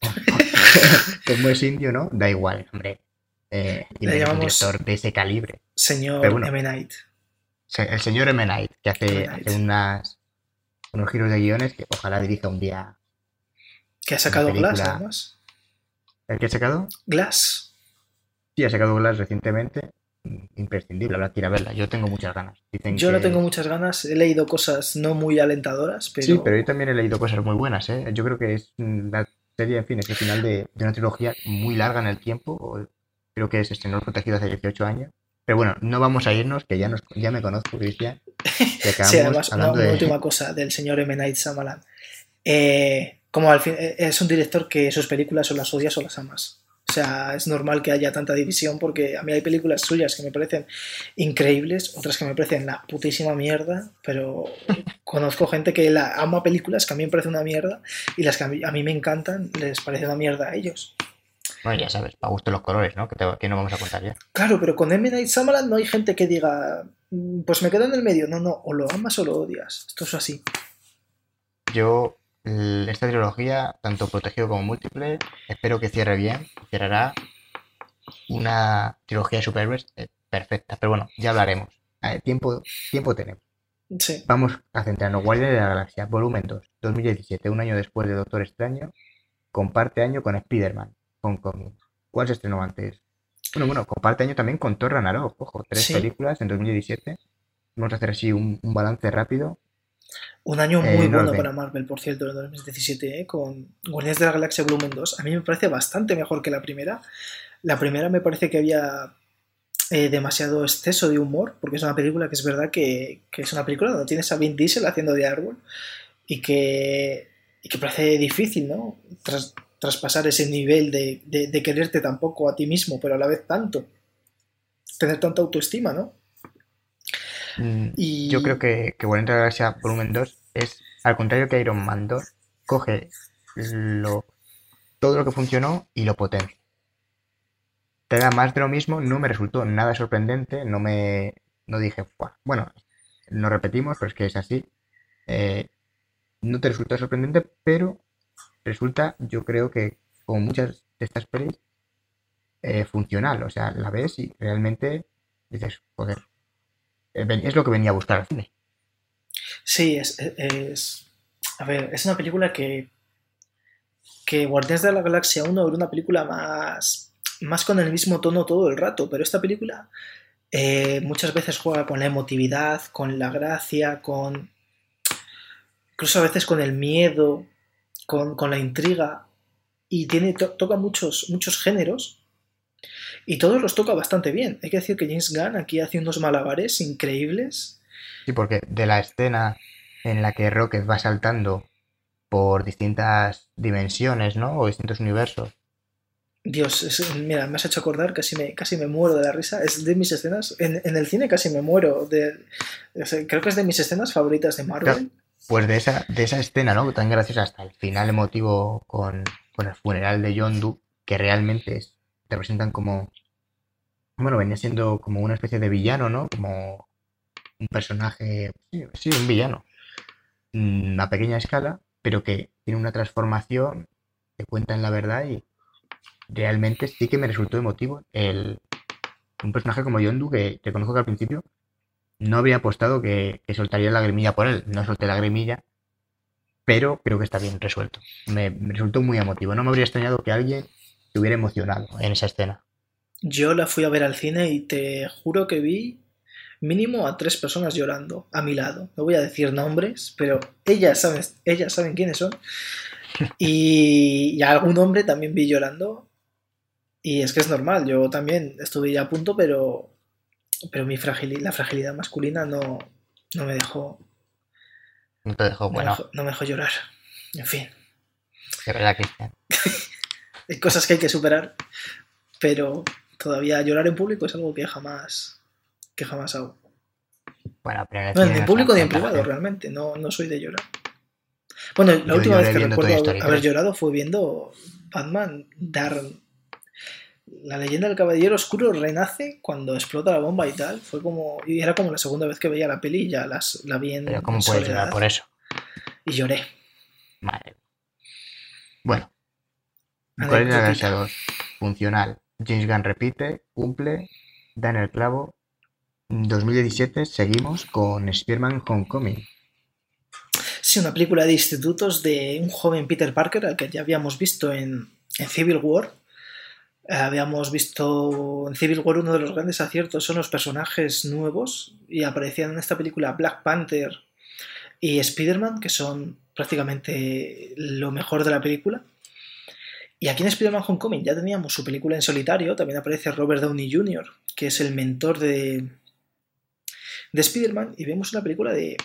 [LAUGHS] como es indio, ¿no? Da igual, hombre. Eh, y Le un llamamos- director de ese calibre. Señor bueno. M. Night. El señor M. Night, que hace, M. Night. hace unas, unos giros de guiones que ojalá dirija un día. Que ha sacado. Glass, además. ¿El que ha sacado? Glass. Sí, ha sacado Glass recientemente. Imprescindible, habrá que ir a verla. Yo tengo muchas ganas. Dicen Yo no tengo muchas ganas. He leído cosas no muy alentadoras, pero. Sí, pero yo también he leído cosas muy buenas, ¿eh? Yo creo que es la serie, en fin, es el final de, de una trilogía muy larga en el tiempo. Creo que se estrenó protegido hace 18 años. Pero bueno, no vamos a irnos, que ya, nos, ya me conozco, Cristian. [LAUGHS] Sí, además, una, de... última cosa del señor M. Night Shyamalan. Eh, como al fin, eh, es un director que sus películas o las odias o las amas. O sea, es normal que haya tanta división porque a mí hay películas suyas que me parecen increíbles, otras que me parecen la putísima mierda, pero [LAUGHS] conozco gente que la ama películas que a mí me parecen una mierda y las que a mí, a mí me encantan les parece una mierda a ellos. Bueno, ya sabes, para gusto los colores, ¿no? Que, te- que no vamos a contar ya. Claro, pero con M. Night Shyamalan no hay gente que diga, "Mm, pues me quedo en el medio. No, no, o lo amas o lo odias. Esto es así. Yo, esta trilogía, tanto protegido como múltiple, espero que cierre bien. Cerrará una trilogía de superhéroes eh, perfecta. Pero bueno, ya hablaremos. Eh, tiempo, tiempo tenemos. Sí. Vamos a centrarnos. Guardianes de la Galaxia, volumen 2, 2017, un año después de Doctor Extraño, comparte año con Spider-Man, Homecoming. ¿Cuál se estrenó antes? Bueno, bueno, comparte año también con Thor Ragnarok, ojo, tres Sí. películas en 2017. Vamos a hacer así un, un balance rápido. Un año Eh, muy bueno para Marvel, por cierto, el 2017, ¿eh? con Guardianes de la Galaxia Volumen 2. A mí me parece bastante mejor que la primera. La primera me parece que había eh, demasiado exceso de humor, porque es una película que es verdad que, que es una película donde tienes a Vin Diesel haciendo de árbol y que, y que parece difícil, ¿no? Tras, traspasar ese nivel de, de- de quererte tampoco a ti mismo, pero a la vez tanto. Tener tanta autoestima, ¿no? Mm, Y Yo creo que, que Guardianes de la Galaxia volumen 2 es, al contrario que Iron Man 2, coge lo, todo lo que funcionó y lo potencia. Te da más de lo mismo, no me resultó nada sorprendente, no me no dije, "Buah". bueno, no repetimos, pero es que es así. Eh, no te resulta sorprendente, pero resulta, yo creo que como muchas de estas pelis, eh, funcional. O sea, la ves y realmente dices, joder, eh, es lo que venía a buscar al cine. Sí, es, es- A ver, es una película que. Que Guardianes de la Galaxia 1 era una película más. Más con el mismo tono todo el rato, pero esta película eh, muchas veces juega con la emotividad, con la gracia, con. Incluso a veces con el miedo, con, con la intriga. Y tiene, to- toca muchos, muchos géneros. Y todos los toca bastante bien. Hay que decir que James Gunn aquí hace unos malabares increíbles. Sí, porque de la escena en la que Rocket va saltando por distintas dimensiones, ¿no? O distintos universos. Dios, es- mira, me has hecho acordar, casi me, casi me muero de la risa. Es de mis escenas, en, en el cine casi me muero. De, creo que es de mis escenas favoritas de Marvel. Pues de esa, de esa escena, ¿no? Tan graciosa hasta el final emotivo con, con el funeral de Yondu, que realmente es- te presentan como, bueno, venía siendo como una especie de villano, ¿no? Como un personaje, sí, un villano, Mm, a pequeña escala, pero que tiene una transformación, que cuenta en la verdad y realmente sí que me resultó emotivo el, un personaje como Yondu que reconozco que al principio no habría apostado que, que soltaría la grimilla por él. No solté la grimilla, pero creo que está bien resuelto. Me, me resultó muy emotivo. No me habría extrañado que alguien se hubiera emocionado en esa escena. Yo la fui a ver al cine y te juro que vi mínimo a tres personas llorando a mi lado. No voy a decir nombres, pero ellas saben, ellas saben quiénes son. [LAUGHS] Y, y a algún hombre también vi llorando. Y es que es normal, yo también estuve ya a punto, pero, pero mi fragili- la fragilidad masculina no, no me dejó. No te dejó No, bueno. me dejó, no me dejó llorar. En fin, De verdad, Cristian. [LAUGHS] hay cosas que hay que superar, pero todavía llorar en público es algo que jamás, que jamás hago. Bueno, pero No, ni en público ni en privado, realmente. No, no soy de llorar. Bueno, la Yo última vez que recuerdo haber 3. llorado fue viendo Batman dar. La leyenda del caballero oscuro renace cuando explota la bomba y tal. Fue como. Y era como la segunda vez que veía la peli y ya las, la vi en. Pero ¿cómo en puedes soledad llorar por eso? Y lloré. Madre. Bueno. ¿Cuál es la Galaxia 2? Funcional. James Gunn repite, cumple, da en el clavo. 2017 seguimos con Spearman Homecoming. Sí, una película de institutos de un joven Peter Parker al que ya habíamos visto en, en Civil War. Eh, Habíamos visto en Civil War uno de los grandes aciertos son los personajes nuevos y aparecían en esta película Black Panther y Spider-Man, que son prácticamente lo mejor de la película. Y aquí en Spider-Man Homecoming ya teníamos su película en solitario, también aparece Robert Downey Jr., que es el mentor de, de Spider-Man, y vemos una película de,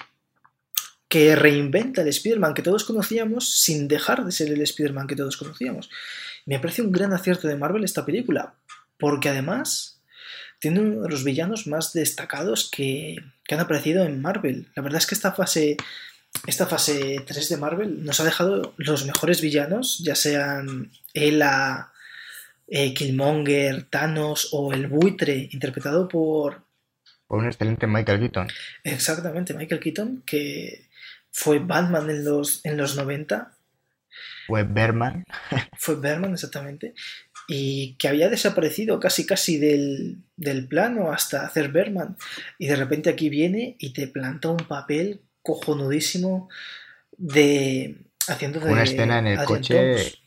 que reinventa el Spider-Man que todos conocíamos sin dejar de ser el Spider-Man que todos conocíamos. Me parece un gran acierto de Marvel esta película, porque además tiene uno de los villanos más destacados que, que han aparecido en Marvel. La verdad es que esta fase, esta fase 3 de Marvel nos ha dejado los mejores villanos, ya sean Ela, eh, Killmonger, Thanos o el buitre, interpretado por Por un excelente Michael Keaton. exactamente Michael Keaton, que fue Batman en los, en los 90 Fue Berman. fue Berman exactamente, y que había desaparecido casi casi del, del plano hasta hacer Berman, y de repente aquí viene y te planta un papel cojonudísimo de haciendo de Una escena en el Adrian coche Thomas.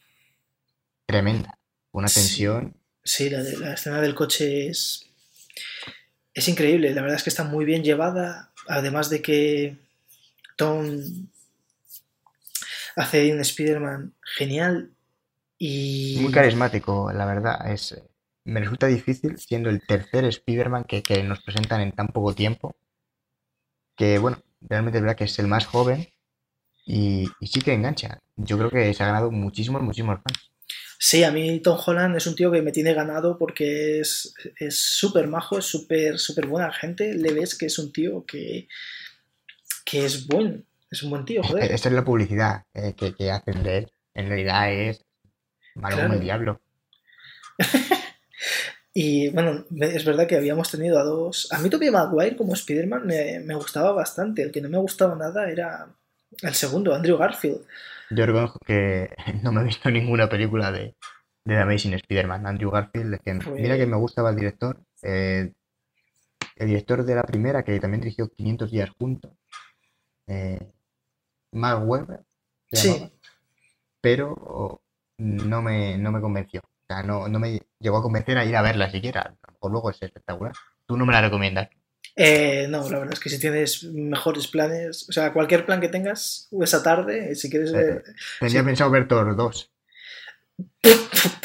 tremenda. Una Sí. tensión. Sí, la, de- la escena del coche es, es increíble. La verdad es que está muy bien llevada. Además de que Tom hace un Spider-Man genial y Muy carismático, la verdad. Es, me resulta difícil, siendo el tercer Spider-Man que, que nos presentan en tan poco tiempo. Que bueno, realmente es verdad que es el más joven y, y sí que engancha. Yo creo que se ha ganado muchísimos, muchísimos fans. Sí, a mí Tom Holland es un tío que me tiene ganado porque es es súper majo, es súper súper buena gente. Le ves que es un tío que, que es buen, es un buen tío, joder. Esa es la publicidad eh, que, que hacen de él. En realidad es malo como el diablo. [LAUGHS] Y bueno, es verdad que habíamos tenido a dos. A mí Tobey Maguire como Spider-Man me, me gustaba bastante. El que no me gustaba nada era el segundo, Andrew Garfield. Yo reconozco que [LAUGHS] no me he visto ninguna película de, de The Amazing Spider-Man. Andrew Garfield, que Pues- mira que me gustaba el director. eh, el director de la primera, que también dirigió 500 días juntos. Eh, Mark Webber, Sí. llamaba, pero no me, no me convenció. O sea, no, no me llegó a convencer a ir a verla siquiera. Mejor luego es espectacular. Tú no me la recomiendas. Eh, no, la verdad es que si tienes mejores planes, o sea, cualquier plan que tengas esa tarde, si quieres ver. Tenía Sí. pensado ver Thor 2.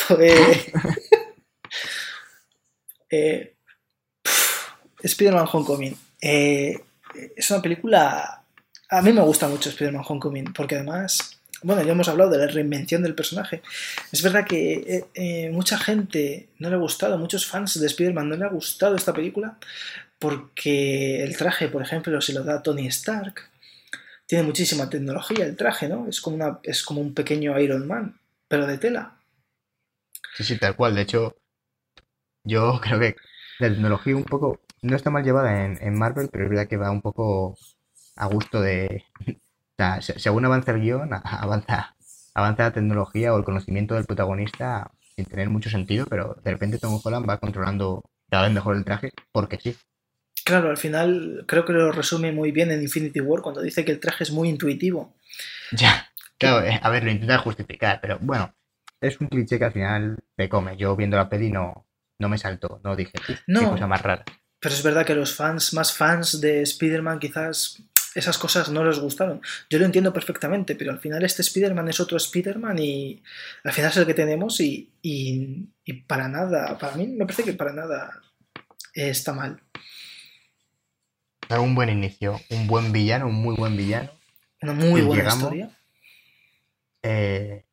pues, [LAUGHS] eh, [LAUGHS] Spider-Man Homecoming. Eh, es una película. A mí me gusta mucho Spider-Man Homecoming, porque además. Bueno, ya hemos hablado de la reinvención del personaje. Es verdad que eh, eh, mucha gente no le ha gustado, muchos fans de Spider-Man no le ha gustado esta película, porque el traje, por ejemplo, se lo da Tony Stark. Tiene muchísima tecnología el traje, ¿no? Es como, es como un pequeño Iron Man, pero de tela. Sí, sí, tal cual. De hecho, yo creo que la tecnología un poco no está mal llevada en, en Marvel, pero es verdad que va un poco a gusto de... O sea, se- según avanza el guion, [LAUGHS] avanza, avanza la tecnología o el conocimiento del protagonista sin tener mucho sentido, pero de repente Tom Holland va controlando cada vez mejor el traje porque sí. Claro, al final creo que lo resume muy bien en Infinity War cuando dice que el traje es muy intuitivo. Ya, claro, eh, a ver, lo intenta justificar, pero bueno, es un cliché que al final te come. Yo viendo la peli no, no me saltó, no dije, "Uf, qué No. cosa más rara. Pero es verdad que los fans, más fans de Spider-Man, quizás esas cosas no les gustaron. Yo lo entiendo perfectamente, pero al final este Spider-Man es otro Spider-Man y al final es el que tenemos y, y- y para nada, para mí me parece que para nada está mal. Un buen inicio, un buen villano, un muy buen villano. Una muy Y buena llegamos- historia. Eh,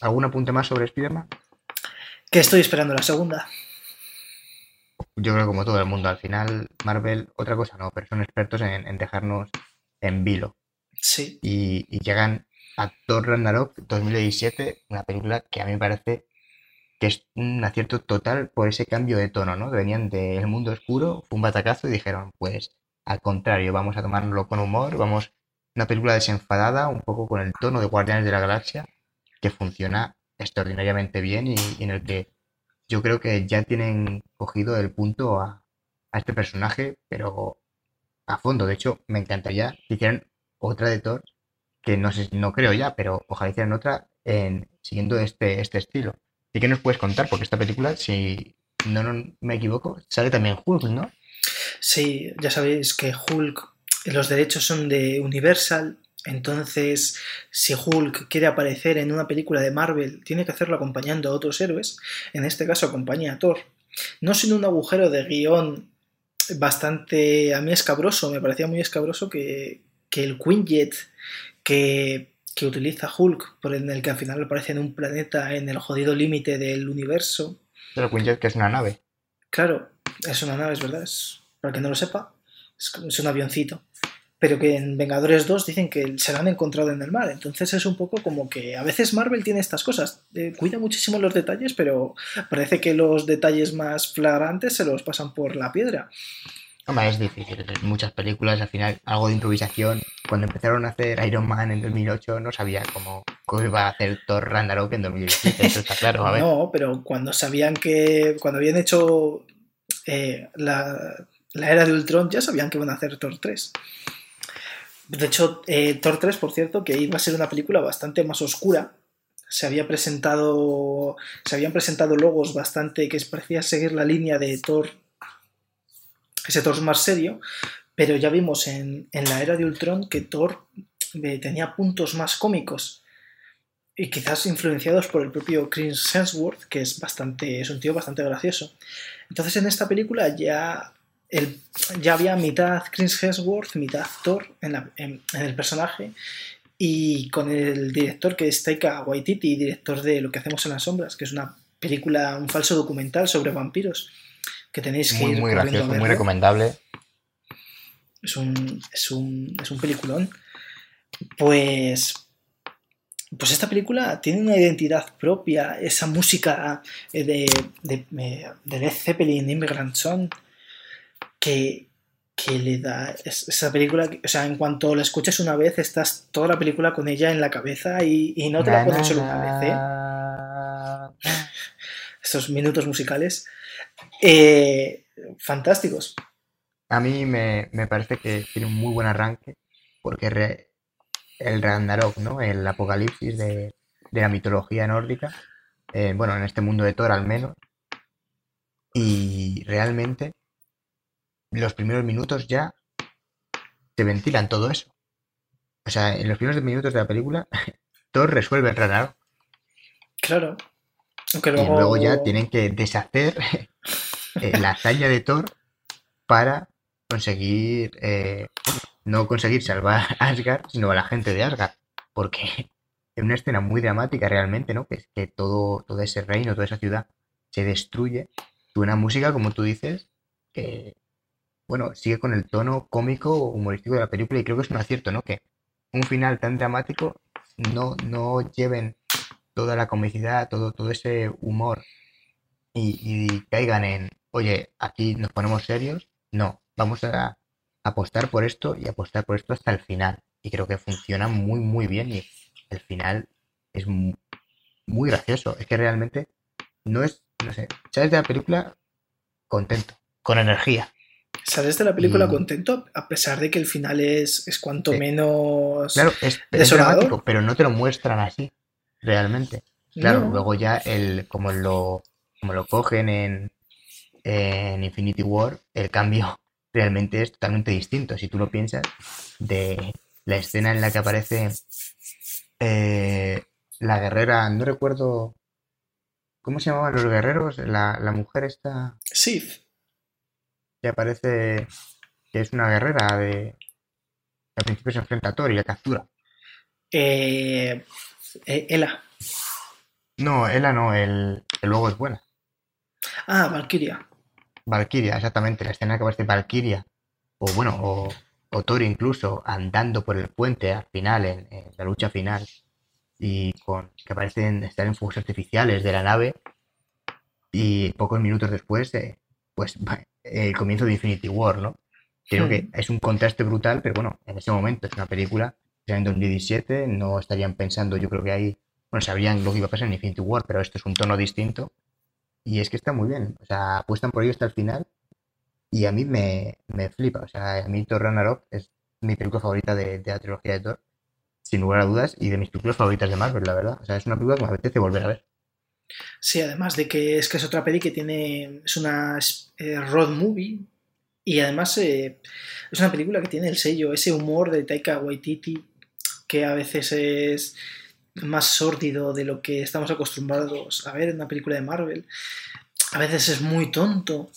¿Algún apunte más sobre Spider-Man? Que estoy esperando la segunda. Yo creo que como todo el mundo, al final Marvel, otra cosa no, pero son expertos en, en dejarnos en vilo. Sí. Y, y llegan a Thor Ragnarok 2017, una película que a mí me parece que es un acierto total por ese cambio de tono, ¿no? Venían del mundo oscuro, fue un batacazo y dijeron, pues al contrario, vamos a tomárnoslo con humor, vamos, una película desenfadada, un poco con el tono de Guardianes de la Galaxia, que funciona extraordinariamente bien y, y en el que yo creo que ya tienen cogido el punto a, a este personaje, pero a fondo. De hecho, me encantaría que hicieran otra de Thor, que no sé, no creo ya, pero ojalá hicieran otra en, siguiendo este, este estilo. ¿Y qué nos puedes contar? Porque esta película, si no me equivoco, sale también Hulk, ¿no? Sí, ya sabéis que Hulk, los derechos son de Universal, entonces si Hulk quiere aparecer en una película de Marvel, tiene que hacerlo acompañando a otros héroes, en este caso acompaña a Thor. No sin un agujero de guion bastante, a mí escabroso, me parecía muy escabroso que, que el Quinjet que, que utiliza Hulk, por en el que al final aparece en un planeta en el jodido límite del universo, Pero Quinjet, que es una nave. Claro, es una nave, es verdad. Es, para el que no lo sepa, es un avioncito. Pero que en Vengadores 2 dicen que se lo han encontrado en el mar. Entonces es un poco como que a veces Marvel tiene estas cosas. eh, cuida muchísimo los detalles, pero parece que los detalles más flagrantes se los pasan por la piedra. Hombre, es difícil. en Muchas películas, al final, algo de improvisación. Cuando empezaron a hacer Iron Man en 2008, no sabía cómo, cómo iba a hacer Thor Ragnarok en 2017. Eso está claro. A ver. [LAUGHS] No, pero cuando sabían que. Cuando habían hecho eh, la, la era de Ultron, ya sabían que iban a hacer Thor 3. De hecho, eh, Thor 3, por cierto, que iba a ser una película bastante más oscura. Se había presentado. Se habían presentado logos bastante que parecía seguir la línea de Thor. Ese Thor más serio. Pero ya vimos en, en la era de Ultron que Thor eh, tenía puntos más cómicos y quizás influenciados por el propio Chris Hemsworth, que es bastante es un tío bastante gracioso. Entonces en esta película ya el, ya había mitad Chris Hemsworth, mitad Thor en, la- en- en el personaje y con el director que es Taika Waititi, director de Lo que hacemos en las sombras, que es una película, un falso documental sobre vampiros que tenéis que Muy, ir muy gracioso, muy recomendable. Es un, es un, es un peliculón. Pues, pues esta película tiene una identidad propia, esa música eh, de, de, eh, de Led Zeppelin, Immigrant Song, que, que le da es- esa película, o sea, en cuanto la escuchas una vez, estás toda la película con ella en la cabeza y, y no te la ponen solo una vez, ¿eh? [LAUGHS] Estos minutos musicales. eh, fantásticos. A mí me, me parece que tiene un muy buen arranque, porque re- el Ragnarok, ¿no? El apocalipsis de, de la mitología nórdica, eh, bueno, en este mundo de Thor al menos, y realmente los primeros minutos ya te ventilan todo eso. O sea, en los primeros minutos de la película, [LAUGHS] Thor resuelve el Ragnarok, Claro. Aunque y luego, ya tienen que deshacer [LAUGHS] eh, la hazaña de Thor para conseguir, eh, no conseguir salvar a Asgard, sino a la gente de Asgard. Porque [LAUGHS] es una escena muy dramática realmente, ¿no? Que es que todo, todo ese reino, toda esa ciudad se destruye. Y una música, como tú dices, que, bueno, sigue con el tono cómico o humorístico de la película y creo que es un acierto, ¿no? Que un final tan dramático no, no lleven toda la comicidad, todo, todo ese humor y, caigan en, oye, aquí nos ponemos serios. No, vamos a apostar por esto y apostar por esto hasta el final. Y creo que funciona muy, muy bien y el final es mu- muy gracioso. Es que realmente no es, no sé, sales de la película contento, con energía. Sales de la película Y- contento a pesar de que el final es, es cuanto Sí. menos Claro, es, dramático, pero no te lo muestran así, realmente. Claro, No. luego ya el, como lo, como lo cogen en, en Infinity War, el cambio [LAUGHS] realmente es totalmente distinto. Si tú lo piensas, de la escena en la que aparece eh, la guerrera, no recuerdo cómo se llamaban los guerreros, la, la mujer esta Sith. Que aparece, que es una guerrera de que al principio se enfrenta a Thor y la captura. Eh, eh, Ela. No, Ela no, el, el logo es buena. Ah, Valkyria. Valkyria, exactamente, la escena que aparece Valkyria, o bueno, o, o Thor incluso andando por el puente al final, en, en la lucha final, y con que aparecen estar en fuegos artificiales de la nave, y pocos minutos después, eh, pues el comienzo de Infinity War, ¿no? Creo que Hmm. es un contraste brutal, pero bueno, en ese momento es una película, ya en 2017, no estarían pensando, yo creo que ahí, bueno, sabrían lo que iba a pasar en Infinity War, pero esto es un tono distinto, y es que está muy bien, o sea, apuestan por ello hasta el final, y a mí me, me flipa, o sea, a mí Thor Ragnarok es mi película favorita de, de la trilogía de Thor, sin lugar a dudas, y de mis películas favoritas de Marvel, la verdad, o sea, es una película que me apetece volver a ver. Sí, además de que es que es otra peli que tiene. Es una eh, road movie. Y además eh, es una película que tiene el sello, ese humor de Taika Waititi, que a veces es más sórdido de lo que estamos acostumbrados a ver en una película de Marvel. A veces es muy tonto.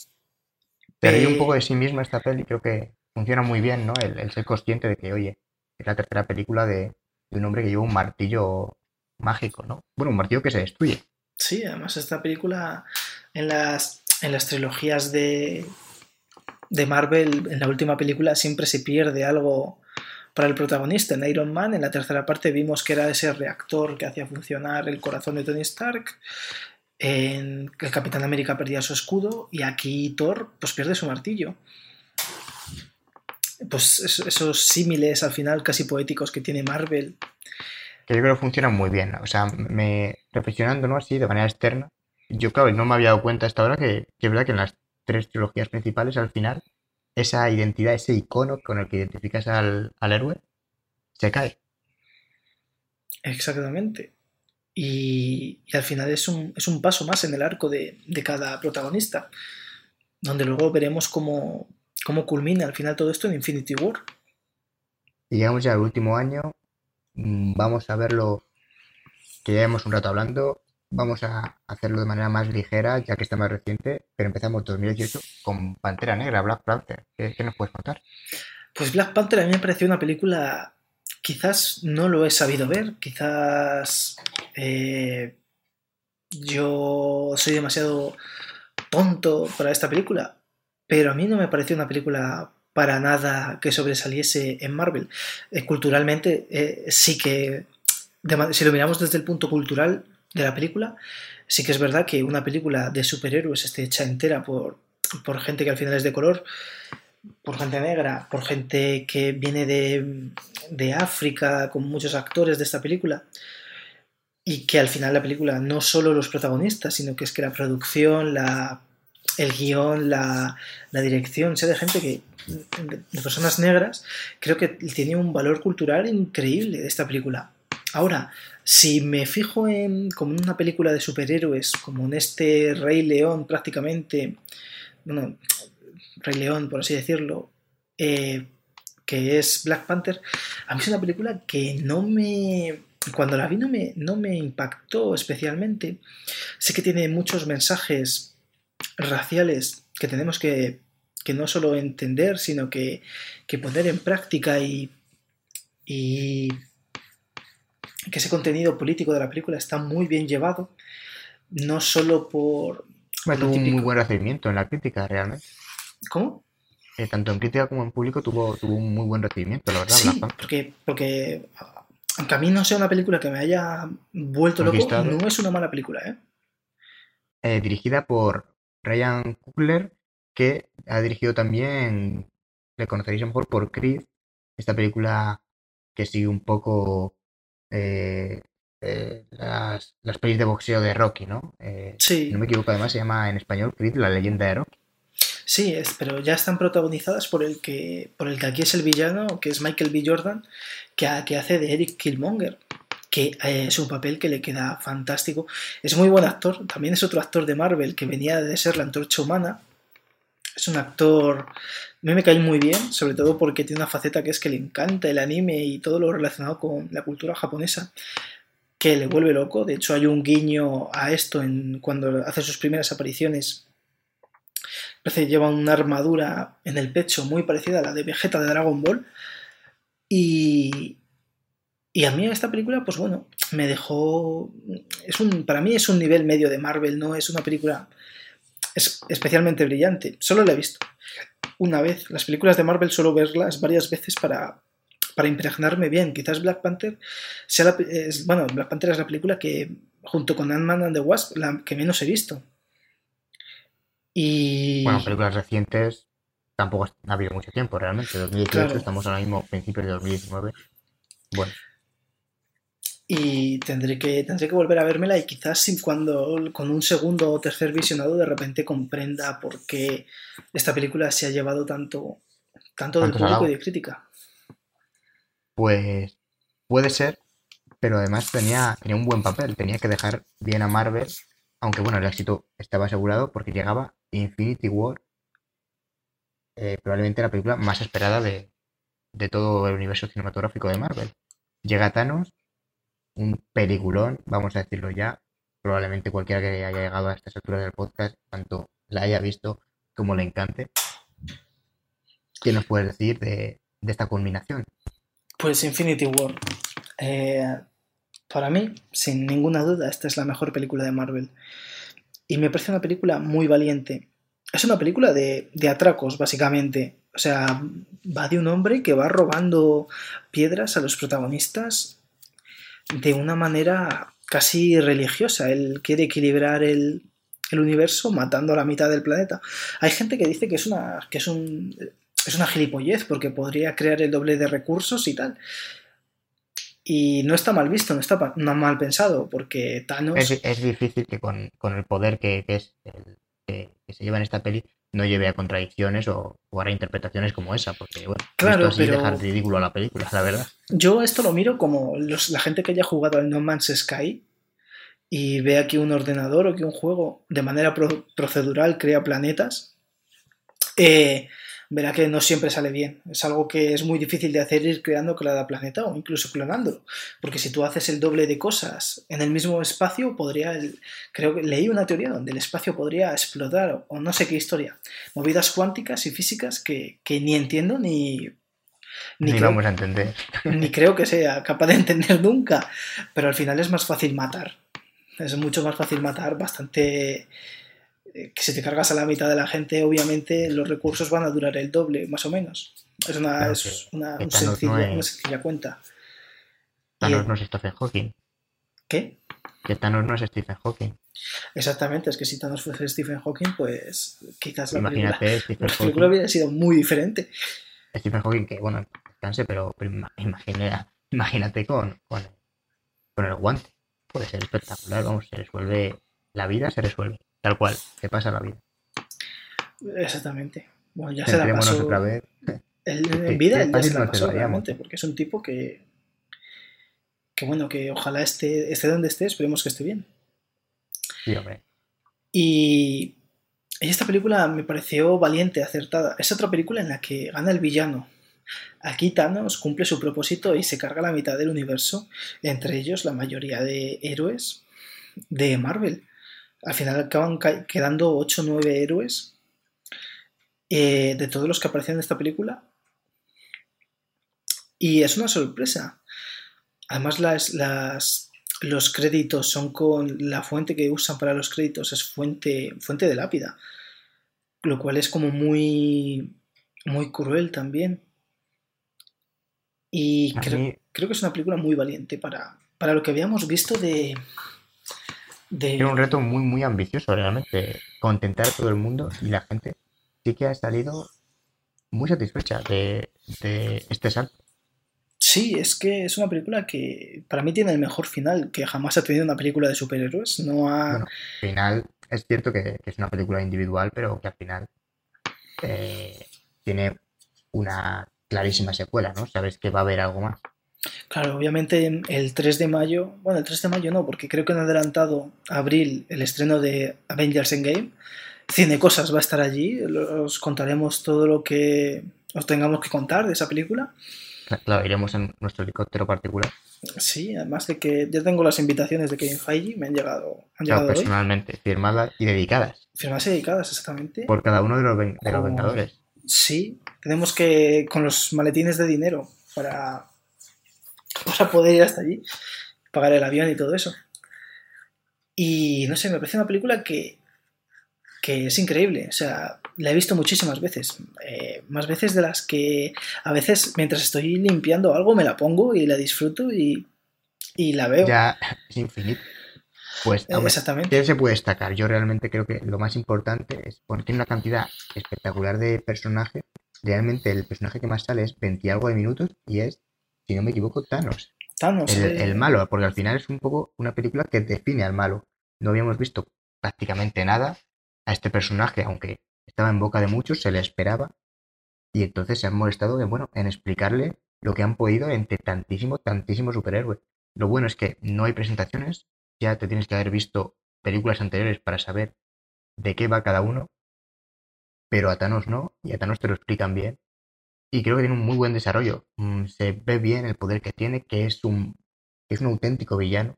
Se ríe un Eh, poco de sí misma esta peli, creo que funciona muy bien, ¿no? El, el ser consciente de que, oye, es la tercera película de, de un hombre que lleva un martillo mágico, ¿no? Bueno, un martillo que se destruye. Sí, además esta película en las, en las trilogías de, de Marvel, en la última película siempre se pierde algo para el protagonista. En Iron Man, en la tercera parte vimos que era ese reactor que hacía funcionar el corazón de Tony Stark. En el Capitán América perdía su escudo y aquí Thor pues pierde su martillo. Pues es- esos símiles al final casi poéticos que tiene Marvel. Que yo creo que funciona muy bien. O sea, me reflexionando, ¿no? Así, de manera externa. Yo, claro, no me había dado cuenta hasta ahora que, que es verdad que en las tres trilogías principales, al final, esa identidad, ese icono con el que identificas al, al héroe, se cae. Exactamente. Y, y al final es un, es un paso más en el arco de, de cada protagonista, donde luego veremos cómo, cómo culmina al final todo esto en Infinity War. Y llegamos ya al último año. Mm, Vamos a verlo, que hemos un rato hablando. Vamos a hacerlo de manera más ligera, ya que está más reciente. Pero empezamos 2018 con Pantera Negra, Black Panther. ¿Qué, qué nos puedes contar? Pues Black Panther a mí me pareció una película, quizás no lo he sabido ver, quizás eh, yo soy demasiado tonto para esta película, pero a mí no me pareció una película para nada que sobresaliese en Marvel. Eh, culturalmente eh, sí que, si lo miramos desde el punto cultural de la película, sí que es verdad que una película de superhéroes esté hecha entera por, por gente que al final es de color, por gente negra, por gente que viene de, de África, con muchos actores de esta película, y que al final la película no solo los protagonistas, sino que es que la producción, la, el guion, la, dirección, sea de gente que, de, personas negras, creo que tiene un valor cultural increíble de esta película. Ahora, si me fijo en como una película de superhéroes, como en este Rey León prácticamente, bueno, Rey León, por así decirlo, eh, que es Black Panther, a mí es una película que no me... Cuando la vi no me, no me impactó especialmente. Sé que tiene muchos mensajes raciales que tenemos que, que no solo entender, sino que, que poner en práctica y, y que ese contenido político de la película está muy bien llevado, no solo por... Tuvo un muy buen recibimiento en la crítica, realmente. ¿Cómo? Eh, tanto en crítica como en público tuvo, tuvo un muy buen recibimiento, la verdad, Sí, porque, porque aunque a mí no sea una película que me haya vuelto loco, no es una mala película, ¿eh? Eh, dirigida por Ryan Coogler, que ha dirigido también, le conoceréis a lo mejor por Creed, esta película que sigue un poco eh, eh, las, las pelis de boxeo de Rocky, ¿no? Eh, si Sí, no me equivoco, además se llama en español Creed, la leyenda de Rocky. sí, es, pero ya están protagonizadas por el que por el que aquí es el villano, que es Michael B. Jordan, que, que hace de Eric Killmonger, que eh, es un papel que le queda fantástico. Es muy buen actor, también es otro actor de Marvel que venía de ser la antorcha humana. Es un actor, a mí me cae muy bien, sobre todo porque tiene una faceta que es que le encanta el anime y todo lo relacionado con la cultura japonesa, que le vuelve loco. De hecho, hay un guiño a esto en, cuando hace sus primeras apariciones. Parece lleva una armadura en el pecho muy parecida a la de Vegeta de Dragon Ball. Y, Y a mí esta película, pues bueno, me dejó... Es un, para mí es un nivel medio de Marvel, no es una película es especialmente brillante. Solo la he visto una vez. Las películas de Marvel suelo verlas varias veces para, para impregnarme bien. Quizás Black Panther sea la, es, bueno, Black Panther es la película que, junto con Ant-Man and the Wasp, la que menos he visto. Y... Bueno, películas recientes tampoco ha habido mucho tiempo realmente. 2018, claro. estamos ahora mismo principios de 2019. Bueno. Y tendré que, tendré que volver a vérmela y quizás cuando con un segundo o tercer visionado de repente comprenda por qué esta película se ha llevado tanto, tanto del público y de crítica. Pues puede ser, pero además tenía, tenía un buen papel, tenía que dejar bien a Marvel, aunque bueno, el éxito estaba asegurado porque llegaba Infinity War, eh, probablemente la película más esperada de, de todo el universo cinematográfico de Marvel. Llega Thanos un peliculón, vamos a decirlo ya. Probablemente cualquiera que haya llegado a estas alturas del podcast, tanto la haya visto como le encante. ¿Qué nos puedes decir de, esta culminación? Pues Infinity War. Eh, para mí, sin ninguna duda, esta es la mejor película de Marvel. Y me parece una película muy valiente. Es una película de, de atracos, básicamente. O sea, va de un hombre que va robando piedras a los protagonistas de una manera casi religiosa. Él quiere equilibrar el, universo matando a la mitad del planeta. Hay gente que dice que es una, que es un, es una gilipollez porque podría crear el doble de recursos y tal. Y no está mal visto, no está mal pensado, porque Thanos... Es, difícil que con, el poder que, es el, que, se lleva en esta peli no lleve a contradicciones o, a interpretaciones como esa, porque bueno, claro, así dejar ridículo a la película, la verdad. Yo esto lo miro como la gente que haya jugado al No Man's Sky y ve aquí un ordenador o que un juego de manera procedural crea planetas. Eh, verá que no siempre sale bien. Es algo que es muy difícil de hacer ir creando cada planeta o incluso clonándolo. Porque si tú haces el doble de cosas en el mismo espacio, podría. creo que leí una teoría donde el espacio podría explotar o no sé qué historia. Movidas cuánticas y físicas que, ni entiendo ni. Ni, creo, vamos a entender. [LAUGHS] Ni creo que sea capaz de entender nunca. Pero al final es más fácil matar. Es mucho más fácil matar, bastante que si te cargas a la mitad de la gente, obviamente los recursos van a durar el doble, más o menos. Es una, es una, sencilla, cuenta. Thanos no es Stephen Hawking. ¿Qué? Que Thanos no es Stephen Hawking. Exactamente, es que si Thanos fuese Stephen Hawking, pues quizás la película, hubiera sido muy diferente. Stephen Hawking, que bueno, descanse, pero, imagínate con, con, con el guante. Puede ser espectacular, vamos, se resuelve, la vida se resuelve. Tal cual, que pasa la vida. Exactamente. Bueno, ya se la pasó. otra vez. en vida él ya se la pasó, realmente, porque es un tipo que. Que bueno, que ojalá esté, esté donde esté, esperemos que esté bien. Sí, hombre. Y, y esta película me pareció valiente, acertada. Es otra película en la que gana el villano. Aquí Thanos cumple su propósito y se carga la mitad del universo, entre ellos la mayoría de héroes de Marvel. Al final acaban quedando 8 o 9 héroes eh, de todos los que aparecen en esta película. Y es una sorpresa. Además, las, los créditos son con la fuente que usan para los créditos es fuente, fuente de lápida. Lo cual es como muy, muy cruel también. Y creo, creo, que es una película muy valiente para, para lo que habíamos visto de, era un reto muy, muy ambicioso realmente, contentar a todo el mundo y la gente sí que ha salido muy satisfecha de, este salto. Sí, es que es una película que para mí tiene el mejor final que jamás ha tenido una película de superhéroes. No ha... Bueno, final es cierto que, es una película individual, pero que al final eh, tiene una clarísima secuela, ¿no? Sabes que va a haber algo más. Claro, obviamente el 3 de mayo, bueno, el 3 de mayo no, porque creo que han adelantado abril el estreno de Avengers Endgame. Cine Cosas va a estar allí, os contaremos todo lo que os tengamos que contar de esa película. Claro, iremos en nuestro helicóptero particular. Sí, además de que ya tengo las invitaciones de Kevin Feige, me han llegado, han llegado personalmente, firmadas y dedicadas. Firmadas y dedicadas, exactamente. Por cada uno de los, de los Vengadores. Sí, tenemos que, con los maletines de dinero para para poder ir hasta allí, pagar el avión y todo eso. Y no sé, me parece una película que, que es increíble. O sea, la he visto muchísimas veces. eh, más veces de las que a veces mientras estoy limpiando algo me la pongo y la disfruto y, y la veo. Ya es infinito. Pues, Eh, hombre, Exactamente. ¿qué se puede destacar? Yo realmente creo que lo más importante es porque tiene una cantidad espectacular de personajes. Realmente el personaje que más sale es 20 y algo de minutos y es, si no me equivoco, Thanos. Thanos, el, eh, el malo, porque al final es un poco una película que define al malo. No habíamos visto prácticamente nada a este personaje, aunque estaba en boca de muchos, se le esperaba, y entonces se han molestado en, bueno, en explicarle lo que han podido entre tantísimo, tantísimo superhéroe. Lo bueno es que no hay presentaciones, ya te tienes que haber visto películas anteriores para saber de qué va cada uno, pero a Thanos no, y a Thanos te lo explican bien. Y creo que tiene un muy buen desarrollo. Mm, Se ve bien el poder que tiene, que es un, es un auténtico villano.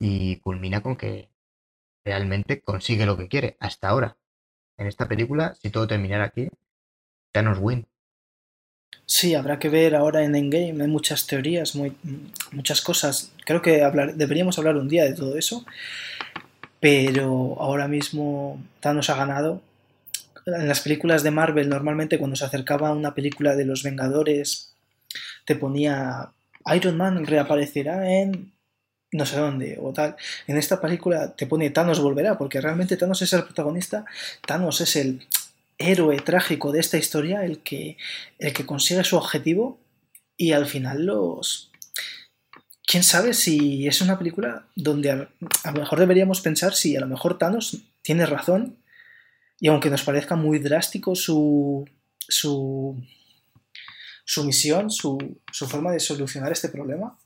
Y culmina con que realmente consigue lo que quiere, hasta ahora. En esta película, si todo terminara aquí, Thanos win. Sí, habrá que ver ahora en Endgame, hay muchas teorías, muy, muchas cosas. Creo que deberíamos hablar un día de todo eso, pero ahora mismo Thanos ha ganado. En las películas de Marvel, normalmente cuando se acercaba a una película de los Vengadores, te ponía Iron Man reaparecerá en no sé dónde o tal. En esta película te pone Thanos volverá, porque realmente Thanos es el protagonista, Thanos es el héroe trágico de esta historia, el que, el que consigue su objetivo y al final los... ¿Quién sabe si es una película donde a, a lo mejor deberíamos pensar si a lo mejor Thanos tiene razón y aunque nos parezca muy drástico su, su, su misión, su, su forma de solucionar este problema,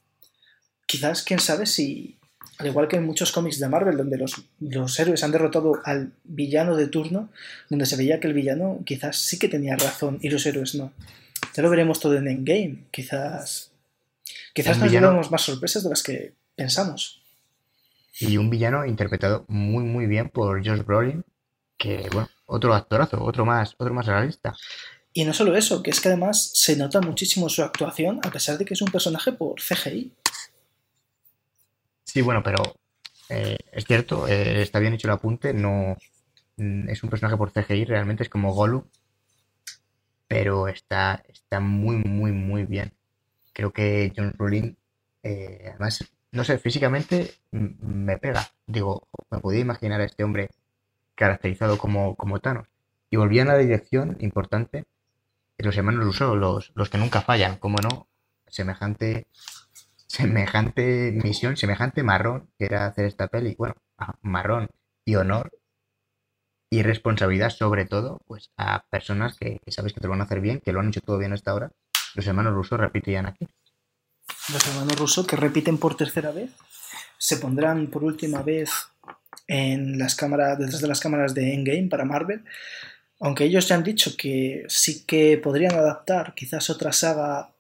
quizás quién sabe si, al igual que en muchos cómics de Marvel, donde los, los, héroes han derrotado al villano de turno, donde se veía que el villano quizás sí que tenía razón y los héroes no. Ya lo veremos todo en Endgame. Quizás, quizás nos llevemos más sorpresas de las que pensamos. Y un villano interpretado muy, muy bien por Josh Brolin, que, bueno, otro actorazo, otro más, otro más realista. Y no solo eso, que es que además se nota muchísimo su actuación, a pesar de que es un personaje por CGI. Sí, bueno, pero eh, es cierto, eh, está bien hecho el apunte, no mm, es un personaje por CGI, realmente es como Gollum, pero está, está muy, muy, muy bien. Creo que John Brolin, eh, además, no sé, físicamente mm, me pega. Digo, me podía imaginar a este hombre caracterizado como, como Thanos. Y volvían a la dirección, importante, los hermanos Russo, los, los que nunca fallan, como no, semejante semejante misión, semejante marrón que era hacer esta peli. Bueno, marrón y honor y responsabilidad sobre todo, pues a personas que, sabes que te lo van a hacer bien, que lo han hecho todo bien hasta ahora. Los hermanos rusos repetían aquí. Los hermanos Russo, que repiten por tercera vez, se pondrán por última vez en las cámaras, detrás de las cámaras de Endgame para Marvel. Aunque ellos ya han dicho que sí que podrían adaptar quizás otra saga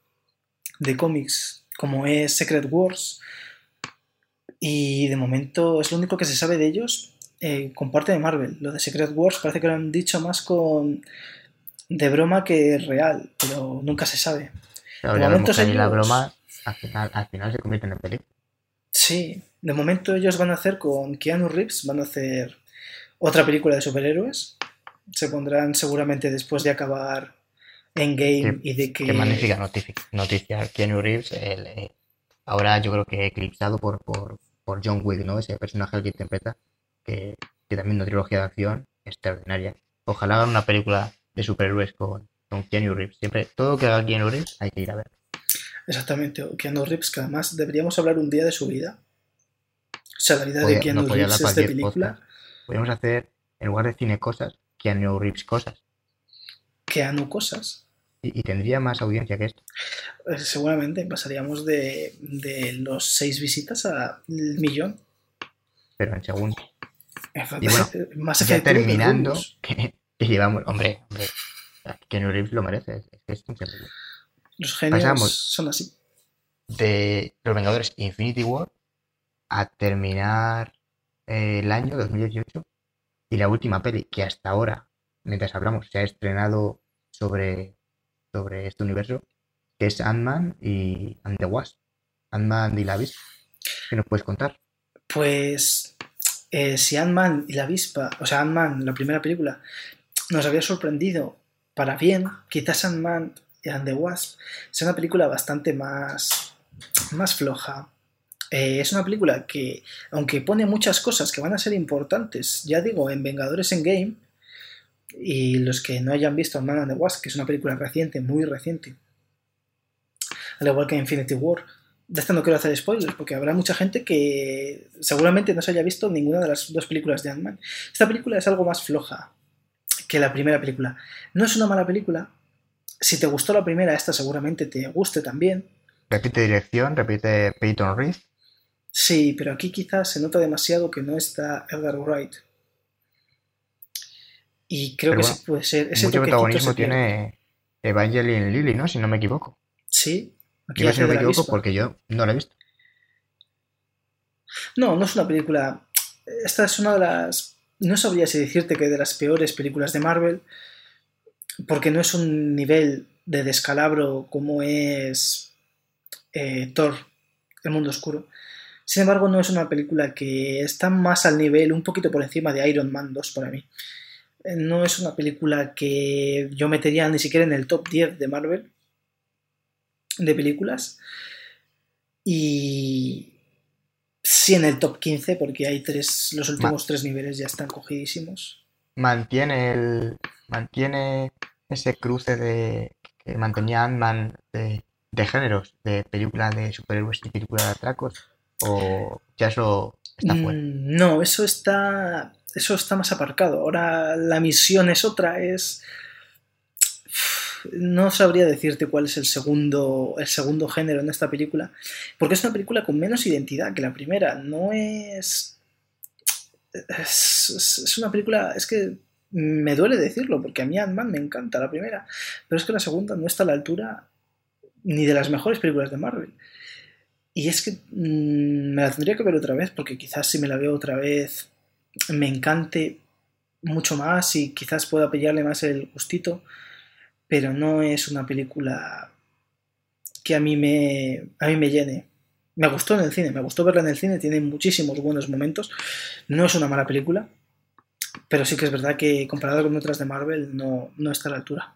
de cómics como es Secret Wars. Y de momento es lo único que se sabe de ellos eh, con parte de Marvel. Lo de Secret Wars parece que lo han dicho más con de broma que real, pero nunca se sabe. Claro, De momento ahí la ellos- broma al final, al final se convierte en película. Sí, de momento ellos van a hacer con Keanu Reeves, van a hacer otra película de superhéroes. Se pondrán seguramente después de acabar Endgame Qué- y de que... Qué magnífica noticia. noticia. Keanu Reeves, el, eh, ahora yo creo que eclipsado por, por, por John Wick, ¿no? Ese personaje al que interpreta, que, que también una trilogía de acción extraordinaria. Ojalá hagan una película de superhéroes con, con Keanu Reeves. Siempre, todo que haga Keanu Reeves hay que ir a ver. Exactamente, Keanu Reeves, que además deberíamos hablar un día de su vida. O sea, la vida de Podía- Keanu no Reeves es de película. podcast. Podríamos hacer, en lugar de cine cosas, Keanu Reeves cosas. Keanu cosas. Y, y tendría más audiencia que esto. Eh, seguramente pasaríamos de, de los seis visitas al millón. Pero en segundo. Y bueno, [LAUGHS] más Ya terminando, que, que llevamos, hombre, hombre, Keanu Reeves lo merece. Es, es. Los genios pasamos. son así. de Los Vengadores Infinity War a terminar eh, el año 2018 y la última peli que hasta ahora, mientras hablamos, se ha estrenado sobre, sobre este universo, que es Ant-Man y and the Wasp. Ant-Man y la avispa. ¿Qué nos puedes contar? Pues eh, si Ant-Man y la avispa, o sea, Ant-Man, la primera película, nos había sorprendido para bien, quizás Ant-Man and the Wasp sea una película bastante más, más floja. Eh, es una película que, aunque pone muchas cosas que van a ser importantes, ya digo, en Vengadores en Game, y los que no hayan visto Ant-Man and the Wasp, que es una película reciente, muy reciente, al igual que Infinity War, de esta no quiero hacer spoilers, porque habrá mucha gente que seguramente no se haya visto ninguna de las dos películas de Ant-Man. Esta película es algo más floja que la primera película. No es una mala película. Si te gustó la primera, esta seguramente te guste también. Repite dirección, repite Peyton Reed. Sí, pero aquí quizás se nota demasiado que no está Edgar Wright. Y creo Pero que bueno, ese puede ser. Ese Mucho protagonismo se tiene Evangeline Lilly, ¿no? Si no me equivoco. Sí. Aquí si no me equivoco porque yo no la he visto. No, no es una película. Esta es una de las. No sabría si decirte que de las peores películas de Marvel, porque no es un nivel de descalabro como es eh, Thor, El Mundo Oscuro. Sin embargo, no es una película que está más al nivel, un poquito por encima de Iron Man 2 para mí. Eh, No es una película que yo metería ni siquiera en el top 10 de Marvel de películas. Y sí en el top 15, porque hay tres, los últimos tres niveles ya están cogidísimos. Mantiene el. Mantiene ese cruce de. que mantenía Ant-Man de, de géneros, de película de superhéroes y película de atracos. O ya eso está fuera. Mm, No, eso está. Eso está más aparcado. Ahora la misión es otra, es. No sabría decirte cuál es el segundo, el segundo género en esta película, porque es una película con menos identidad que la primera. No es. Es, es- es una película. Es que me duele decirlo, porque a mí Ant-Man me encanta la primera, pero es que la segunda no está a la altura ni de las mejores películas de Marvel. Y es que mm, me la tendría que ver otra vez, porque quizás si me la veo otra vez me encante mucho más y quizás pueda pillarle más el gustito, pero no es una película que a mí me, a mí me llene. Me gustó en el cine, me gustó verla en el cine, tiene muchísimos buenos momentos. No es una mala película, pero sí que es verdad que comparada con otras de Marvel no, no está a la altura.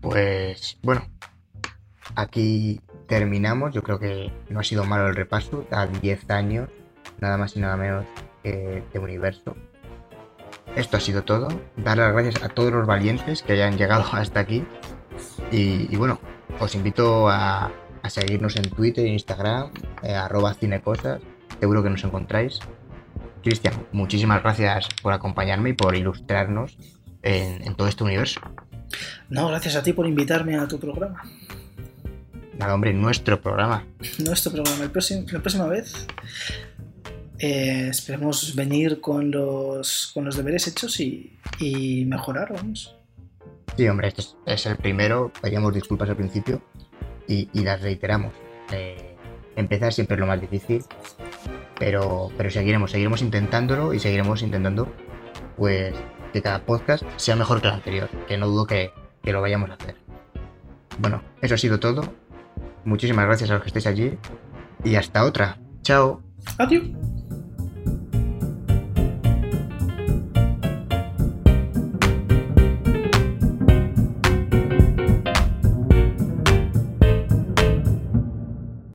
Pues bueno, aquí terminamos. Yo creo que no ha sido malo el repaso. A 10 años, nada más y nada menos que de universo. Esto ha sido todo. Dar las gracias a todos los valientes que hayan llegado [LAUGHS] hasta aquí. Y, bueno, os invito a, seguirnos en Twitter e Instagram, eh, arroba cinecosas. Seguro que nos encontráis. Cristian, muchísimas gracias por acompañarme y por ilustrarnos en todo este universo. No, gracias a ti por invitarme a tu programa. Nada, hombre, nuestro programa. nuestro programa. El próximo, la próxima vez eh, esperemos venir con los, con los deberes hechos y, y mejorar, vamos. Sí, hombre, este es, es el primero. Pedíamos disculpas al principio y, y las reiteramos. Eh, empezar siempre es lo más difícil, pero, pero seguiremos, seguiremos intentándolo y seguiremos intentando pues que cada podcast sea mejor que el anterior, que no dudo que, que lo vayamos a hacer. Bueno, eso ha sido todo. Muchísimas gracias a los que estéis allí y hasta otra. Chao. Adiós.